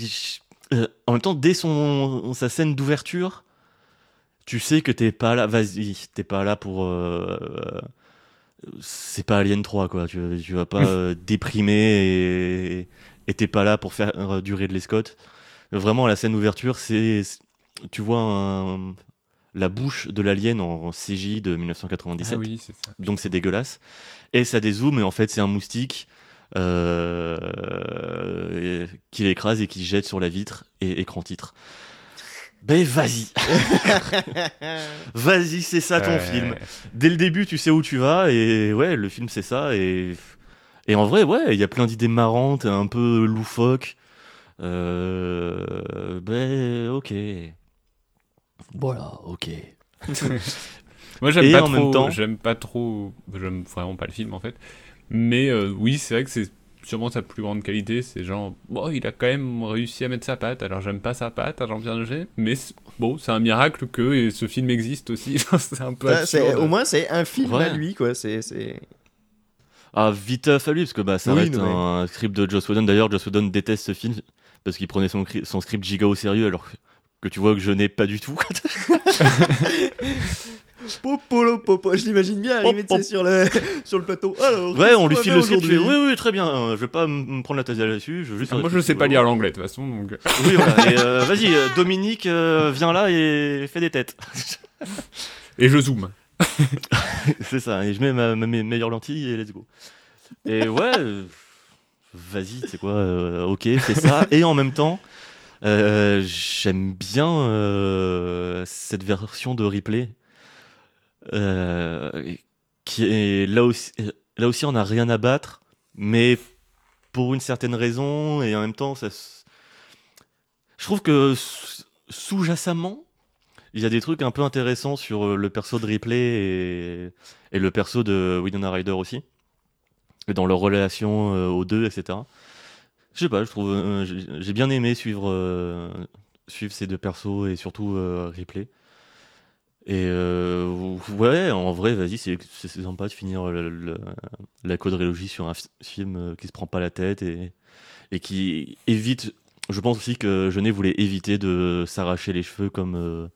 euh, en même temps, dès son, sa scène d'ouverture, tu sais que t'es pas là, vas-y, t'es pas là pour. euh, c'est pas Alien 3, quoi. Tu, tu vas pas euh, déprimer et t'es pas là pour faire durer de l'escotte. Vraiment, la scène d'ouverture, c'est. Tu vois un- la bouche de l'alien en CJ de 1997 Ah oui, c'est ça. donc c'est dégueulasse. Et ça dézoome, et en fait, c'est un moustique euh, et- qui l'écrase et qui jette sur la vitre et écran titre. Ben vas-y, vas-y, c'est ça ton Ouais. film. Dès le début, tu sais où tu vas, et ouais, le film c'est ça. Et, et en vrai, ouais, il y a plein d'idées marrantes, un peu loufoques. Euh, ben ok. Voilà, ok. Moi, j'aime Et pas en trop. même temps- J'aime pas trop. J'aime vraiment pas le film en fait. Mais euh, oui, c'est vrai que c'est sûrement sa plus grande qualité. C'est genre, bon, il a quand même réussi à mettre sa patte. Alors, j'aime pas sa patte à Jean-Pierre Jeunet, mais bon, c'est un miracle que et ce film existe aussi. c'est un peu absurde. au moins, c'est un film Ouais. à lui, quoi. C'est, c'est... Ah, vite à lui, parce que bah, ça Oui, reste non, un script de Joss Whedon. D'ailleurs, Joss Whedon déteste ce film parce qu'il prenait son, son script giga au sérieux, alors que tu vois que je n'ai pas du tout. Popolo, popo, je l'imagine bien arriver Pop, tu sais, sur le, sur le plateau. Alors, ouais, on lui file le script, oui, oui, très bien, euh, je vais pas me prendre la thèse là-dessus. Je juste Ah, moi, je sais pas lire l'anglais de toute façon, donc. Oui, voilà. Et, euh, vas-y, euh, Dominique, euh, viens là et fais des têtes. Et je zoome. c'est ça, et je mets ma, ma- mes meilleures lentilles et let's go. Et ouais, euh, vas-y, c'est quoi, euh, ok, fais ça. Et en même temps, euh, j'aime bien euh, cette version de replay. Euh, qui est là aussi, là aussi on n'a rien à battre, mais pour une certaine raison et en même temps Je trouve que sous-jacemment, il y a des trucs un peu intéressants sur euh, le perso de Ripley et, le perso de Winona Ryder aussi, et dans leur relation euh, aux deux, etc. Je sais pas, je j'ai bien aimé suivre, suivre ces deux persos et surtout Ripley. Et euh, ouais, en vrai, vas-y, c'est sympa de finir le- la quadrilogie sur un fi- film euh, qui se prend pas la tête et, qui évite. Je pense aussi que Jeunet voulait éviter de s'arracher les cheveux comme, euh,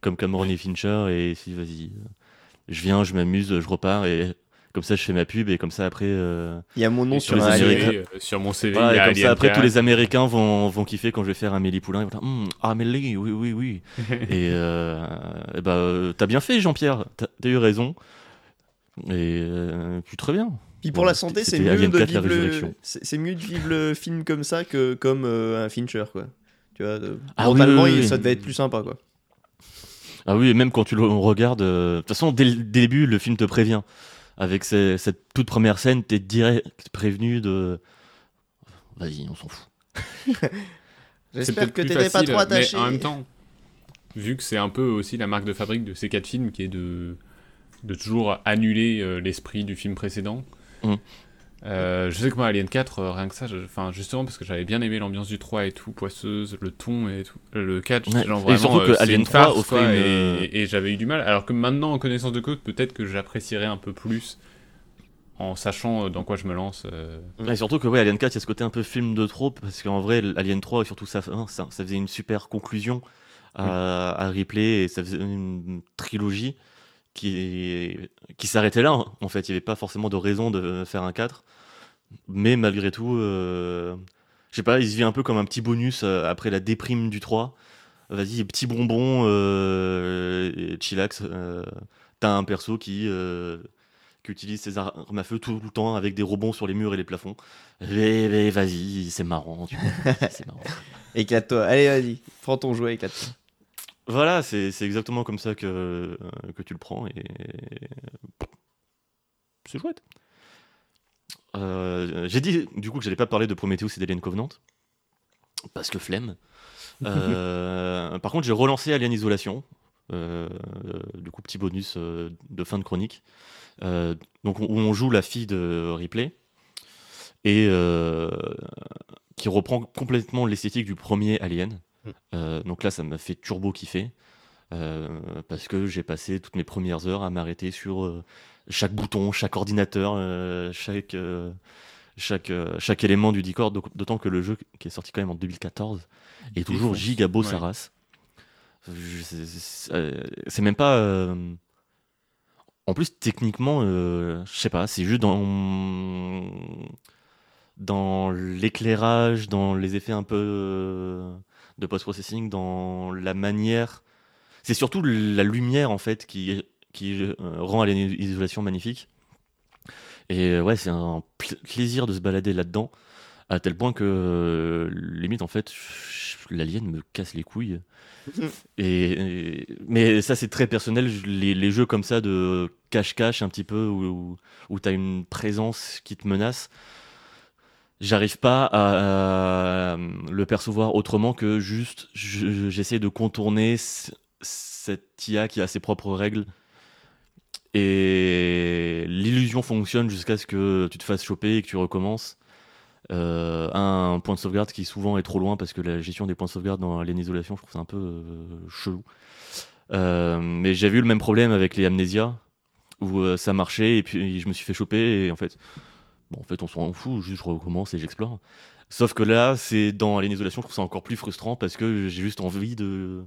comme Cameron et Fincher. Et si, vas-y, je viens, je m'amuse, je repars et comme ça, je fais ma pub et comme ça, après. euh, Il y a mon nom sur un mon. CV, sur mon CV, voilà, il y et a comme ça, après, tous 4. les Américains vont, vont kiffer quand je vais faire Amélie Poulain. Ils vont dire Hum, Amélie, oui, oui, oui. et euh, et bah, euh, t'as bien fait, Jean-Pierre. T'as eu raison. Et euh, puis très bien. Puis pour Bon, la santé, c'est mieux, Alien de 4, la vivre le... c'est mieux de vivre le film comme ça que comme euh, un Fincher, quoi. Tu vois, de- Ah oui, mentalement, oui, il- oui. ça devait être plus sympa, quoi. Ah oui, et même quand tu le regardes, euh, de toute façon, dès le début, le film te prévient. Avec ces- cette toute première scène, t'es direct prévenu de. Vas-y, on s'en fout. J'espère que t'étais pas trop attaché. Mais en même temps, vu que c'est un peu aussi la marque de fabrique de ces quatre films, qui est de, de toujours annuler euh, l'esprit du film précédent. Mm. Euh, je sais que moi, Alien 4, euh, rien que ça, enfin justement parce que j'avais bien aimé l'ambiance du 3 et tout, poisseuse, le ton et tout. Euh, Le 4, Ouais. genre Et vraiment, surtout euh, que c'est Alien une 3 farce, quoi, une, et, euh, et j'avais eu du mal. Alors que maintenant, en connaissance de cause, peut-être que j'apprécierais un peu plus en sachant euh, dans quoi je me lance. euh. Et surtout que, ouais, Alien 4, il y a ce côté un peu film de trop, parce qu'en vrai, Alien 3, et surtout ça, ça faisait une super conclusion à, à Ripley, et ça faisait une trilogie qui, qui s'arrêtait là, en fait. Il n'y avait pas forcément de raison de faire un 4. Mais malgré tout, euh, je sais pas, il se vit un peu comme un petit bonus euh, après la déprime du 3. Vas-y, petit bonbon, euh, chillax. euh, T'as un perso qui, euh, qui utilise ses armes à feu tout le temps avec des rebonds sur les murs et les plafonds. Vas-y, c'est marrant. marrant. Éclate-toi. Allez, vas-y. Prends ton jouet, éclate-toi. Voilà, c'est exactement comme ça que, euh, que tu le prends et c'est chouette. Euh, J'ai dit du coup que j'allais pas parler de Prometheus et d'Alien Covenant parce que flemme. Euh, par contre, j'ai relancé Alien Isolation. Euh, du coup, petit bonus de fin de chronique. Donc, où on joue la fille de Ripley et qui reprend complètement l'esthétique du premier Alien. Euh, donc là, ça m'a fait turbo kiffer. euh, parce que j'ai passé toutes mes premières heures à m'arrêter sur euh, chaque bouton, chaque ordinateur, euh, chaque, chaque, chaque élément du décor. donc- D'autant que le jeu, qui est sorti quand même en 2014, est toujours giga beau sa race. C'est- même pas. En plus, techniquement, je sais pas, c'est juste dans dans l'éclairage, dans les effets un peu de post-processing, dans la manière. C'est surtout la lumière en fait qui, qui euh, rend Alien Isolation magnifique. Et euh, ouais, c'est un pl- plaisir de se balader là-dedans, à tel point que euh, limite en fait, l'alien me casse les couilles. Et, et- mais ça c'est très personnel. Les, les jeux comme ça de cache-cache un petit peu où, où, tu as une présence qui te menace, j'arrive pas à, à le percevoir autrement que juste je- je- j'essaie de contourner cette IA qui a ses propres règles. Et l'illusion fonctionne jusqu'à ce que tu te fasses choper et que tu recommences. Euh, un point de sauvegarde qui souvent est trop loin parce que la gestion des points de sauvegarde dans Alien Isolation, je trouve ça un peu euh, chelou. Euh, mais j'ai vu le même problème avec les Amnesia où euh, ça marchait et puis je me suis fait choper et en fait, bon, en fait on s'en fout, juste je recommence et j'explore. Sauf que là, c'est dans Alien Isolation, je trouve ça encore plus frustrant parce que j'ai juste envie de.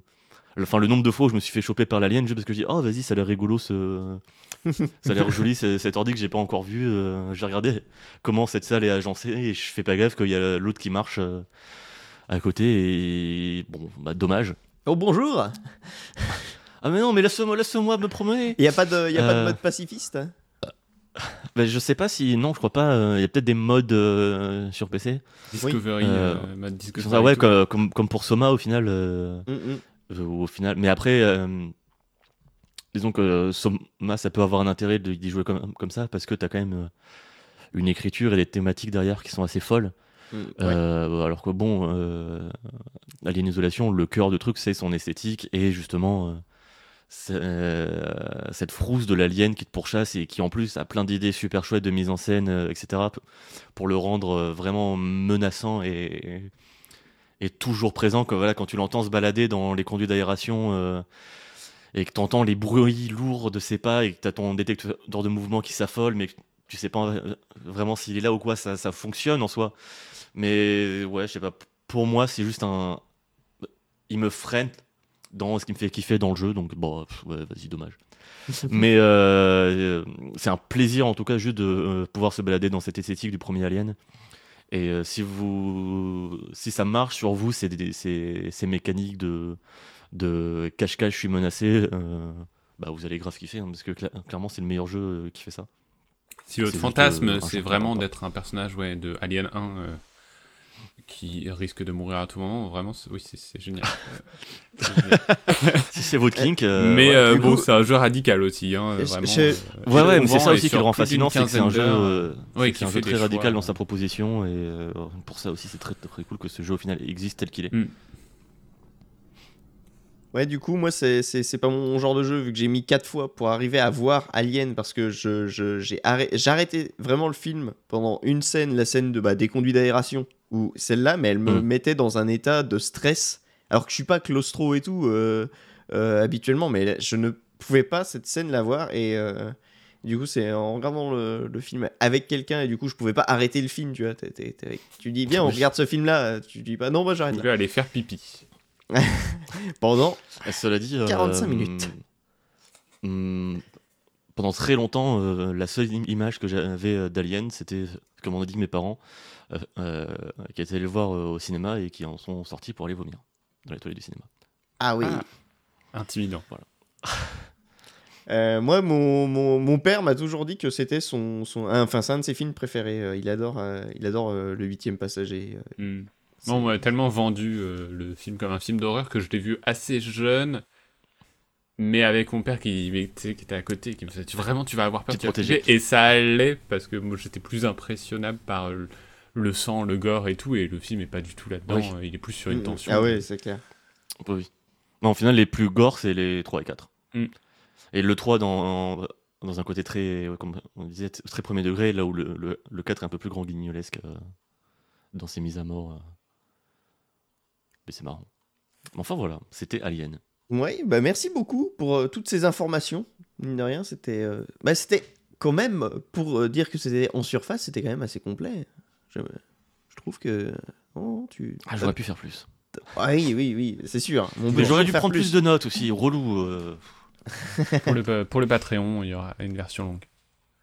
Enfin, le nombre de fois où je me suis fait choper par l'alien, juste parce que je dis, oh vas-y, ça a l'air rigolo, ce... ça a l'air joli, ce- cet ordi que j'ai pas encore vu. euh, j'ai regardé comment cette salle est agencée et je fais pas gaffe qu'il y a l'autre qui marche euh, à côté et bon, bah dommage. Oh, bonjour Ah mais non, mais laisse-moi laisse-moi me promener Il n'y a pas de, y a pas de Euh, mode pacifiste hein? Bah, Je sais pas si. Non, je crois pas. euh, Il y a peut-être des modes euh, sur PC. Discovery, Euh, euh, Mad Discovery. Ça, ouais, comme, comme, comme pour Soma au final. euh, Mm, mm. euh, au final. Mais après, euh, disons que euh, Soma, ça peut avoir un intérêt de- d'y jouer comme, comme ça parce que tu as quand même euh, une écriture et des thématiques derrière qui sont assez folles. Mm, ouais. Euh, alors que bon, euh, Alien Isolation, le cœur du truc, c'est son esthétique et justement cette frousse de l'alien qui te pourchasse et qui en plus a plein d'idées super chouettes de mise en scène, euh, etc. pour le rendre euh, vraiment menaçant et, toujours présent. Que, voilà, quand tu l'entends se balader dans les conduits d'aération euh, et que tu entends les bruits lourds de ses pas et que tu as ton détecteur de mouvement qui s'affole, mais tu sais pas euh, vraiment s'il est là ou quoi, ça, ça fonctionne en soi. Mais ouais, je sais pas. Pour moi, c'est juste un. Il me freine dans ce qui me fait kiffer dans le jeu, donc bon, pff, ouais, vas-y, dommage. Mais euh, euh, c'est un plaisir en tout cas juste de euh, pouvoir se balader dans cette esthétique du premier Alien. Et euh, si vous, si ça marche sur vous, c'est des- ces ces mécaniques de de cache-cache, je suis menacé. euh, bah vous allez grave kiffer hein, parce que cla- clairement c'est le meilleur jeu euh, qui fait ça. Si votre juste, fantasme, euh, un c'est vraiment d'être un personnage ouais, de Alien 1 euh, qui risque de mourir à tout moment, vraiment, oui, c'est génial. Si c'est votre kink, euh, Mais ouais. euh, bon, c'est un jeu radical aussi, hein, vraiment. je- euh, Ouais, ouais, mais c'est ça aussi qui le rend fascinant, c'est que c'est un jeu, euh, Ouais, qui un fait jeu très choix, radical dans sa proposition et euh, pour ça aussi c'est très très cool que ce jeu au final existe tel qu'il est. Mm. Ouais, du coup, moi, c'est pas mon genre de jeu, vu que j'ai mis 4 fois pour arriver à voir Alien, parce que je- je- j'ai arrêt- j'ai arrêté vraiment le film pendant une scène, la scène de, bah, des conduits d'aération, ou celle-là, mais elle me Mhm. mettait dans un état de stress, alors que je suis pas claustro et tout, euh, euh, habituellement, mais je ne pouvais pas cette scène la voir, et euh, du coup, c'est en regardant le, le film avec quelqu'un, et du coup, je pouvais pas arrêter le film, tu vois, tu dis, viens, on regarde ce film-là, tu dis pas, non, moi, j'arrête là. pouvez aller faire pipi. Pendant Et cela dit, euh, 45 minutes. hum, pendant très longtemps, euh, la seule im- image que j'avais euh, d'Alien, c'était, comme on a dit mes parents, euh, euh, qui étaient allés le voir euh, au cinéma et qui en sont sortis pour aller vomir dans les toilettes du cinéma. Ah oui. Ah. Intimidant. Euh, moi, mon, mon, mon père m'a toujours dit que c'était son, son, enfin, c'est un de ses films préférés. Euh, il adore, euh, il adore euh, le huitième passager. Euh, Hmm. Non, on m'a tellement vendu euh, le film comme un film d'horreur que je l'ai vu assez jeune, mais avec mon père qui, qui était à côté, qui me disait vraiment tu vas avoir peur, tu flipper. Et ça allait parce que moi j'étais plus impressionnable par le, le sang, le gore et tout, et le film est pas du tout là-dedans, Oui. euh, il est plus sur une Mm, tension. Ah ouais, c'est clair. Oui, oui. Non, au final, les plus gore, c'est les 3 et 4. Mm. Et le 3 dans, dans un côté très, comme on disait, très premier degré, là où le, le, le 4 est un peu plus grand guignolesque euh, dans ses mises à mort. euh. Mais c'est marrant. Mais enfin voilà, c'était Alien. Oui, bah merci beaucoup pour euh, toutes ces informations. Mine de rien, c'était, euh, bah, c'était quand même pour euh, dire que c'était en surface, c'était quand même assez complet. Je, je trouve que oh, tu. Ah, j'aurais pu faire plus. Ah oui, oui, oui, c'est sûr. Mais j'aurais dû faire prendre plus. de notes aussi, relou. euh. pour, le, pour le Patreon, il y aura une version longue.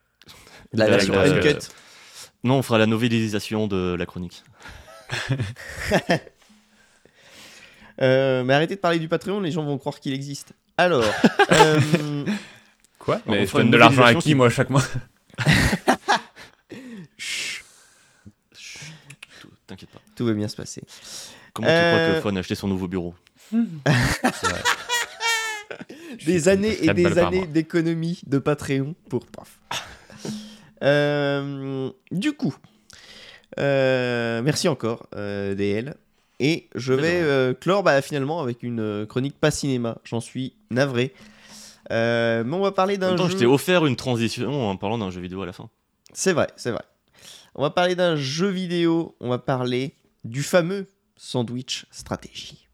La version euh, uncut. Non, on fera la novélisation de la chronique. Euh, mais arrêtez de parler du Patreon, les gens vont croire qu'il existe. Alors, euh, Quoi On Mais je donne de l'argent à qui, qui- moi, chaque mois chut, Tout- T'inquiète pas. tout va bien se passer. Comment tu crois Euh, que Fon a acheté son nouveau bureau C'est vrai. Je des années et des années d'économie de Patreon pour paf. Euh, du coup, euh, merci encore euh, DL. Et je vais euh, clore bah, finalement avec une euh, chronique pas cinéma. J'en suis navré. Euh, mais on va parler d'un temps, je jeu. t'ai offert une transition en parlant d'un jeu vidéo à la fin. C'est vrai, c'est vrai. On va parler d'un jeu vidéo. On va parler du fameux sandwich stratégie.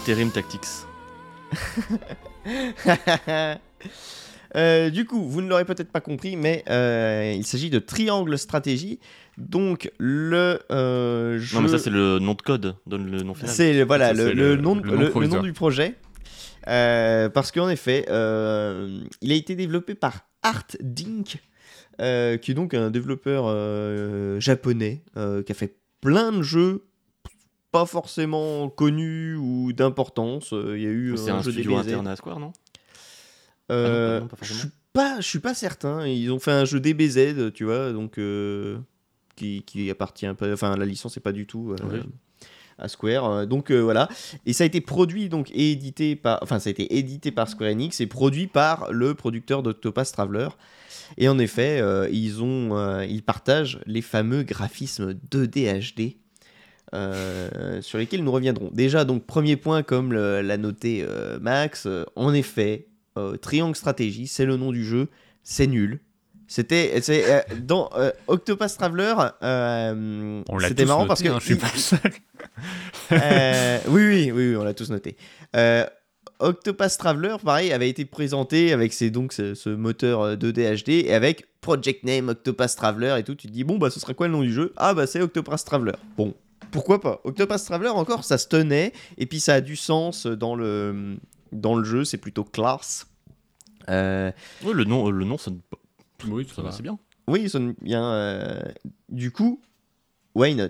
潔 Intérim Tactics. Euh, du coup, vous ne l'aurez peut-être pas compris, mais euh, il s'agit de Triangle Stratégie. Donc, le euh, jeu. Non, mais ça, c'est le nom de code, donne le nom final. C'est le- voilà Ça, le, c'est le le- nom, le le- nom le provisoire. nom du projet. Euh, parce qu'en effet, euh, il a été développé par Art Dink, euh, qui est donc un développeur euh, japonais euh, qui a fait plein de jeux pas forcément connus ou d'importance. Euh, Il y a eu C'est un, un jeu studio DBZ. interne à Square, non? Euh, Ah non, pas- non, pas je suis pas, je suis pas certain. Ils ont fait un jeu DBZ, tu vois, donc euh, qui, qui appartient pas. Enfin, la licence est pas du tout euh, Oui. à Square. euh, donc euh, voilà. Et ça a été produit donc et édité par. Enfin, ça a été édité par Square Enix et produit par le producteur d'Octopath Traveler. Et en effet, euh, ils ont, euh, ils partagent les fameux graphismes 2D HD. Euh, sur lesquels nous reviendrons. Déjà, donc, premier point, comme l'a noté euh, Max, euh, en effet, Triangle Stratégie, c'est le nom du jeu, c'est nul. C'était dans Octopath Traveler, On l'a c'était tous marrant noté, parce que hein, je suis pas le seul. oui, oui, oui, oui, on l'a tous noté. Octopath Traveler, pareil, avait été présenté avec ses, donc, ce, ce moteur euh, 2D HD et avec Project Name Octopath Traveler et tout. Tu te dis, bon, bah, ce sera quoi le nom du jeu? Ah, bah, c'est Octopath Traveler. Bon, pourquoi pas Octopath Traveler, encore, ça se tenait et puis ça a du sens dans le, dans le jeu, c'est plutôt classe. Euh, Oui, le nom, le nom sonne Oui, ça sonne va. assez bien. Oui, il sonne bien. euh, Du coup, why not?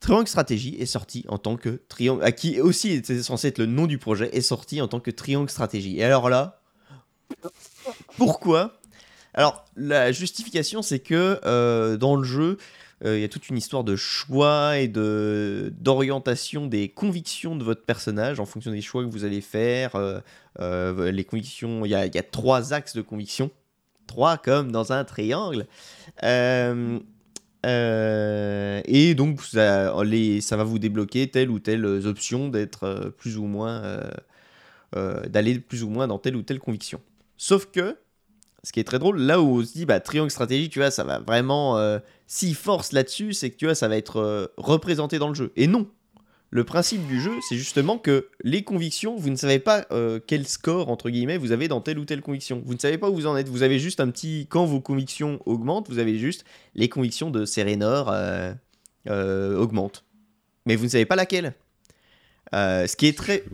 Triangle Stratégie est sorti en tant que Triangle, à qui aussi était censé être le nom du projet, est sorti en tant que Triangle Stratégie. Et alors là, pourquoi? Alors la justification, c'est que euh, dans le jeu, euh, il y a toute une histoire de choix et de d'orientation des convictions de votre personnage en fonction des choix que vous allez faire. euh, euh, les convictions, il y a, trois axes de conviction trois comme dans un triangle. Euh, euh, et donc, ça, va vous débloquer telle ou telle option d'être euh, plus ou moins. euh, euh, d'aller plus ou moins dans telle ou telle conviction. Sauf que, ce qui est très drôle, là où on se dit, bah, triangle stratégie, tu vois, ça va vraiment. euh, S'il force là-dessus, c'est que tu vois, ça va être euh, représenté dans le jeu. Et non! Le principe du jeu, c'est justement que les convictions, vous ne savez pas euh, quel score, entre guillemets, vous avez dans telle ou telle conviction. Vous ne savez pas où vous en êtes. Vous avez juste un petit... Quand vos convictions augmentent, vous avez juste les convictions de Serenor euh, augmentent. Mais vous ne savez pas laquelle. Ce qui est très...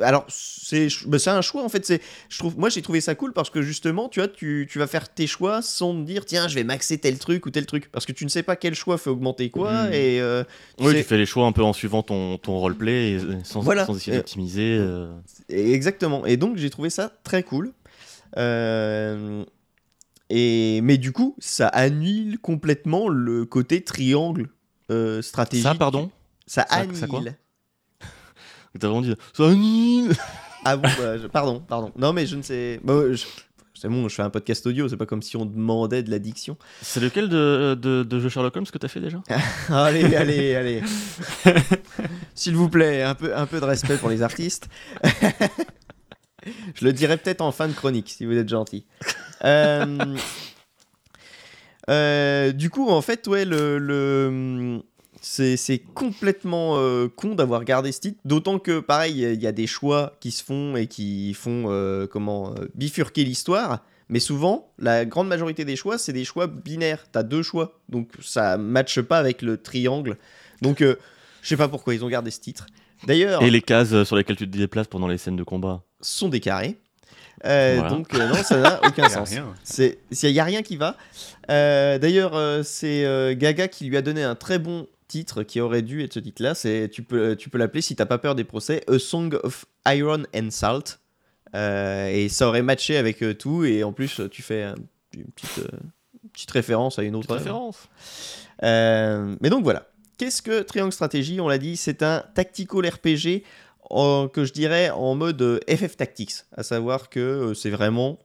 Alors, c'est bah, c'est un choix, en fait. c'est je trouve Moi, j'ai trouvé ça cool parce que, justement, tu vois, tu, tu vas faire tes choix sans te dire, tiens, je vais maxer tel truc ou tel truc. Parce que tu ne sais pas quel choix fait augmenter quoi. Mhm. Et... euh, Oui, tu fais les choix un peu en suivant ton, ton roleplay et sans, Voilà. sans essayer Euh, d'optimiser. euh. Exactement. Et donc j'ai trouvé ça très cool. Euh, Et mais du coup, ça annule complètement le côté triangle euh, stratégique. Ça, pardon? Ça Ça- annule. ça quoi? T'as vraiment dit annule ah bon, bah, je- pardon, pardon. Non mais je ne sais. bah, je- C'est bon, je fais un podcast audio, c'est pas comme si on demandait de la diction. C'est lequel de, de, de jeu Sherlock Holmes que t'as fait déjà? Allez, allez, allez. S'il vous plaît, un peu, un peu de respect pour les artistes. Je le dirai peut-être en fin de chronique, si vous êtes gentil. Euh, euh, du coup, en fait, ouais, le, le- c'est c'est complètement euh, con d'avoir gardé ce titre. D'autant que, pareil, il y a des choix qui se font et qui font euh, comment euh, bifurquer l'histoire. Mais souvent, la grande majorité des choix, c'est des choix binaires. T'as deux choix. Donc ça matche pas avec le triangle. Donc euh, je sais pas pourquoi ils ont gardé ce titre. D'ailleurs, Et les cases sur lesquelles tu te déplaces pendant les scènes de combat. sont des carrés. Euh, Voilà. Donc euh, non, ça n'a aucun sens. il y a rien qui va. Euh, D'ailleurs, euh, c'est euh, Gaga qui lui a donné un très bon titre qui aurait dû être ce titre-là. C'est, tu peux, tu peux l'appeler si t'as pas peur des procès, A Song of Iron and Salt. Euh, et ça aurait matché avec euh, tout. Et en plus, tu fais un- une petite, euh, petite référence à une autre référence. Mais donc voilà. Qu'est-ce que Triangle Strategy On l'a dit, c'est un tactical RPG en- que je dirais en mode FF Tactics. À savoir que c'est vraiment.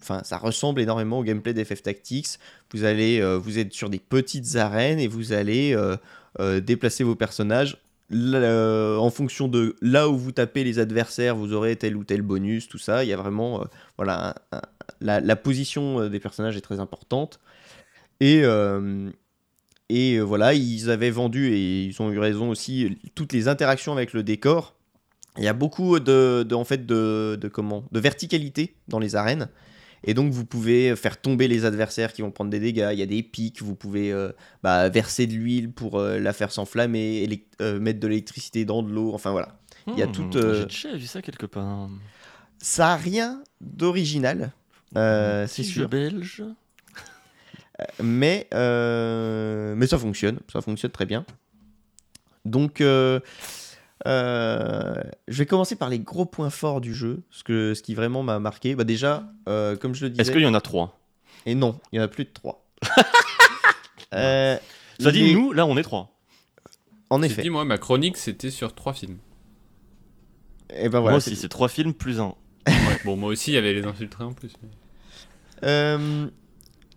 Enfin, ça ressemble énormément au gameplay d'FF Tactics. Vous allez, euh, vous êtes sur des petites arènes et vous allez euh, euh, déplacer vos personnages. Euh, en fonction de là où vous tapez les adversaires, vous aurez tel ou tel bonus, tout ça. Il y a vraiment, euh, voilà, la, position des personnages est très importante. Et, et voilà, ils avaient vendu, et ils ont eu raison aussi, toutes les interactions avec le décor. Il y a beaucoup de, en fait de comment de verticalité dans les arènes. Et donc vous pouvez faire tomber les adversaires qui vont prendre des dégâts. Il y a des pics, vous pouvez euh, bah, verser de l'huile pour euh, la faire s'enflammer, euh, mettre de l'électricité dans de l'eau. Enfin voilà. Il y a Hmm, toute, euh, J'ai déjà vu ça quelque part. Ça a rien d'original, euh, c'est sûr. belge. mais, euh, mais ça fonctionne, ça fonctionne très bien. Donc, euh, je vais commencer par les gros points forts du jeu, ce, que, ce qui vraiment m'a marqué. Bah déjà, euh, comme je le disais, Est-ce qu'il y en a trois? Et non, il y en a plus de trois. Euh, Ça dit, les- nous, là, on est trois. En effet. dit, moi, ma chronique, c'était sur trois films. Et ben voilà. Moi aussi, c'est- trois films plus un. bon, moi aussi, il y avait les infiltrés en plus. Euh,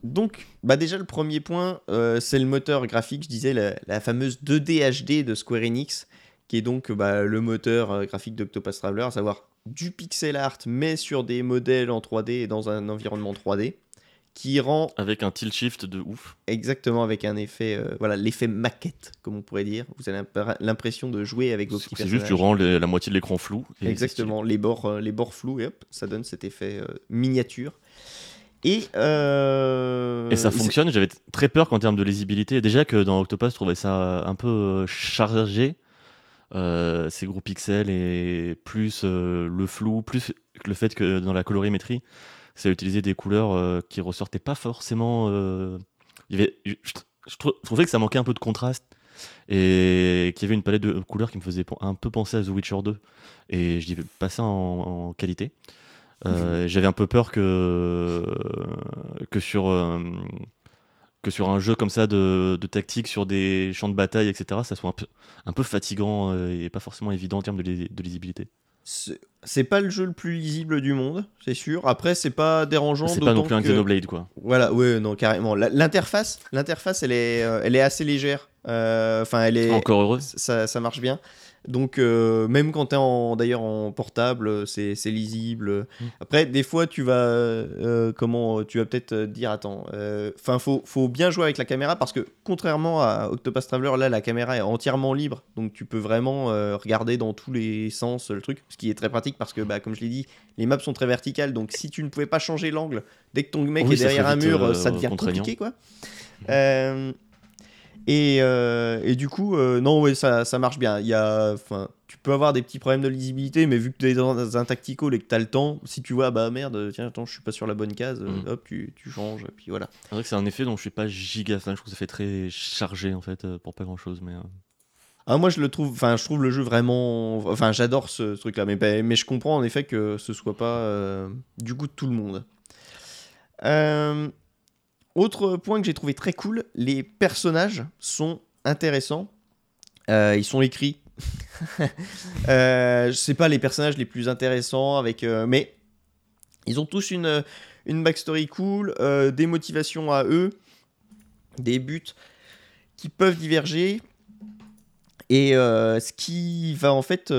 donc, bah déjà le premier point, euh, c'est le moteur graphique. Je disais la, la fameuse 2D HD de Square Enix, qui est donc bah, le moteur euh, graphique d'Octopus Traveler, à savoir du pixel art, mais sur des modèles en 3D et dans un environnement 3D, qui rend Avec un tilt shift de ouf. exactement avec un effet, euh, voilà, l'effet maquette, comme on pourrait dire. Vous avez l'imp- l'impression de jouer avec vos petits C'est juste, tu rends les- la moitié de l'écran flou. et Exactement, les bords, euh, les bords flous, et hop, ça donne cet effet euh, miniature. Et, euh, Et ça fonctionne, j'avais très peur qu'en termes de lisibilité, déjà que dans Octopus, je trouvais ça un peu chargé, euh, ces gros pixels et plus euh, le flou, plus le fait que dans la colorimétrie, ça utilisait des couleurs euh, qui ressortaient pas forcément. il y avait, je, je trou- je trouvais que ça manquait un peu de contraste et qu'il y avait une palette de couleurs qui me faisait un peu penser à The Witcher 2 et je dis pas ça en, en qualité. Euh, J'avais un peu peur que que sur que sur un jeu comme ça de, de tactique sur des champs de bataille etc ça soit un peu un peu fatigant euh, et pas forcément évident en termes de, lisi- de lisibilité. C'est pas le jeu le plus lisible du monde, c'est sûr. Après, c'est pas dérangeant. C'est pas non plus un que- Xenoblade quoi. Voilà, ouais, non, carrément. L'interface, l'interface, elle est, euh, elle est assez légère. Euh, Enfin, elle est, Encore heureux. ça, ça marche bien. Donc, euh, même quand tu es d'ailleurs en portable, c'est lisible. Mm. Après, des fois, tu vas, euh, comment, tu vas peut-être euh, dire, attends, enfin, faut, faut bien jouer avec la caméra parce que contrairement à Octopus Traveler, là, la caméra est entièrement libre, donc tu peux vraiment regarder dans tous les sens le truc, ce qui est très pratique parce que, bah, comme je l'ai dit, les maps sont très verticales, donc si tu ne pouvais pas changer l'angle dès que ton mec Oui, est derrière un mur, ça devient compliqué, quoi. Euh, et, euh, et du coup, euh, non, ouais, ça, ça marche bien. Il y a, tu peux avoir des petits problèmes de lisibilité, mais vu que tu es dans un tactical et que tu as le temps, si tu vois, bah merde, tiens, attends, je suis pas sur la bonne case, Mm. hop, tu, tu changes, puis voilà. C'est vrai que c'est un effet dont je suis pas giga fan. Je trouve que ça fait très chargé en fait euh, pour pas grand chose mais. Ah, moi, je le trouve, enfin, je trouve le jeu vraiment, enfin, j'adore ce, ce truc-là, mais, bah, mais je comprends en effet que ce soit pas euh, du goût de tout le monde. Euh, autre point que j'ai trouvé très cool, les personnages sont intéressants. Euh, ils sont écrits. euh, sais pas les personnages les plus intéressants avec, euh, mais ils ont tous une une backstory cool, euh, des motivations à eux, des buts qui peuvent diverger. Et ce qui va en fait,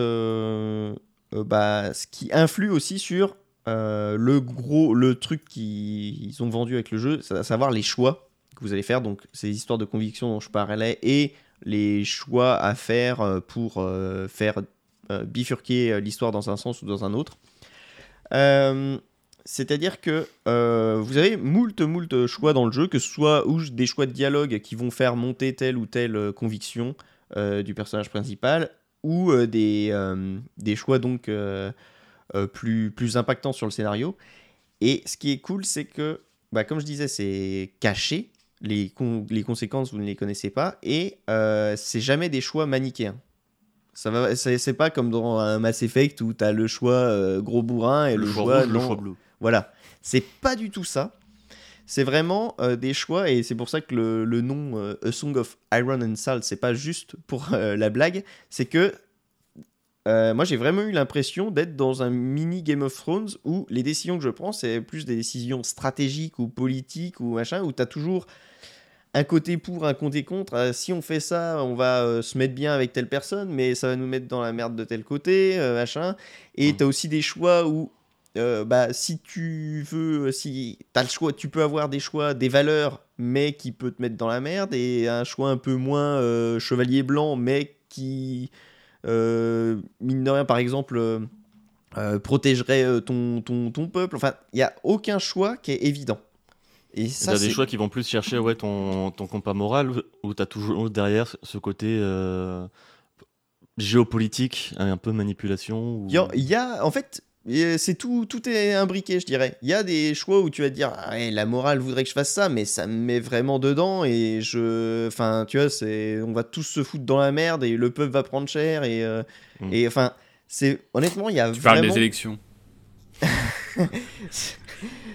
bah, ce qui influe aussi sur euh, le gros, le truc qu'ils ont vendu avec le jeu, c'est à savoir les choix que vous allez faire. Donc, ces histoires de conviction dont je parlais et les choix à faire euh, pour euh, faire bifurquer l'histoire dans un sens ou dans un autre. C'est-à-dire que vous avez moult, moult choix dans le jeu, que ce soit des choix de dialogue qui vont faire monter telle ou telle conviction du personnage principal, ou des, des choix donc plus, plus impactants sur le scénario. Et ce qui est cool, c'est que, bah, comme je disais, c'est caché. Les, con- les conséquences, vous ne les connaissez pas. Et euh, c'est jamais des choix manichéens. Ça va, c'est pas comme dans un Mass Effect où tu as le choix euh, gros bourrin et le, choix, rouge, le non. choix bleu. Voilà, c'est pas du tout ça. C'est vraiment euh, des choix et c'est pour ça que le, le nom euh, A Song of Iron and Salt, c'est pas juste pour euh, la blague, c'est que euh, moi j'ai vraiment eu l'impression d'être dans un mini Game of Thrones où les décisions que je prends, c'est plus des décisions stratégiques ou politiques ou machin, où tu as toujours un côté pour, un côté contre. Euh, si on fait ça, on va euh, se mettre bien avec telle personne, mais ça va nous mettre dans la merde de tel côté, machin. Et Mm. tu as aussi des choix où bah, si tu veux, si as le choix, tu peux avoir des choix, des valeurs, mais qui peut te mettre dans la merde, et un choix un peu moins chevalier blanc, mais qui mine de rien, par exemple, euh, euh, protégerait euh, ton, ton, ton peuple. Enfin, il n'y a aucun choix qui est évident. Et ça, T'as des choix qui vont plus chercher ouais, ton, ton compas moral, ou t'as toujours derrière ce côté euh, géopolitique, un peu manipulation ou... Il y, a- en fait, euh, c'est tout, tout est imbriqué, je dirais. Il y a des choix où tu vas te dire, ah ouais, la morale voudrait que je fasse ça, mais ça me met vraiment dedans et je, enfin, tu vois, c'est, on va tous se foutre dans la merde et le peuple va prendre cher et, euh, Mm. et enfin, c'est honnêtement, il y a Tu parles vraiment, des élections.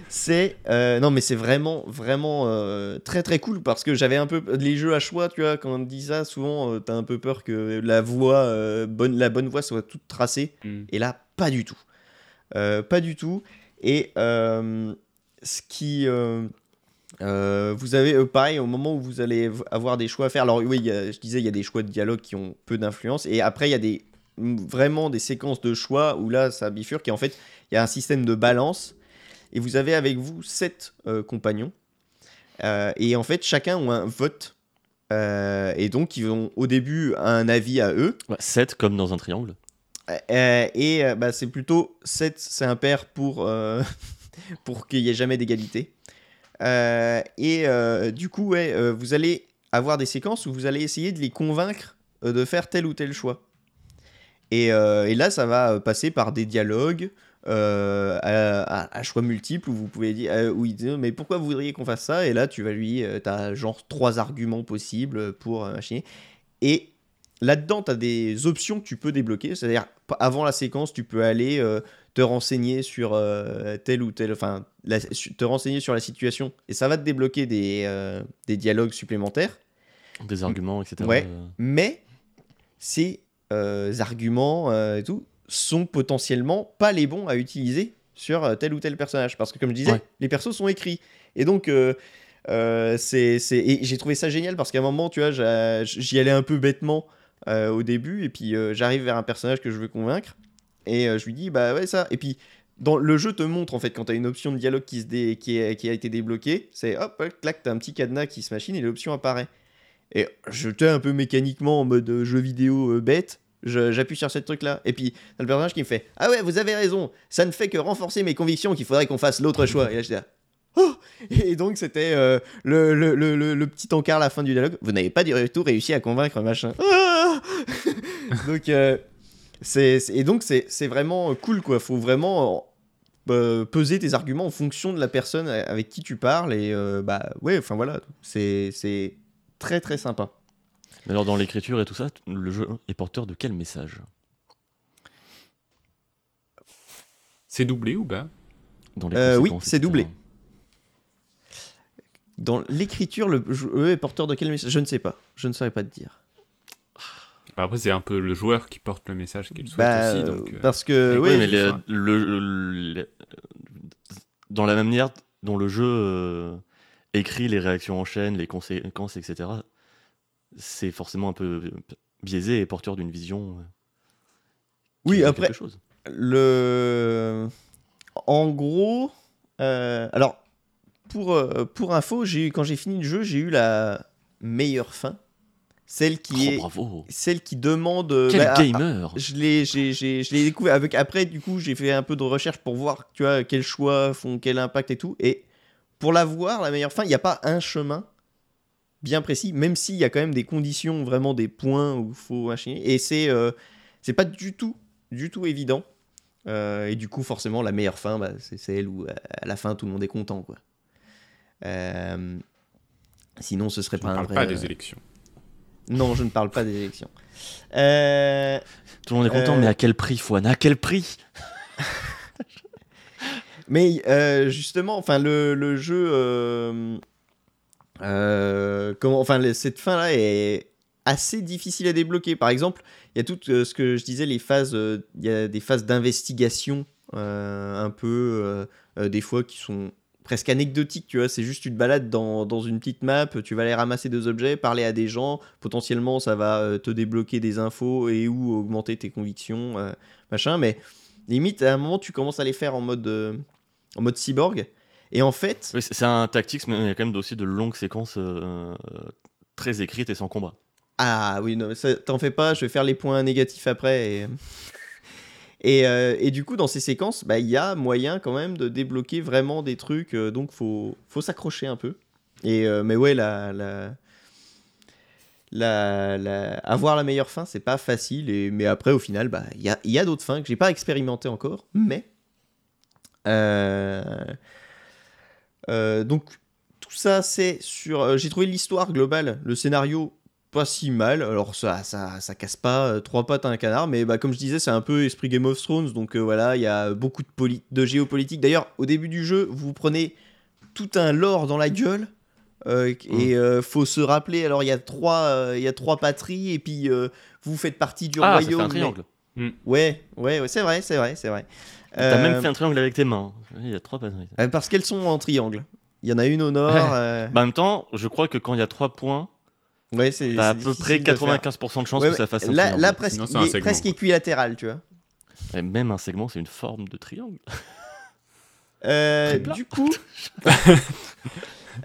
c'est, euh, non mais c'est vraiment, vraiment euh, très très cool parce que j'avais un peu les jeux à choix, tu vois, quand on dit ça, souvent, euh, t'as un peu peur que la voie, euh, bonne, la bonne voie soit toute tracée. Mm. Et là, pas du tout. Euh, pas du tout. Et euh, ce qui. euh, vous avez, euh, pareil, au moment où vous allez avoir des choix à faire. Alors, oui, je disais, il y a des choix de dialogue qui ont peu d'influence. Et après, il y a des, vraiment des séquences de choix où là, ça bifurque. Et en fait, il y a un système de balance. Et vous avez avec vous sept compagnons. Et en fait, chacun ont un vote. Et donc, ils ont au début un avis à eux. 7 comme dans un triangle. Euh, et euh, bah, c'est plutôt 7, c'est impair pour, euh, pour qu'il n'y ait jamais d'égalité. Euh, et euh, du coup, ouais, euh, vous allez avoir des séquences où vous allez essayer de les convaincre euh, de faire tel ou tel choix. Et, euh, et là, ça va euh, passer par des dialogues euh, à, choix multiples où vous pouvez dire, euh, où il mais pourquoi vous voudriez qu'on fasse ça? Et là, tu vas lui, euh, t'as genre trois arguments possibles pour euh, machiner. Et là-dedans, tu as des options que tu peux débloquer. C'est-à-dire, avant la séquence, tu peux aller euh, te renseigner sur euh, tel ou tel. Enfin, la- te renseigner sur la situation. Et ça va te débloquer des, euh, des dialogues supplémentaires. Des arguments, etc. Ouais. Mais ces arguments et tout sont potentiellement pas les bons à utiliser sur tel ou tel personnage. Parce que, comme je disais, Ouais. les persos sont écrits. Et donc. euh, c'est, c'est... Et j'ai trouvé ça génial parce qu'à un moment, tu vois, j'y allais un peu bêtement euh, au début, et puis euh, j'arrive vers un personnage que je veux convaincre, et euh, je lui dis, bah ouais, ça. Et puis, dans le jeu te montre, en fait, quand tu as une option de dialogue qui, se qui, est- qui a été débloquée, c'est hop, clac, t'as un petit cadenas qui se machine et l'option apparaît. Et je t'ai un peu mécaniquement en mode jeu vidéo bête. J'appuie sur ce truc là. Et puis, t'as le personnage qui me fait Ah ouais, vous avez raison, ça ne fait que renforcer mes convictions qu'il faudrait qu'on fasse l'autre choix. Et là, je dis Oh Et donc, c'était euh, le, le, le, le- le petit encart à la fin du dialogue. Vous n'avez pas du tout réussi à convaincre machin. Ah donc, euh, c'est, c'est- et donc, c'est c'est vraiment cool quoi. Faut vraiment euh, peser tes arguments en fonction de la personne avec qui tu parles. Et euh, bah ouais, enfin voilà, c'est c'est très très sympa. Mais alors, dans l'écriture et tout ça, le jeu est porteur de quel message? C'est doublé ou pas? Dans les Euh, oui, c'est doublé. Dans l'écriture, le jeu est porteur de quel message? Je ne sais pas. Je ne saurais pas te dire. Bah, Après, c'est un peu le joueur qui porte le message qu'il souhaite Bah, aussi. euh, Donc, euh, parce que Oui, mais le- ça. le- le- le- dans la même manière dont le jeu euh, écrit les réactions en chaîne, les conséquences, etc., c'est forcément un peu biaisé et porteur d'une vision. euh, Oui, après- chose. le en gros euh, alors pour euh, pour info j'ai eu- quand j'ai fini le jeu j'ai eu la meilleure fin. Celle qui Oh, est bravo. celle qui demande euh, Quel bah, ah, gamer. je l'ai j'ai- j'ai- je l'ai découvert avec après du coup j'ai fait un peu de recherche pour voir tu vois quels choix font quel impact et tout. Et pour la voir la meilleure fin il n'y a pas un chemin bien précis même s'il y a quand même des conditions vraiment des points où il faut machiner et c'est euh, c'est pas du tout du tout évident. Euh, et du coup forcément la meilleure fin bah, c'est celle où à la fin tout le monde est content quoi Euh, sinon ce serait on pas un parle vrai pas euh, des élections. non je ne parle pas des élections Euh, Tout le monde est content, Euh, mais à quel prix, Fouane À quel prix? Mais euh, justement, enfin le, le jeu, euh, euh, comment, enfin cette fin là est assez difficile à débloquer. Par exemple, il y a tout euh, ce que je disais, les phases, euh, il y a des phases d'investigation euh, un peu euh, euh, des fois qui sont presque anecdotiques, tu vois, c'est juste tu te balades dans, dans une petite map, tu vas aller ramasser deux objets, parler à des gens, potentiellement ça va euh, te débloquer des infos et ou augmenter tes convictions, euh, machin, mais limite à un moment tu commences à les faire en mode, euh, en mode cyborg, et en fait, Oui, c'est un tactique, mais il y a quand même aussi de longues séquences euh, très écrites et sans combat. Ah oui, non, t'en fais pas, je vais faire les points négatifs après. Et, et, euh, et du coup, dans ces séquences, bah, il y a moyen quand même de débloquer vraiment des trucs, euh, donc faut, faut s'accrocher un peu. Et, euh, mais ouais, la, la, la, avoir la meilleure fin, c'est pas facile. Mais après, au final, bah, il y a, y a d'autres fins que j'ai pas expérimenté encore. Mais. donc, tout ça, c'est sur. j'ai trouvé l'histoire globale, le scénario pas si mal. Alors, ça, ça, ça casse pas euh, trois pattes à un canard, mais bah, comme je disais, c'est un peu esprit Game of Thrones. Donc euh, voilà, il y a beaucoup de, poli- de géopolitique. D'ailleurs, au début du jeu, vous prenez tout un lore dans la gueule. euh, et euh, faut se rappeler, alors il y, a trois, il y a trois patries, et puis vous faites partie du Ah, ça fait royaume. mais- triangle. Ouais, ouais, ouais, c'est vrai, c'est vrai, c'est vrai. T'as même fait un triangle avec tes mains. Il y a trois patries. Parce qu'elles sont en triangle. Il y en a une au nord. Bah, en même temps, je crois que quand il y a trois points, ouais, c'est. t'as à peu près difficile de faire. 95% de chances Ouais, que ça fasse un là, triangle. là, presque, Sinon, il est presque équilatéral, tu vois. Et même un segment, c'est une forme de triangle. Euh, du coup.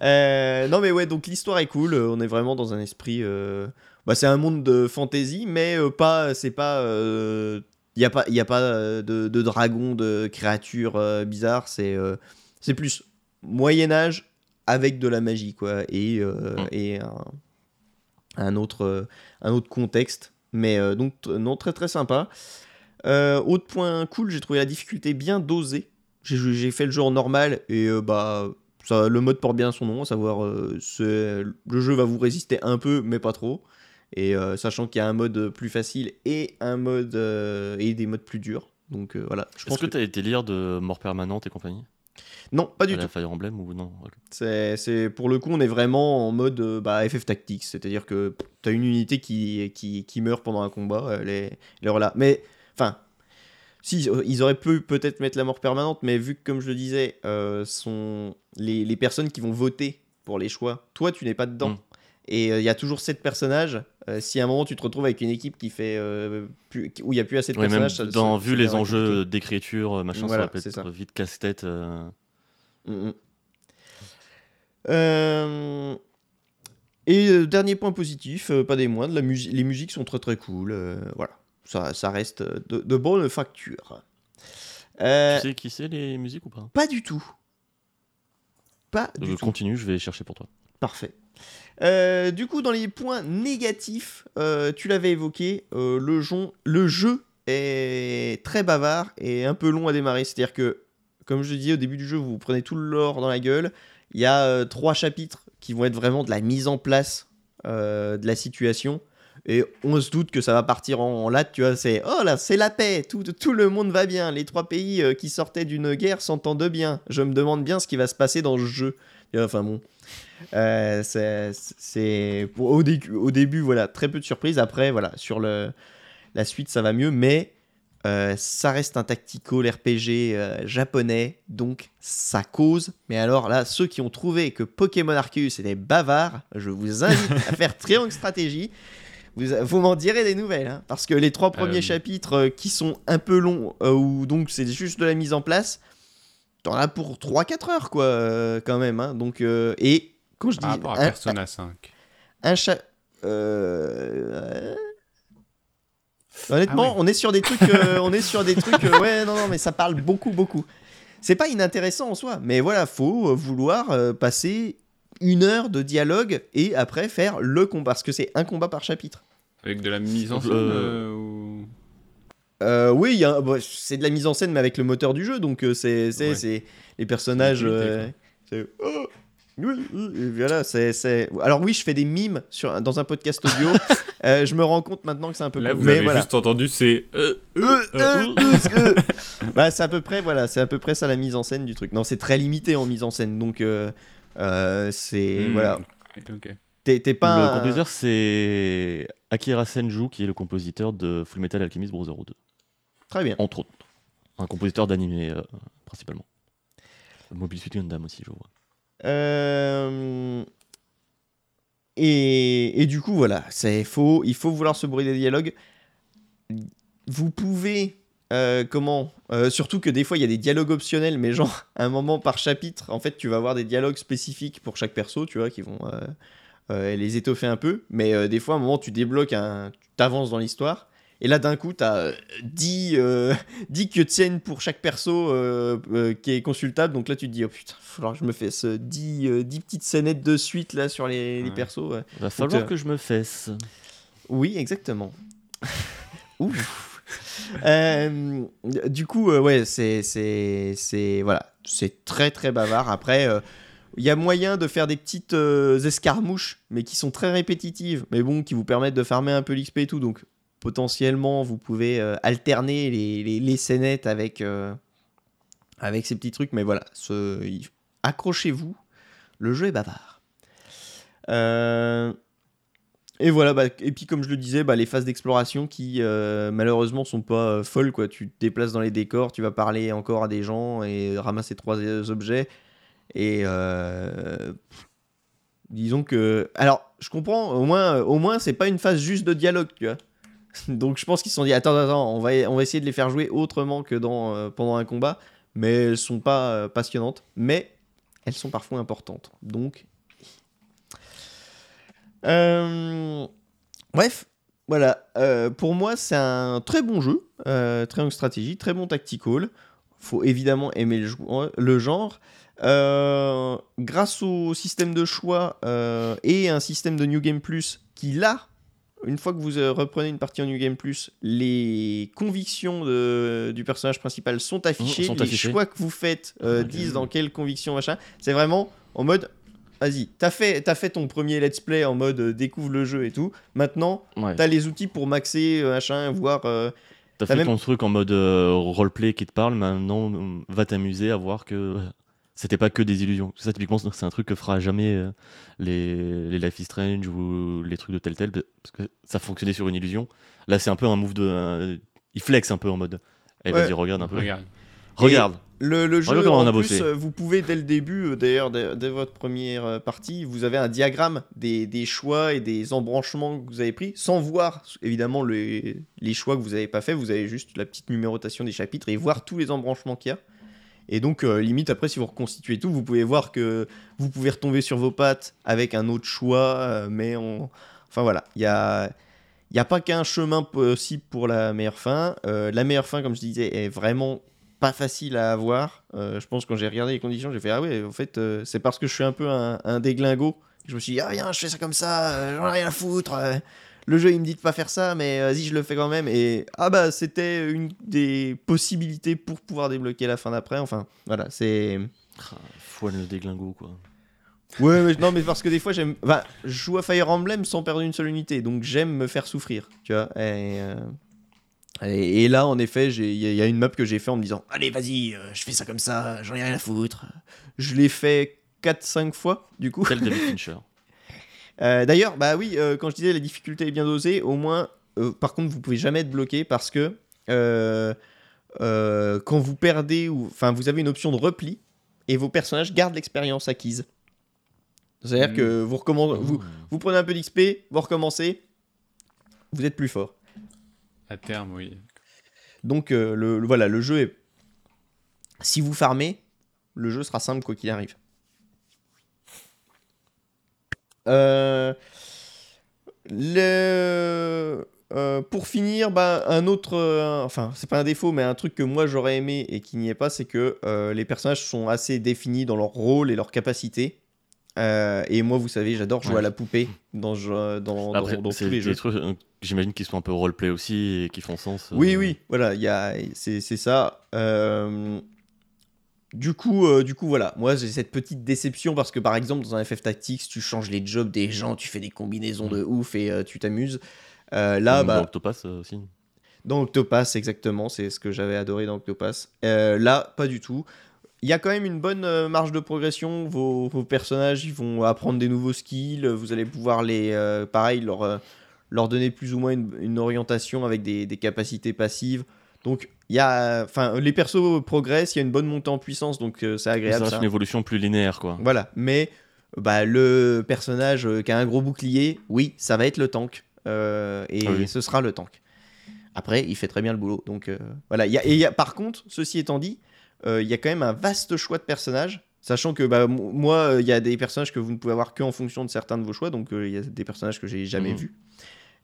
Euh, non, mais ouais, donc l'histoire est cool. euh, On est vraiment dans un esprit. euh, Bah, c'est un monde de fantasy, mais euh, pas. C'est pas. Il n'y a pas, y a pas euh, de, de dragons, de créatures euh, bizarres. C'est euh, c'est plus Moyen-Âge avec de la magie, quoi. Et, euh, Mm. et un, un autre, euh, un autre contexte. Mais euh, donc, non, très très sympa. Euh, autre point cool, j'ai trouvé la difficulté bien dosée. J'ai fait le jeu en normal et bah ça, le mode porte bien son nom, à savoir euh, le jeu va vous résister un peu mais pas trop. Et euh, sachant qu'il y a un mode plus facile et un mode euh, et des modes plus durs. Donc voilà, je Est-ce pense que que, t'as été lire de Mort Permanente et compagnie? Non, pas du À la tout. Fire Emblem ou non. C'est c'est- pour le coup, on est vraiment en mode euh, bah, FF Tactics, c'est-à-dire que tu as une unité qui, qui, qui meurt pendant un combat, elle est, elle est voilà. Mais enfin, si ils auraient pu peut-être mettre la mort permanente, mais vu que comme je le disais, euh, sont les, les personnes qui vont voter pour les choix, toi tu n'es pas dedans. Mm. Et euh, il y a toujours sept personnages. Euh, si à un moment tu te retrouves avec une équipe qui fait euh, plus, où il y a plus assez de Ouais, même personnages, ça- dans, ça- vu ça les enjeux d'écriture, euh, machin, Voilà, ça va c'est peut-être ça. vite casse-tête. euh. Mm, mm. Et dernier point positif, pas des moindres, la les musiques sont très très cool. voilà, ça, ça reste de, de bonne facture. Tu sais qui c'est les musiques ou pas? Pas du tout. Pas du Je tout. continue, je vais chercher pour toi. Parfait. Euh, du coup, dans les points négatifs, euh, tu l'avais évoqué, euh, le, jeu, est très bavard et un peu long à démarrer. C'est-à-dire que, comme je dis au début du jeu, vous prenez tout le lore dans la gueule. Il y a trois chapitres qui vont être vraiment de la mise en place de la situation. Et on se doute que ça va partir en, en latte, tu vois. C'est oh là, c'est la paix, tout, tout le monde va bien. Les trois pays qui sortaient d'une guerre s'entendent bien. Je me demande bien ce qui va se passer dans ce jeu. Enfin bon. Euh, c'est au, dé- au début voilà très peu de surprises après voilà sur le la suite ça va mieux mais euh, ça reste un tactical RPG euh, japonais donc ça cause mais alors là ceux qui ont trouvé que Pokémon Arceus était bavard je vous invite à faire Triangle Stratégie vous, vous m'en direz des nouvelles hein, parce que les trois premiers Euh. chapitres qui sont un peu longs ou donc c'est juste de la mise en place t'en as pour 3-4 heures quoi euh, quand même hein. donc euh, et quand je dis Par rapport à un- Persona 5. un chat. Euh... Honnêtement, Ah ouais. on est sur des trucs. euh, on est sur des trucs. euh, ouais, non, non, mais ça parle beaucoup, beaucoup. C'est pas inintéressant en soi, mais voilà, faut vouloir euh, passer une heure de dialogue et après faire le combat, parce que c'est un combat par chapitre. Avec de la mise en scène ou... Euh, oui, bon, c'est de la mise en scène, mais avec le moteur du jeu, donc euh, c'est Ouais. les personnages. Euh, oh, voilà, c'est. Alors oui, je fais des mimes sur dans un podcast audio. Euh, je me rends compte maintenant que c'est un peu. Là, vous mais avez voilà. juste entendu, c'est... euh, Euh, bah, c'est à peu près voilà, c'est à peu près ça la mise en scène du truc. Non, c'est très limité en mise en scène, donc euh, euh, c'est hmm, voilà. T'es pas. le un- compositeur, c'est Akira Senju, qui est le compositeur de Full Metal Alchemist Brotherhood, 2, Très bien. entre autres. Un compositeur d'animé, euh, principalement. Mobile Suit Gundam aussi, je vois. Euh, Et, et du coup, voilà, faux. Il faut vouloir se brûler des dialogues. Vous pouvez. euh, comment Surtout que des fois, il y a des dialogues optionnels, mais genre, à un moment par chapitre, en fait, tu vas avoir des dialogues spécifiques pour chaque perso, tu vois, qui vont. les étoffer un peu. Mais des fois, à un moment, tu débloques, un... tu t'avances dans l'histoire. Et là, d'un coup, tu as 10, euh, 10 cutscenes pour chaque perso euh, euh, qui est consultable. Donc là, tu te dis, oh putain, il va falloir que je me fasse euh, 10, euh, 10 petites scénettes de suite là, sur les, les persos. ouais. Va falloir euh, que je me fesse. Oui, exactement. Ouf. Euh, du coup, euh, ouais, c'est, c'est, c'est, voilà, c'est très très bavard. Après, euh, il y a moyen de faire des petites euh, escarmouches, mais qui sont très répétitives, mais bon, qui vous permettent de farmer un peu l'XP et tout. Donc, potentiellement, vous pouvez euh, alterner les, les, les scénettes avec, euh, avec ces petits trucs. Mais voilà, accrochez-vous, le jeu est bavard. Euh, et voilà, bah, et puis comme je le disais, bah, les phases d'exploration qui malheureusement sont pas folles. Quoi. Tu te déplaces dans les décors, tu vas parler encore à des gens et ramasser trois objets. Et disons que. Alors, je comprends, au moins, au moins c'est pas une phase juste de dialogue, tu vois. Donc je pense qu'ils se sont dit attends, attends, on va, on va essayer de les faire jouer autrement que dans, euh, pendant un combat. Mais elles sont pas euh, passionnantes. Mais elles sont parfois importantes. Donc. Euh, Bref, voilà. Pour moi, c'est un très bon jeu. Très bonne stratégie, très bon tactical. Faut évidemment aimer le, le genre. Grâce au système de choix et un système de New Game Plus qui, là, une fois que vous euh, reprenez une partie en New Game Plus, les convictions de- du personnage principal sont affichées. sont les choix que vous faites euh, disent dans quelle conviction, machin. C'est vraiment en mode. Vas-y, t'as fait, fait ton premier let's play en mode euh, découvre le jeu et tout. Maintenant, Ouais. t'as les outils pour maxer, machin, voir. euh, T'as fait même- ton truc en mode roleplay qui te parle, maintenant va t'amuser à voir que c'était pas que des illusions. Ça, typiquement, c'est un truc que fera jamais euh, les, les Life is Strange ou les trucs de tel tel, parce que ça fonctionnait sur une illusion. Là, c'est un peu un move de. il flex un peu en mode. Eh, Ouais. vas-y, regarde un peu. Regarde. Regarde. Le, le jeu, Regarde en a plus, euh, vous pouvez dès le début, euh, d'ailleurs, dès, dès votre première partie, vous avez un diagramme des, des choix et des embranchements que vous avez pris, sans voir évidemment les, les choix que vous n'avez pas fait. Vous avez juste la petite numérotation des chapitres et voir tous les embranchements qu'il y a. Et donc, euh, limite, après, si vous reconstituez tout, vous pouvez voir que vous pouvez retomber sur vos pattes avec un autre choix, euh, mais on... Enfin voilà, il y a. N'y a pas qu'un chemin possible pour la meilleure fin. Euh, la meilleure fin, comme je disais, est vraiment pas facile à avoir. Je pense que quand j'ai regardé les conditions, j'ai fait Ah ouais, en fait, c'est parce que je suis un peu un, un déglingo. Je me suis dit Ah viens, je fais ça comme ça, j'en ai rien à foutre. Le jeu, il me dit de pas faire ça, mais vas-y, je le fais quand même. Et ah bah, c'était une des possibilités pour pouvoir débloquer la fin d'après. Enfin, voilà, c'est. Ah, Foine le déglingo, quoi. Ouais, mais non, mais parce que des fois, j'aime. Enfin, je joue à Fire Emblem sans perdre une seule unité, donc j'aime me faire souffrir, tu vois. Et, euh, et, et là, en effet, j'ai- il y, a- il y a une map que j'ai fait en me disant Allez, vas-y, euh, je fais ça comme ça, j'en ai rien à foutre. Je l'ai fait 4-5 fois, du coup. Tel David Fincher. Euh, D'ailleurs, bah oui, euh, quand je disais la difficulté est bien dosée, au moins, euh, par contre, vous pouvez jamais être bloqué parce que quand vous perdez, ou enfin, vous avez une option de repli et vos personnages gardent l'expérience acquise. C'est-à-dire Mhm. que vous, recommen- vous, vous prenez un peu d'XP, vous recommencez, vous êtes plus fort. À terme, oui. Donc le, le- voilà, le jeu est. Si vous farmez, le jeu sera simple quoi qu'il arrive. Euh, le, euh, pour finir, bah, un autre, euh, enfin c'est pas un défaut, mais un truc que moi j'aurais aimé et qui n'y est pas, c'est que euh, les personnages sont assez définis dans leur rôle et leurs capacités. Euh, et moi, vous savez, j'adore jouer Ouais. à la poupée dans, dans, dans, Après, dans tous les jeux. j'imagine qu'ils sont un peu roleplay aussi et qui font sens. Oui, oui, voilà, il y a, c'est, c'est ça. Du coup, euh, du coup, voilà, moi j'ai cette petite déception parce que par exemple dans un FF Tactics, tu changes les jobs des gens, tu fais des combinaisons de ouf et euh, tu t'amuses. Euh, là, bah, dans Octopass aussi. dans Octopass, exactement, c'est ce que j'avais adoré dans Octopass. Là, pas du tout. Il y a quand même une bonne marge de progression. Vos, vos personnages, ils vont apprendre des nouveaux skills. Vous allez pouvoir les, pareil, leur, leur donner plus ou moins une, une orientation avec des, des capacités passives. Donc, il y a, enfin, les persos progressent. Il y a une bonne montée en puissance, donc euh, c'est Ça agréable. ça. une évolution plus linéaire, quoi. Voilà, mais bah, le personnage euh, qui a un gros bouclier, oui, ça va être le tank. Euh, et Ah oui. ce sera le tank. Après, il fait très bien le boulot. Donc euh, voilà. Il y a- et il y a, par contre, ceci étant dit, il y a quand même un vaste choix de personnages. Sachant que bah, moi, il y a des personnages que vous ne pouvez avoir que en fonction de certains de vos choix, donc il y a des personnages que j'ai jamais Mhm. vus.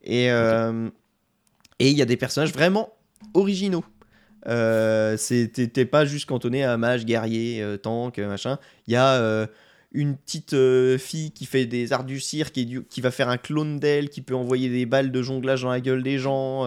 Et et il y a des personnages vraiment originaux. Euh, t'es pas juste cantonné à mage, guerrier, euh, tank, euh, machin. Il y a euh, une petite fille qui fait des arts du cirque et du- qui va faire un clone d'elle, qui peut envoyer des balles de jonglage dans la gueule des gens.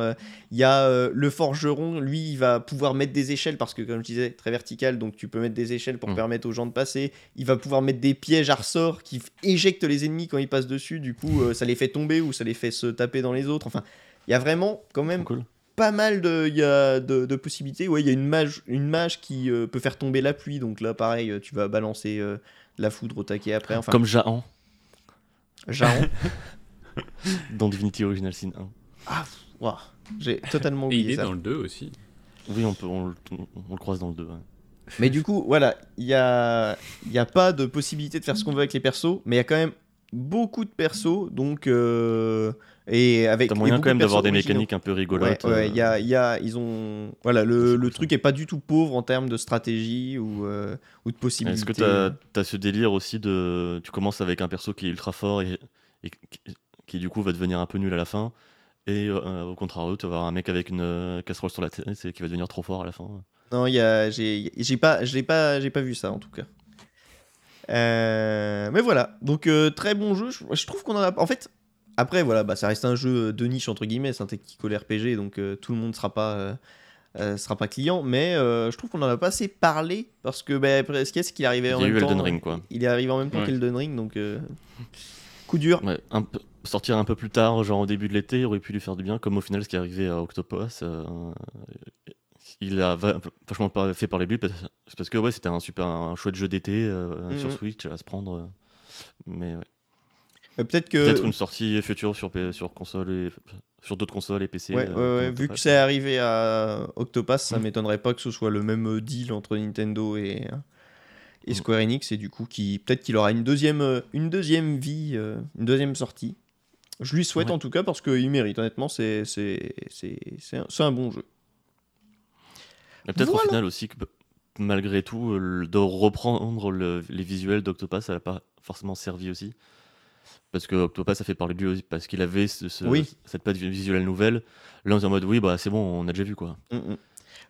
Il y a le forgeron, lui, il va pouvoir mettre des échelles parce que, comme je disais, très vertical, donc tu peux mettre des échelles pour Mm. permettre aux gens de passer. Il va pouvoir mettre des pièges à ressort qui éjectent les ennemis quand ils passent dessus. Du coup, ça les fait tomber ou ça les fait se taper dans les autres. Enfin, il y a vraiment quand même Cool. Pas mal de, y a de, de possibilités. Ouais, il y a une mage, une mage qui euh, peut faire tomber la pluie. Donc là, pareil, euh, tu vas balancer euh, la foudre au taquet après. Enfin, Comme Jahan Jaron. dans Divinity Original Sin 1. ah, ouah, j'ai totalement Et il oublié est ça. dans le 2 aussi. Oui, on, peut, on, le- on le croise dans le 2. ouais. Mais du coup, voilà, il y a, il y a pas de possibilité de faire ce qu'on veut avec les persos, mais il y a quand même beaucoup de persos, donc euh, et avec T'as moyen quand même d'avoir des mécaniques un peu rigolotes. ouais, euh, y a, il y a, ils ont, voilà, le, le truc est pas du tout pauvre en termes de stratégie ou, euh, ou de possibilités. Est-ce que t'as as ce délire aussi de. Tu commences avec un perso qui est ultra fort et, et qui, qui, du coup va devenir un peu nul à la fin. Et euh, au contraire, tu vas avoir un mec avec une euh, casserole sur la tête et qui va devenir trop fort à la fin. Non, y a, j'ai, j'ai pas, je l'ai pas, j'ai pas vu ça en tout cas. Euh, mais voilà, donc très bon jeu. Je, je trouve qu'on en a. En fait, après voilà, bah ça reste un jeu de niche entre guillemets, c'est un technical RPG, donc euh, tout le monde sera pas, euh, euh, sera pas client. Mais euh, je trouve qu'on en a pas assez parlé parce que bah, après, ce qu'il qu'il est arrivé Il y en a même temps. Elden Ring, quoi. Il est arrivé en même temps Ouais. qu'Elden Ring, donc euh, coup dur. Ouais, un peu- sortir un peu plus tard, genre au début de l'été, aurait pu lui faire du bien, comme au final ce qui est arrivé à Octopus. euh, il a va- vachement pas fait parler de lui parce, que ouais, c'était un super un chouette jeu d'été euh, sur Switch à se prendre. euh, mais ouais. Mais peut-être que. peut-être une sortie future sur, sur console et sur d'autres consoles et PC. Ouais, euh, ouais, vu que c'est arrivé à Octopass, ça Mm. m'étonnerait pas que ce soit le même deal entre Nintendo et, et Mm. Square Enix, et du coup, qui peut-être qu'il aura une deuxième, une deuxième vie, euh, une deuxième sortie. Je lui souhaite Ouais. en tout cas parce qu'il mérite, honnêtement, c'est c'est- c'est- c'est un, c'est un bon jeu. Peut-être Voilà. au final aussi que malgré tout, euh, le- de reprendre le- les visuels d'Octopass, ça n'a pas forcément servi aussi. Parce que Octopass, ça fait parler de lui aussi, parce qu'il avait ce- ce- Oui. cette patte visuelle nouvelle. Là, on est en mode, oui, bah c'est bon, on a déjà vu quoi. Mm, mm.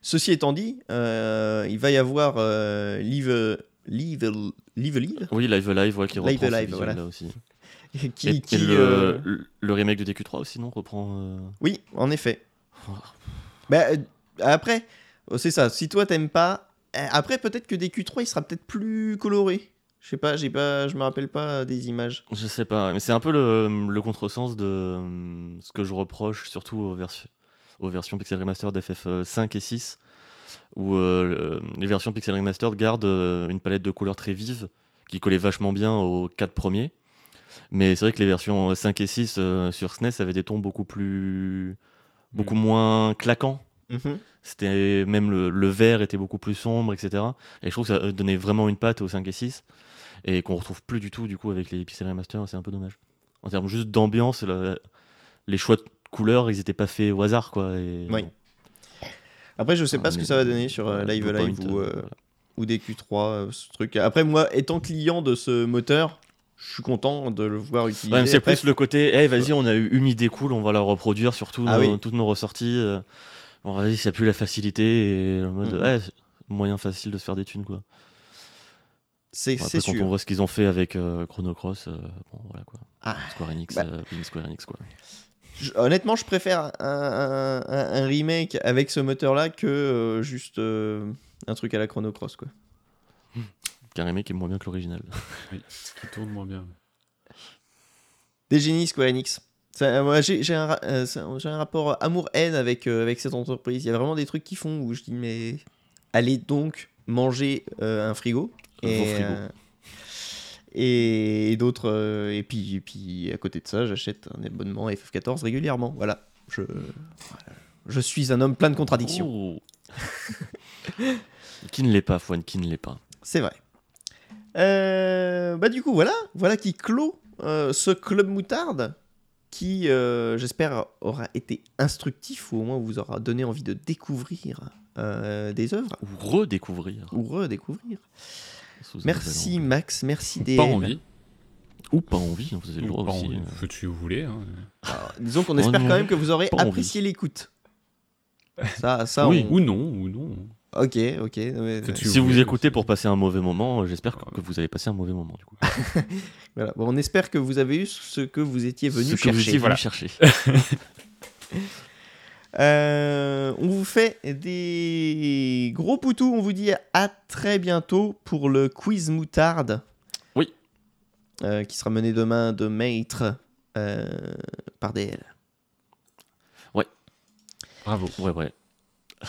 Ceci étant dit, euh, il va y avoir euh, Live, Live, Live, Live? Oui, Live Alive, ouais, qui Live reprend visuels-là voilà. aussi. qui, et qui, et le, euh, le- remake de DQ3 aussi, non Reprend. Oui, en effet. Oh. Bah, après, c'est ça. Si toi t'aimes pas, après peut-être que DQ3 il sera peut-être plus coloré. Je sais pas, j'ai pas, je me rappelle pas des images. Je sais pas, mais c'est un peu le, le contresens de euh, ce que je reproche surtout aux, versions aux versions Pixel Remastered FF5 et 6, où euh, le- les versions Pixel Remastered gardent euh, une palette de couleurs très vive qui collait vachement bien aux 4 premiers. Mais c'est vrai que les versions 5 et 6 euh, sur SNES avaient des tons beaucoup plus. beaucoup moins claquants. Mhm. C'était même le, le vert était beaucoup plus sombre, etc. Et je trouve que ça euh, donnait vraiment une patte aux 5 et 6 et qu'on retrouve plus du tout du coup avec les Pixel Remaster. C'est un peu dommage. En termes juste d'ambiance, les choix de couleurs, ils étaient pas faits au hasard quoi. Et, Oui. Après, je sais pas Ah, ce que ça va donner sur euh, voilà, Live Live ou, euh, euh, voilà. ou DQ3, euh, ce truc. Après, moi, étant client de ce moteur, je suis content de le voir. Ouais, mais c'est plus le côté, hey, vas-y, on a eu une idée cool, on va la reproduire sur tous Ah nos- oui. toutes nos ressorties. euh, Bon, vas-y, s'il n'y a plus la facilité et mode, ouais, c'est moyen facile de se faire des thunes quoi. C'est après, quand sûr. on voit ce qu'ils ont fait avec euh, Chrono Cross, euh, bon, voilà quoi. Ah. Square Enix, Bah. euh, Square Enix quoi. Je- honnêtement, je préfère un, un- un- un remake avec ce moteur-là que euh, juste euh, un truc à la Chrono Cross, quoi. Qu'un remake est moins bien que l'original. Oui, qui tourne moins bien. Des génies Square Enix. Euh, moi, j'ai un, euh, un- j'ai un rapport amour-haine avec, euh, avec cette entreprise. Il y a vraiment des trucs qu'ils font où je dis, mais allez donc manger euh, un frigo. Euh, et, et d'autres. euh, et, puis, et puis, à côté de ça, j'achète un abonnement à FF14 régulièrement. Voilà. Je, voilà. je suis un homme plein de contradictions. Oh. qui ne l'est pas, Fouane, qui ne l'est pas? C'est vrai. Euh, bah du coup voilà, voilà qui clôt euh, ce club moutarde qui, euh, j'espère, aura été instructif ou au moins vous aura donné envie de découvrir des œuvres Ou redécouvrir. ou redécouvrir. Merci envie. Max, merci DL. Pas envie. Ou pas envie, hein, vous avez le droit aussi. envie. Faites si vous voulez. hein. Alors, disons qu'on espère quand même que vous aurez pas apprécié l'écoute. Ça, ça Oui. on- Ou non, ou non. Ok, ok. si vous écoutez aussi. pour passer un mauvais moment, euh, j'espère que, que vous avez passé un mauvais moment du coup. Voilà. Bon, on espère que vous avez eu ce que vous étiez venu Ce que vous chercher. étiez venu voilà. chercher. Euh, on vous fait des gros poutous. On vous dit à très bientôt pour le quiz moutarde. Oui. Euh, qui sera mené demain de maître euh, par DL. Bravo. Ouais, ouais.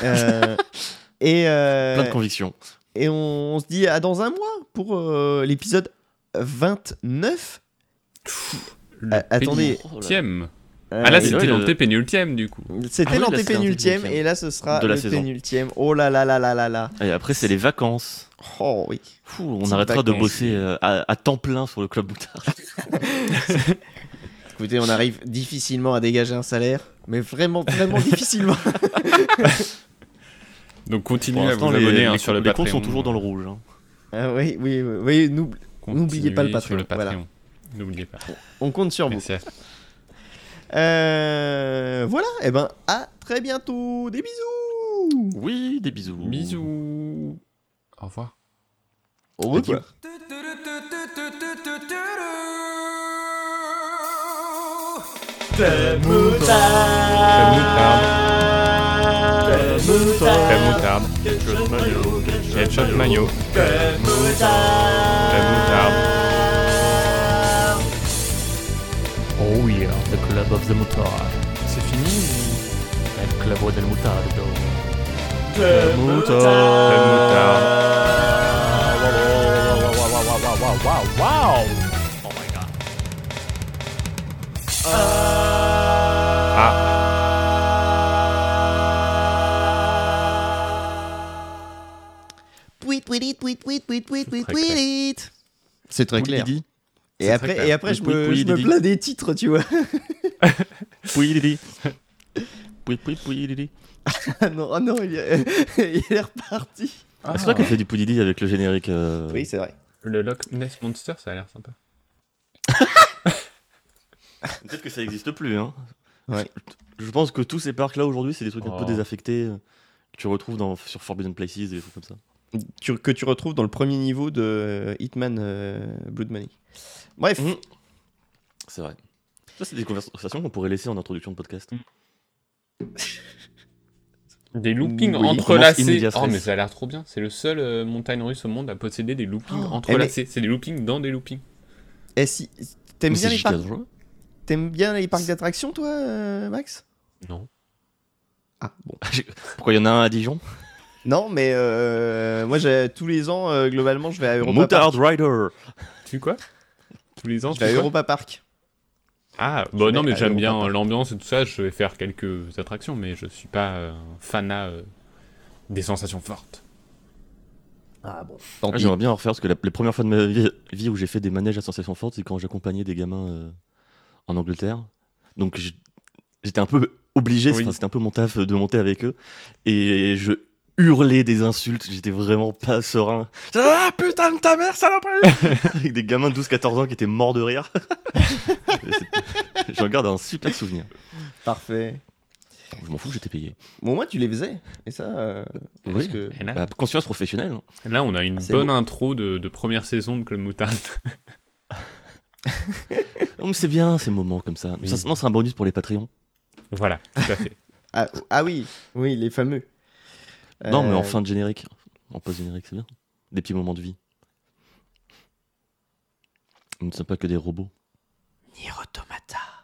Euh, et, euh, Plein de convictions. et on, se dit à dans un mois pour euh, l'épisode 29. Le Ah, attendez. pénultième. Euh, Ah là, et- c'était l'antépénultième du coup. C'était Ah l'antépénultième et là ce sera De la le saison. pénultième. Oh là là là là là là. Et après, c'est les vacances. Oh oui. Fou, on arrêtera de bosser euh, à, à temps plein sur le club boutard. Écoutez, on arrive difficilement à dégager un salaire, mais vraiment, vraiment difficilement. Donc continuez à vous les, abonner hein, les- sur le les Patreon. comptes sont toujours dans le rouge. hein. Ah oui, oui, oui, oui, n'oublie- n'oubliez pas le Patreon, voilà. N'oubliez pas. on compte sur vous. Merci Euh, voilà, et ben à très bientôt. Des bisous. Oui, des bisous. Bisous. Au revoir. Au revoir. Crème moutarde. Crème moutarde. Ketchup mayo. Crème moutarde. Oh yeah, of the mutard. C'est fini El club del mutardo. Crème moutarde. Tweet, tweet, it, tweet, tweet, tweet, tweet, tweet, Très tweet, it. C'est très clair. Et après, et après je Oui, me, oui, je me plains des titres, tu vois. pouilly. Pouilly, pouilly, pouilly. Ah non, ah non, il est, il est reparti. Ah, c'est toi qui as fait du pouilly avec le générique. euh, Oui, c'est vrai. Le Loch Ness Monster, ça a l'air sympa. Peut-être que ça n'existe plus. Hein. Ouais. Je pense que tous ces parcs là aujourd'hui, c'est des trucs un peu Oh. désaffectés euh, que tu retrouves dans, sur Forbidden Places et des trucs comme ça. Tu- que tu retrouves dans le premier niveau de euh, Hitman euh, Blood Money. Bref, Mhm. C'est vrai. Ça, c'est des conversations qu'on pourrait laisser en introduction de podcast. Des loopings Oui, commence entrelacés. Oh, res. mais ça a l'air trop bien. C'est le seul euh, montagne russe au monde à posséder des loopings Oh, entrelacés. C'est des loopings dans des loopings. et si t'aimes Mais bien, c'est les giga parcs- dangereux. t'aimes bien les parcs d'attractions, toi, euh, Max? Non. Ah bon. Pourquoi il y en a un à Dijon? Non, mais euh, moi, j'ai- tous les ans, euh, globalement, je vais à Europa Motard Park. Rider Tu quoi? Tous les ans, Je tu vais à fais quoi? Europa Park. Ah, bah non, mais j'aime bien l'ambiance et tout ça. Je vais faire quelques attractions, mais je suis pas euh, un fanat euh, des sensations fortes. Ah bon. Ah. J'aimerais bien en refaire parce que la, les premières fois de ma vie, vie où j'ai fait des manèges à sensations fortes, c'est quand j'accompagnais des gamins euh, en Angleterre. Donc j'étais un peu obligé, Oui. c'était un peu mon taf de monter avec eux. Et je hurlais des insultes, j'étais vraiment pas serein. Ah putain de ta mère, saloperie Avec des gamins de 12-14 ans qui étaient morts de rire. J'en garde un super souvenir. Parfait. Je m'en fous, j'étais payé. Bon, au moins, tu les faisais. Et ça, euh, Oui. que... Et là, Bah, conscience professionnelle. hein. là, on a une bonne intro de, de première saison de Club Moutarde. Oh, c'est bien ces moments comme ça. Oui. ça non, c'est un bonus pour les Patreons. voilà, tout à fait. Ah, ah oui, oui, les fameux. Non, mais en Euh, fin de générique. En post-générique, c'est bien. Des petits moments de vie. Nous ne sommes pas que des robots. Nier Automata.